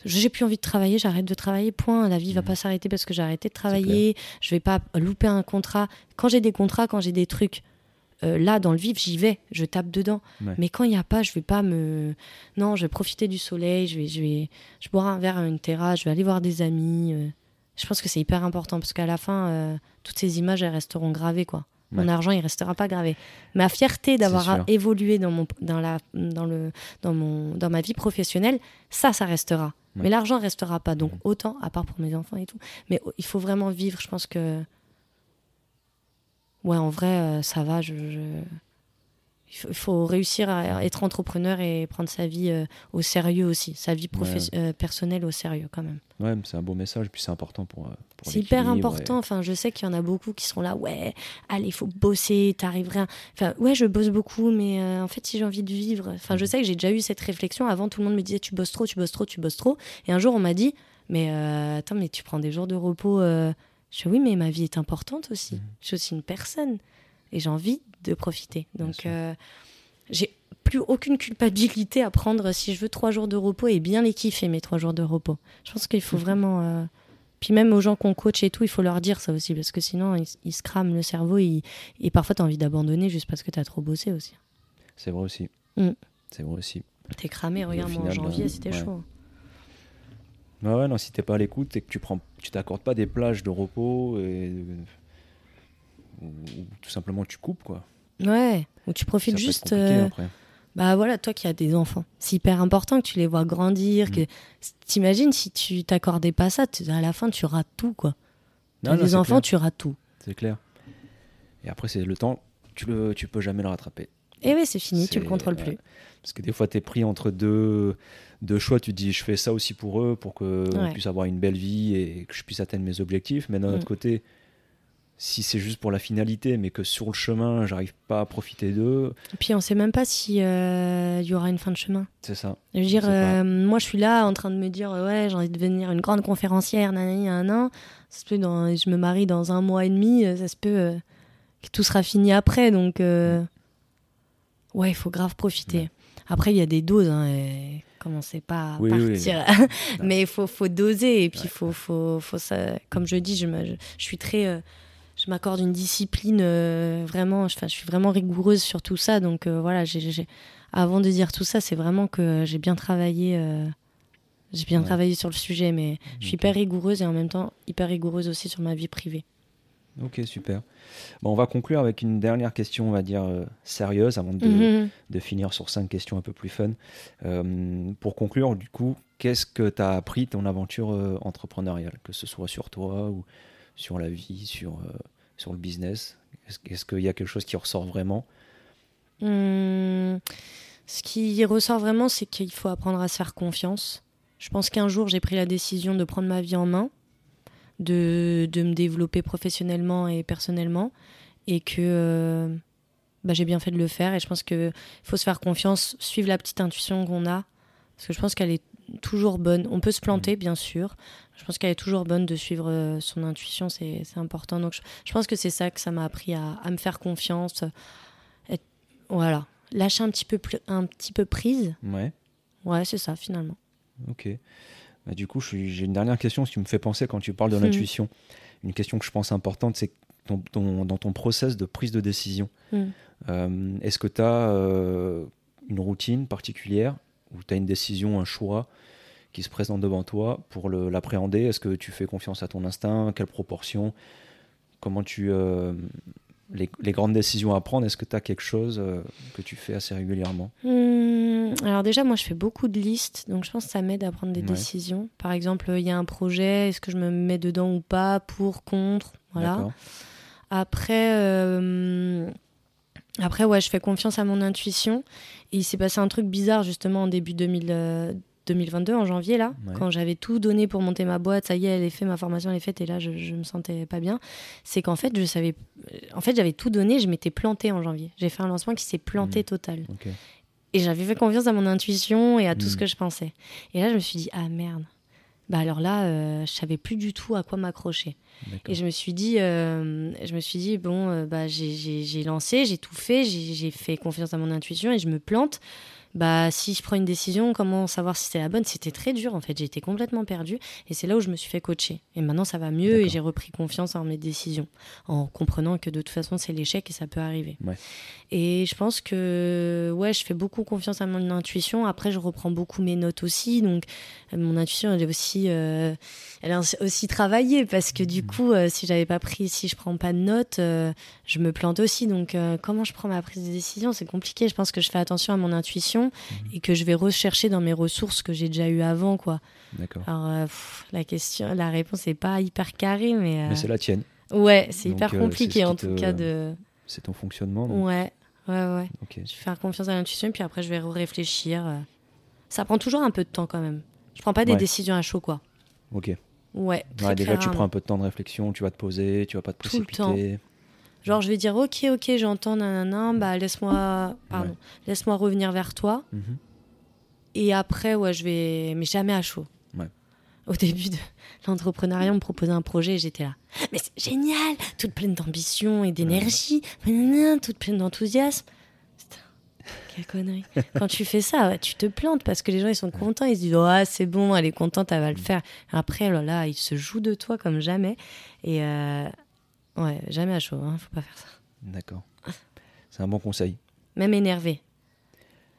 J'ai plus envie de travailler, j'arrête de travailler. Point. La vie va mhm. pas s'arrêter parce que j'ai arrêté de travailler. Je vais pas louper un contrat. Quand j'ai des contrats, quand j'ai des trucs euh, là, dans le vif, j'y vais, je tape dedans. Ouais. Mais quand il n'y a pas, je vais pas me. Non, je vais profiter du soleil, je vais, je vais, je boire un verre à une terrasse, je vais aller voir des amis. euh. Je pense que c'est hyper important parce qu'à la fin, euh, toutes ces images, elles resteront gravées, quoi. Mon argent, il restera pas gravé. Ma fierté d'avoir évolué dans mon, dans la, dans le, dans mon, dans ma vie professionnelle, ça, ça restera. Ouais. Mais l'argent restera pas. Donc autant, à part pour mes enfants et tout. Mais il faut vraiment vivre. Je pense que, ouais, en vrai, euh, ça va. Je, je- Il, faut, réussir à être entrepreneur et prendre sa vie euh, au sérieux aussi, sa vie professe- euh, personnelle au sérieux quand même. Ouais, c'est un beau message, puis c'est important pour. pour C'est hyper important. Enfin, je sais qu'il y en a beaucoup qui seront là. Ouais, allez, il faut bosser, t'arriveras. Enfin, ouais, je bosse beaucoup, mais euh, en fait, si j'ai envie de vivre. Enfin, Mhm. je sais que j'ai déjà eu cette réflexion. Avant, tout le monde me disait tu bosses trop, tu bosses trop, tu bosses trop. Et un jour, on m'a dit mais attends, mais tu prends des jours de repos. Je dis oui, mais ma vie est importante aussi. Mhm. Je suis aussi une personne et j'ai envie de profiter. Donc, euh, j'ai plus aucune culpabilité à prendre si je veux trois jours de repos et bien les kiffer mes trois jours de repos. Je pense qu'il faut vraiment. euh, Puis même aux gens qu'on coach et tout, il faut leur dire ça aussi, parce que sinon, ils, ils se crament le cerveau et, et parfois, tu as envie d'abandonner juste parce que tu as trop bossé aussi. C'est vrai aussi. Mm. C'est vrai aussi. T'es cramé, regarde, moi, en janvier, euh, c'était ouais. chaud. Ouais, ouais, non, si t'es pas à l'écoute et que tu prends, tu t'accordes pas des plages de repos et ou, ou tout simplement tu coupes quoi. Ouais, ou tu profites juste. euh, après. bah voilà, toi qui as des enfants, c'est hyper important que tu les vois grandir. Mm. Que... T'imagines si tu t'accordais pas ça, à la fin, tu rates tout, quoi. Non, non, enfants, clair, tu rates tout. c'est clair. Et après c'est le temps, tu le, tu peux jamais le rattraper. Et oui, c'est fini, tu le contrôles plus. Parce que des fois, tu es pris entre deux, deux choix. Tu te dis, je fais ça aussi pour eux, pour qu'on Ouais. puisse avoir une belle vie et que je puisse atteindre mes objectifs. Mais d'un Mm. autre côté, si c'est juste pour la finalité, mais que sur le chemin, j'arrive pas à profiter d'eux, Et puis on sait même pas si euh, il y aura une fin de chemin. c'est ça. Je veux dire, euh, moi je suis là en train de me dire, euh, ouais, j'ai envie de devenir une grande conférencière, nanani, nanana. Ça se peut, dans, je me marie dans un mois et demi, euh, ça se peut euh, que tout sera fini après. Donc, euh, ouais, il faut grave profiter. Ouais. Après, il y a des doses, hein, et commencez pas à Oui, oui. partir. *laughs* *laughs* Mais il faut, faut doser, et puis il faut, faut, faut ça. Comme je dis, je, me- je, je suis très. euh, je m'accorde une discipline euh, vraiment, enfin, je suis vraiment rigoureuse sur tout ça. Donc euh, voilà, j'ai, avant de dire tout ça, c'est vraiment que j'ai bien travaillé. j'ai bien Ouais. travaillé sur le sujet, mais je suis hyper rigoureuse et en même temps hyper rigoureuse aussi sur ma vie privée. Ok, super. Bon, on va conclure avec une dernière question, on va dire euh, sérieuse, avant de, Mhm. de finir sur cinq questions un peu plus fun. Euh, pour conclure, du coup, qu'est-ce que tu as appris de ton aventure euh, entrepreneuriale, que ce soit sur toi ou sur la vie, sur, sur le business? Est-ce est-ce qu'il y a quelque chose qui ressort vraiment? Hum, ce qui ressort vraiment, c'est qu'il faut apprendre à se faire confiance. Je pense qu'un jour, j'ai pris la décision de prendre ma vie en main, de, de me développer professionnellement et personnellement, et que euh, bah, j'ai bien fait de le faire. Et je pense qu'il faut se faire confiance, suivre la petite intuition qu'on a, parce que je pense qu'elle est toujours bonne. On peut se planter, bien sûr. Je pense qu'elle est toujours bonne de suivre euh, son intuition, c'est important. Donc je, je pense que c'est ça que ça m'a appris à, à me faire confiance. Être- voilà, lâcher un petit peu, un petit peu prise. Ouais, Ouais, c'est ça finalement. ok. Bah, du coup, j'ai une dernière question, si tu me fais penser quand tu parles de Mhm. l'intuition. Une question que je pense importante, c'est que ton- ton- dans ton process de prise de décision, Mhm. euh, est-ce que tu as une routine particulière ou tu as une décision, un choix qui se présente devant toi pour l'appréhender? Est-ce que tu fais confiance à ton instinct? Quelle proportion? Comment tu. euh, les, les grandes décisions à prendre, est-ce que tu as quelque chose euh, que tu fais assez régulièrement? Hum, alors déjà, moi, je fais beaucoup de listes, donc je pense que ça m'aide à prendre des Ouais. décisions. Par exemple, il y a un projet, est-ce que je me mets dedans ou pas, pour, contre, voilà. Après, euh, après, ouais, je fais confiance à mon intuition. Et il s'est passé un truc bizarre justement en début 2000, euh, 2022, en janvier, là, Ouais. quand j'avais tout donné pour monter ma boîte. Ça y est, elle est faite, ma formation elle est faite, et là, je, je me sentais pas bien. C'est qu'en fait, je savais, en fait, j'avais tout donné, je m'étais plantée en janvier. J'ai fait un lancement qui s'est planté Mhm. total. Et j'avais fait confiance à mon intuition et à tout ce que je pensais. Et là, je me suis dit, ah merde. Bah alors là, euh, je savais plus du tout à quoi m'accrocher. Et je me suis dit, euh, je me suis dit bon, euh, bah, j'ai- lancé, j'ai tout fait, j'ai fait confiance à mon intuition et je me plante. Bah si je prends une décision, comment savoir si c'est la bonne? C'était très dur en fait, j'étais complètement perdue et c'est là où je me suis fait coacher. Et maintenant ça va mieux et j'ai repris confiance en mes décisions, en comprenant que de toute façon c'est l'échec et ça peut arriver. Et je pense que ouais, je fais beaucoup confiance à mon intuition. Après je reprends beaucoup mes notes aussi, donc mon intuition elle est aussi, euh, elle est aussi travaillée parce que du mmh. coup euh, si j'avais pas pris, si je prends pas de notes, euh, je me plante aussi. Donc comment je prends ma prise de décision, c'est compliqué. Je pense que je fais attention à mon intuition Mhm. et que je vais rechercher dans mes ressources que j'ai déjà eu avant, quoi. D'accord. Alors, euh, la question, la réponse n'est pas hyper carrée, mais. Mais c'est la tienne. Ouais, c'est hyper euh, compliqué en tout cas de. C'est ton fonctionnement. Ouais, ouais, ouais. Je vais faire confiance à l'intuition, puis après je vais réfléchir. Euh. Ça prend toujours un peu de temps quand même. Je prends pas des décisions à chaud, quoi. Ok. Ouais. déjà, tu prends un peu de temps de réflexion, tu vas te poser, tu vas pas te précipiter. Genre, je vais dire, ok, ok, j'entends, nanana, bah laisse-moi, pardon, laisse-moi revenir vers toi. Mhm. Et après, ouais, je vais, mais jamais à chaud. Au début de *laughs* l'entrepreneuriat, on me proposait un projet et j'étais là. Mais c'est génial, toute pleine d'ambition et d'énergie, toute pleine d'enthousiasme. Quelle connerie. *laughs* Quand tu fais ça, tu te plantes parce que les gens ils sont contents, ils se disent oh, c'est bon, elle est contente, elle va le mm. faire. Après, là, là, ils se jouent de toi comme jamais. Et euh, Ouais, jamais à chaud, hein, faut pas faire ça. D'accord. C'est un bon conseil. Même énervé.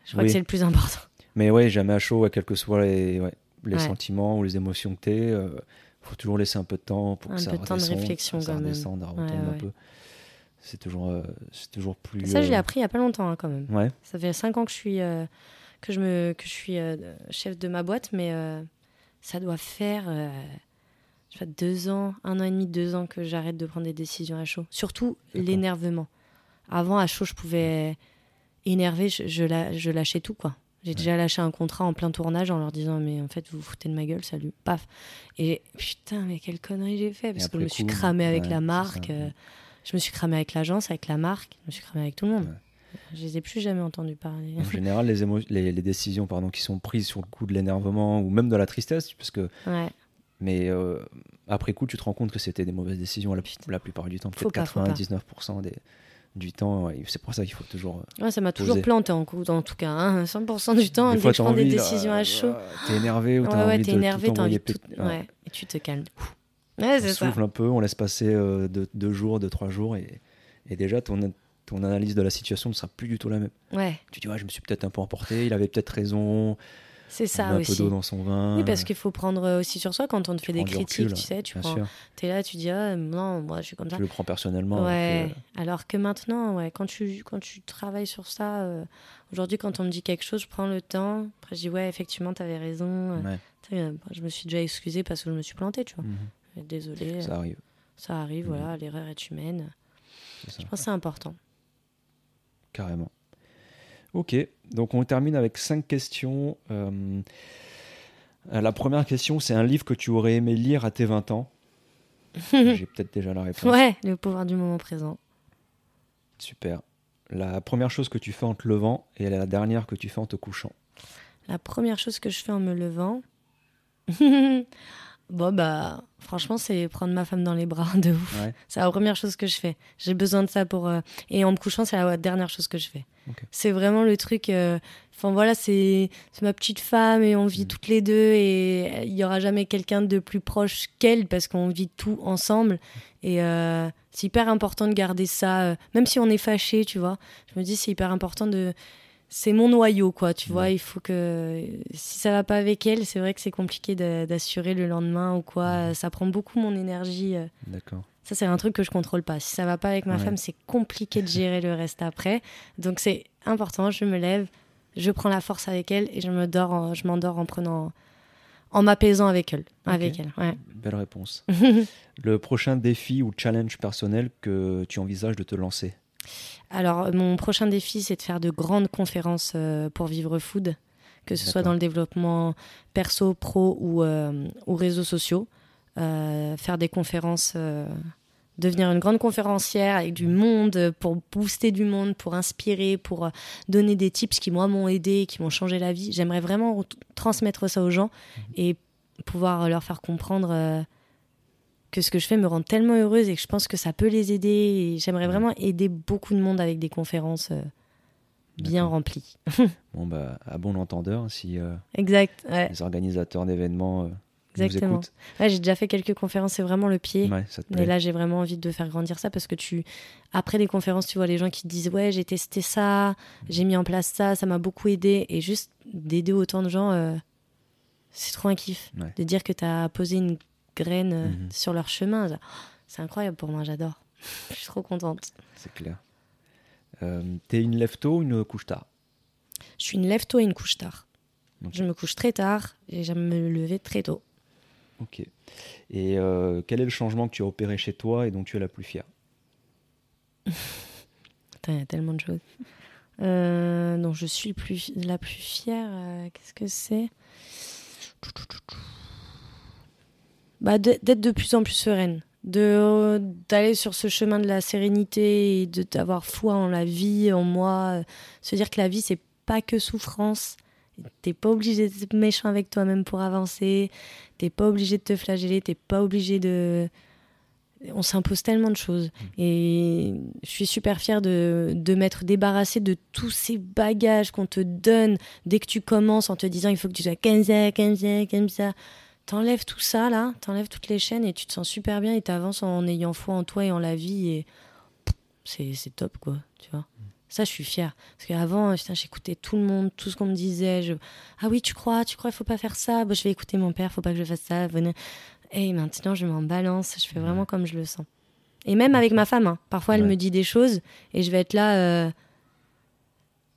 Je crois que c'est le plus important. Mais ouais, jamais à chaud, quels que soient les, les sentiments ou les émotions que tu es, euh, faut toujours laisser un peu de temps pour un que ça peu de temps de réflexion ça, quand même. un peu. C'est toujours, euh, c'est toujours plus. Ça, je l'ai euh, appris il y a pas longtemps hein, quand même. Ouais. Ça fait 5 ans que je suis, que je me, que je suis chef de ma boîte, mais ça doit faire je sais deux ans, un an et demi, deux ans que j'arrête de prendre des décisions à chaud. Surtout l'énervement. Avant, à chaud, je pouvais énerver, je, je, lâchais tout, quoi. J'ai déjà lâché un contrat en plein tournage en leur disant mais en fait vous vous foutez de ma gueule salut paf et putain mais quelle connerie j'ai fait parce que je me suis cramé avec la marque euh, je me suis cramé avec l'agence avec la marque je me suis cramé avec tout le monde je les ai plus jamais entendus parler en général les, les, les, décisions pardon qui sont prises sur le coup de l'énervement ou même de la tristesse parce que ouais. Mais euh, après coup, tu te rends compte que c'était des mauvaises décisions la, la plupart du temps. Peut-être 99% des, du temps. C'est pour ça qu'il faut toujours. Euh, ouais, ça m'a toujours planté en, coup, en tout cas. 100% hein. *laughs* du temps, dès que je prends des décisions à chaud. T'es énervé ou t'as ouais, envie, énervé, as envie de ouais. Et tu te calmes. Ouais, on souffle un peu, on laisse passer euh, deux, jours, deux, trois jours et, et déjà ton, ton analyse de la situation ne sera plus du tout la même. Ouais. Tu dis, ouais, je me suis peut-être un peu emporté, il avait peut-être raison. C'est ça aussi. Un peu d'eau dans son vin. Oui, parce qu'il faut prendre euh, aussi sur soi quand on te fait des critiques, tu sais, tu prends, es là, tu dis ah non, moi je suis comme ça. Tu le prends personnellement. Ouais. Alors que, maintenant, ouais, quand tu quand tu travailles sur ça, euh, aujourd'hui quand on me dit quelque chose, je prends le temps. Après je dis ouais, effectivement, tu avais raison. Euh, je me suis déjà excusée parce que je me suis plantée, tu vois. Mhm. Désolée. Ça arrive. Ça arrive, mhm. voilà, l'erreur est humaine. je pense que c'est important. Carrément. Ok, donc on termine avec cinq questions. Euh, la première question, c'est un livre que tu aurais aimé lire à tes 20 ans. *laughs* J'ai peut-être déjà la réponse. Ouais, le pouvoir du moment présent. Super. La première chose que tu fais en te levant et la dernière que tu fais en te couchant. La première chose que je fais en me levant. *laughs* bon, bah, franchement, c'est prendre ma femme dans les bras *laughs* de ouf. C'est la première chose que je fais. J'ai besoin de ça pour. Euh, et en me couchant, c'est la dernière chose que je fais. C'est vraiment le truc. Euh, enfin voilà, c'est ma petite femme et on vit mm. toutes les deux et il y aura jamais quelqu'un de plus proche qu'elle parce qu'on vit tout ensemble. Et euh, c'est hyper important de garder ça, euh, même si on est fâché, tu vois. Je me dis c'est hyper important de c'est mon noyau, quoi. Tu vois, il faut que si ça va pas avec elle, c'est vrai que c'est compliqué d'assurer le lendemain ou quoi. Ça prend beaucoup mon énergie. D'accord. Ça, c'est un truc que je contrôle pas. Si ça va pas avec ma femme, c'est compliqué de gérer le reste après. Donc, c'est important. Je me lève, je prends la force avec elle et je me dors, je m'endors en prenant, en m'apaisant avec elle. Avec elle. Ouais. Belle réponse. *laughs* le prochain défi ou challenge personnel que tu envisages de te lancer? Alors, mon prochain défi, c'est de faire de grandes conférences euh, pour Vivre Food, que ce soit dans le développement perso, pro ou, euh, ou réseaux sociaux. Euh, faire des conférences devenir une grande conférencière avec du monde pour booster du monde, pour inspirer, pour donner des tips qui moi m'ont aidé, qui m'ont changé la vie. J'aimerais vraiment transmettre ça aux gens mhm. et pouvoir leur faire comprendre que ce que je fais me rend tellement heureuse et que je pense que ça peut les aider. J'aimerais vraiment aider beaucoup de monde avec des conférences. Euh. bien rempli. *laughs* bon, bah, à bon entendeur, si euh, exact, les organisateurs d'événements euh, Exactement. Nous écoutent. Ouais, j'ai déjà fait quelques conférences, c'est vraiment le pied. Ouais, ça te plaît. Et là, j'ai vraiment envie de faire grandir ça parce que tu, après les conférences, tu vois les gens qui te disent Ouais, j'ai testé ça, j'ai mis en place ça, ça m'a beaucoup aidé. Et juste d'aider autant de gens, c'est trop un kiff. De dire que tu as posé une graine mhm. sur leur chemin, c'est incroyable pour moi, j'adore. Je suis trop contente. C'est clair. Euh, T'es une lève-tôt ou une couche tard? Je suis une lève-tôt et une couche tard. Je me couche très tard et j'aime me lever très tôt. Ok. Et euh, quel est le changement que tu as opéré chez toi et dont tu es la plus fière? *laughs* Il y a tellement de choses. Euh, dont je suis plus, la plus fière, euh, qu'est-ce que c'est? Bah, D'être de plus en plus sereine de d'aller sur ce chemin de la sérénité et de d'avoir foi en la vie, en moi, se dire que la vie c'est pas que souffrance. T'es pas obligé d'être méchant avec toi-même pour avancer. T'es pas obligé de te flageller. T'es pas obligé de. On s'impose tellement de choses. Mm. Et je suis super fière de, de m'être débarrassée de tous ces bagages qu'on te donne dès que tu commences en te disant il faut que tu sois comme ça, comme ça, comme ça t'enlèves tout ça là, t'enlèves toutes les chaînes et tu te sens super bien et t'avances en ayant foi en toi et en la vie et c'est, top quoi, tu vois. Ça, je suis fière. Parce qu'avant, j'écoutais tout le monde, tout ce qu'on me disait. Je... Ah oui, tu crois, tu crois, il faut pas faire ça. je vais écouter mon père, faut pas que je fasse ça. Et maintenant, je m'en balance. Je fais vraiment comme je le sens. Et même avec ma femme, hein. parfois, elle me dit des choses et je vais être là. Euh,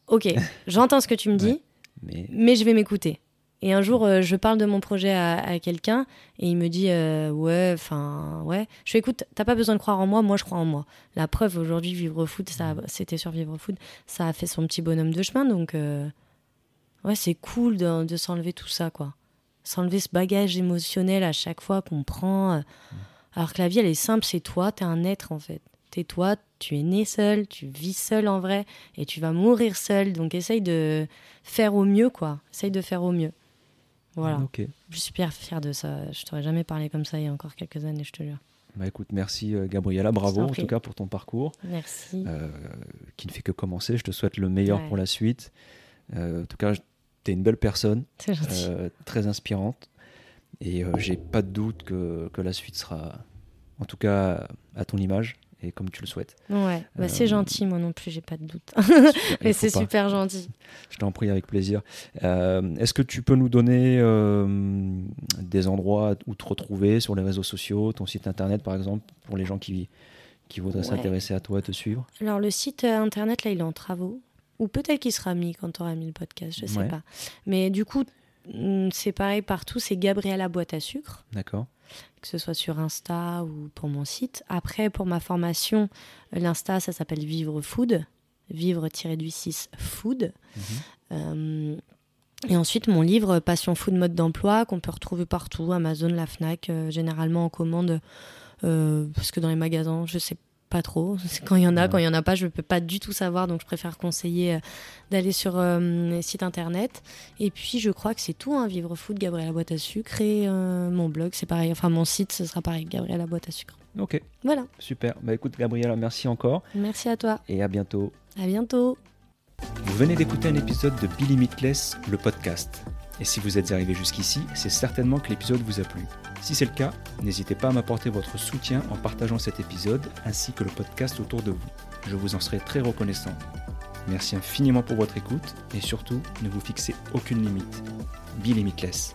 ok, *laughs* j'entends ce que tu me dis, mais je vais m'écouter. Et un jour, euh, je parle de mon projet à, quelqu'un et il me dit euh, Ouais, enfin, ouais. Je fais Écoute, t'as pas besoin de croire en moi, moi je crois en moi. La preuve, aujourd'hui, Vivre Food, ça, c'était sur Vivre Food, ça a fait son petit bonhomme de chemin. Donc, euh, ouais, c'est cool de, de s'enlever tout ça, quoi. S'enlever ce bagage émotionnel à chaque fois qu'on prend. Alors que la vie, elle est simple, c'est toi, t'es un être en fait. T'es toi, tu es né seul, tu vis seul en vrai et tu vas mourir seul. Donc essaye de faire au mieux, quoi. Essaye de faire au mieux. Voilà. Je suis super fière de ça. Je t'aurais jamais parlé comme ça il y a encore quelques années, je te jure. Bah écoute, merci euh, Gabriella, bravo en, tout cas pour ton parcours. Merci. Euh, qui ne fait que commencer. Je te souhaite le meilleur pour la suite. Euh, en tout cas, tu es une belle personne, très inspirante. Et j'ai pas de doute que, que, la suite sera, en tout cas, à ton image et comme tu le souhaites. Ouais, bah, c'est euh, gentil, moi non plus, j'ai pas de doute. *laughs* Mais c'est super gentil. Je t'en prie avec plaisir. Euh, est-ce que tu peux nous donner euh, des endroits où te retrouver sur les réseaux sociaux, ton site internet par exemple, pour les gens qui, qui voudraient s'intéresser à toi te suivre? Alors le site internet, là, il est en travaux. Ou peut-être qu'il sera mis quand tu auras mis le podcast, je sais pas. Mais du coup, mm, c'est pareil partout, c'est Gabriella Boîte à sucre. D'accord que ce soit sur Insta ou pour mon site. Après, pour ma formation, l'Insta, ça s'appelle Vivre Food, vivre-du-6 food. Mhm. Euh, et ensuite, mon livre Passion Food Mode d'emploi, qu'on peut retrouver partout, Amazon, la Fnac, euh, généralement en commande, euh, parce que dans les magasins, je sais pas trop. Quand il y en a, quand il y en a pas, je peux pas du tout savoir, donc je préfère conseiller euh, d'aller sur euh, les sites internet. Et puis je crois que c'est tout, hein, Vivre Food, Gabriel la boîte à sucre et euh, mon blog, c'est pareil. Enfin mon site, ce sera pareil, Gabriel la boîte à sucre. Ok. Voilà. Super. Bah écoute Gabriela, merci encore. Merci à toi. Et à bientôt. À bientôt. Vous venez d'écouter un épisode de Be Limitless, le podcast. Et si vous êtes arrivé jusqu'ici, c'est certainement que l'épisode vous a plu. Si c'est le cas, n'hésitez pas à m'apporter votre soutien en partageant cet épisode ainsi que le podcast autour de vous. Je vous en serai très reconnaissant. Merci infiniment pour votre écoute et surtout, ne vous fixez aucune limite. Be limitless.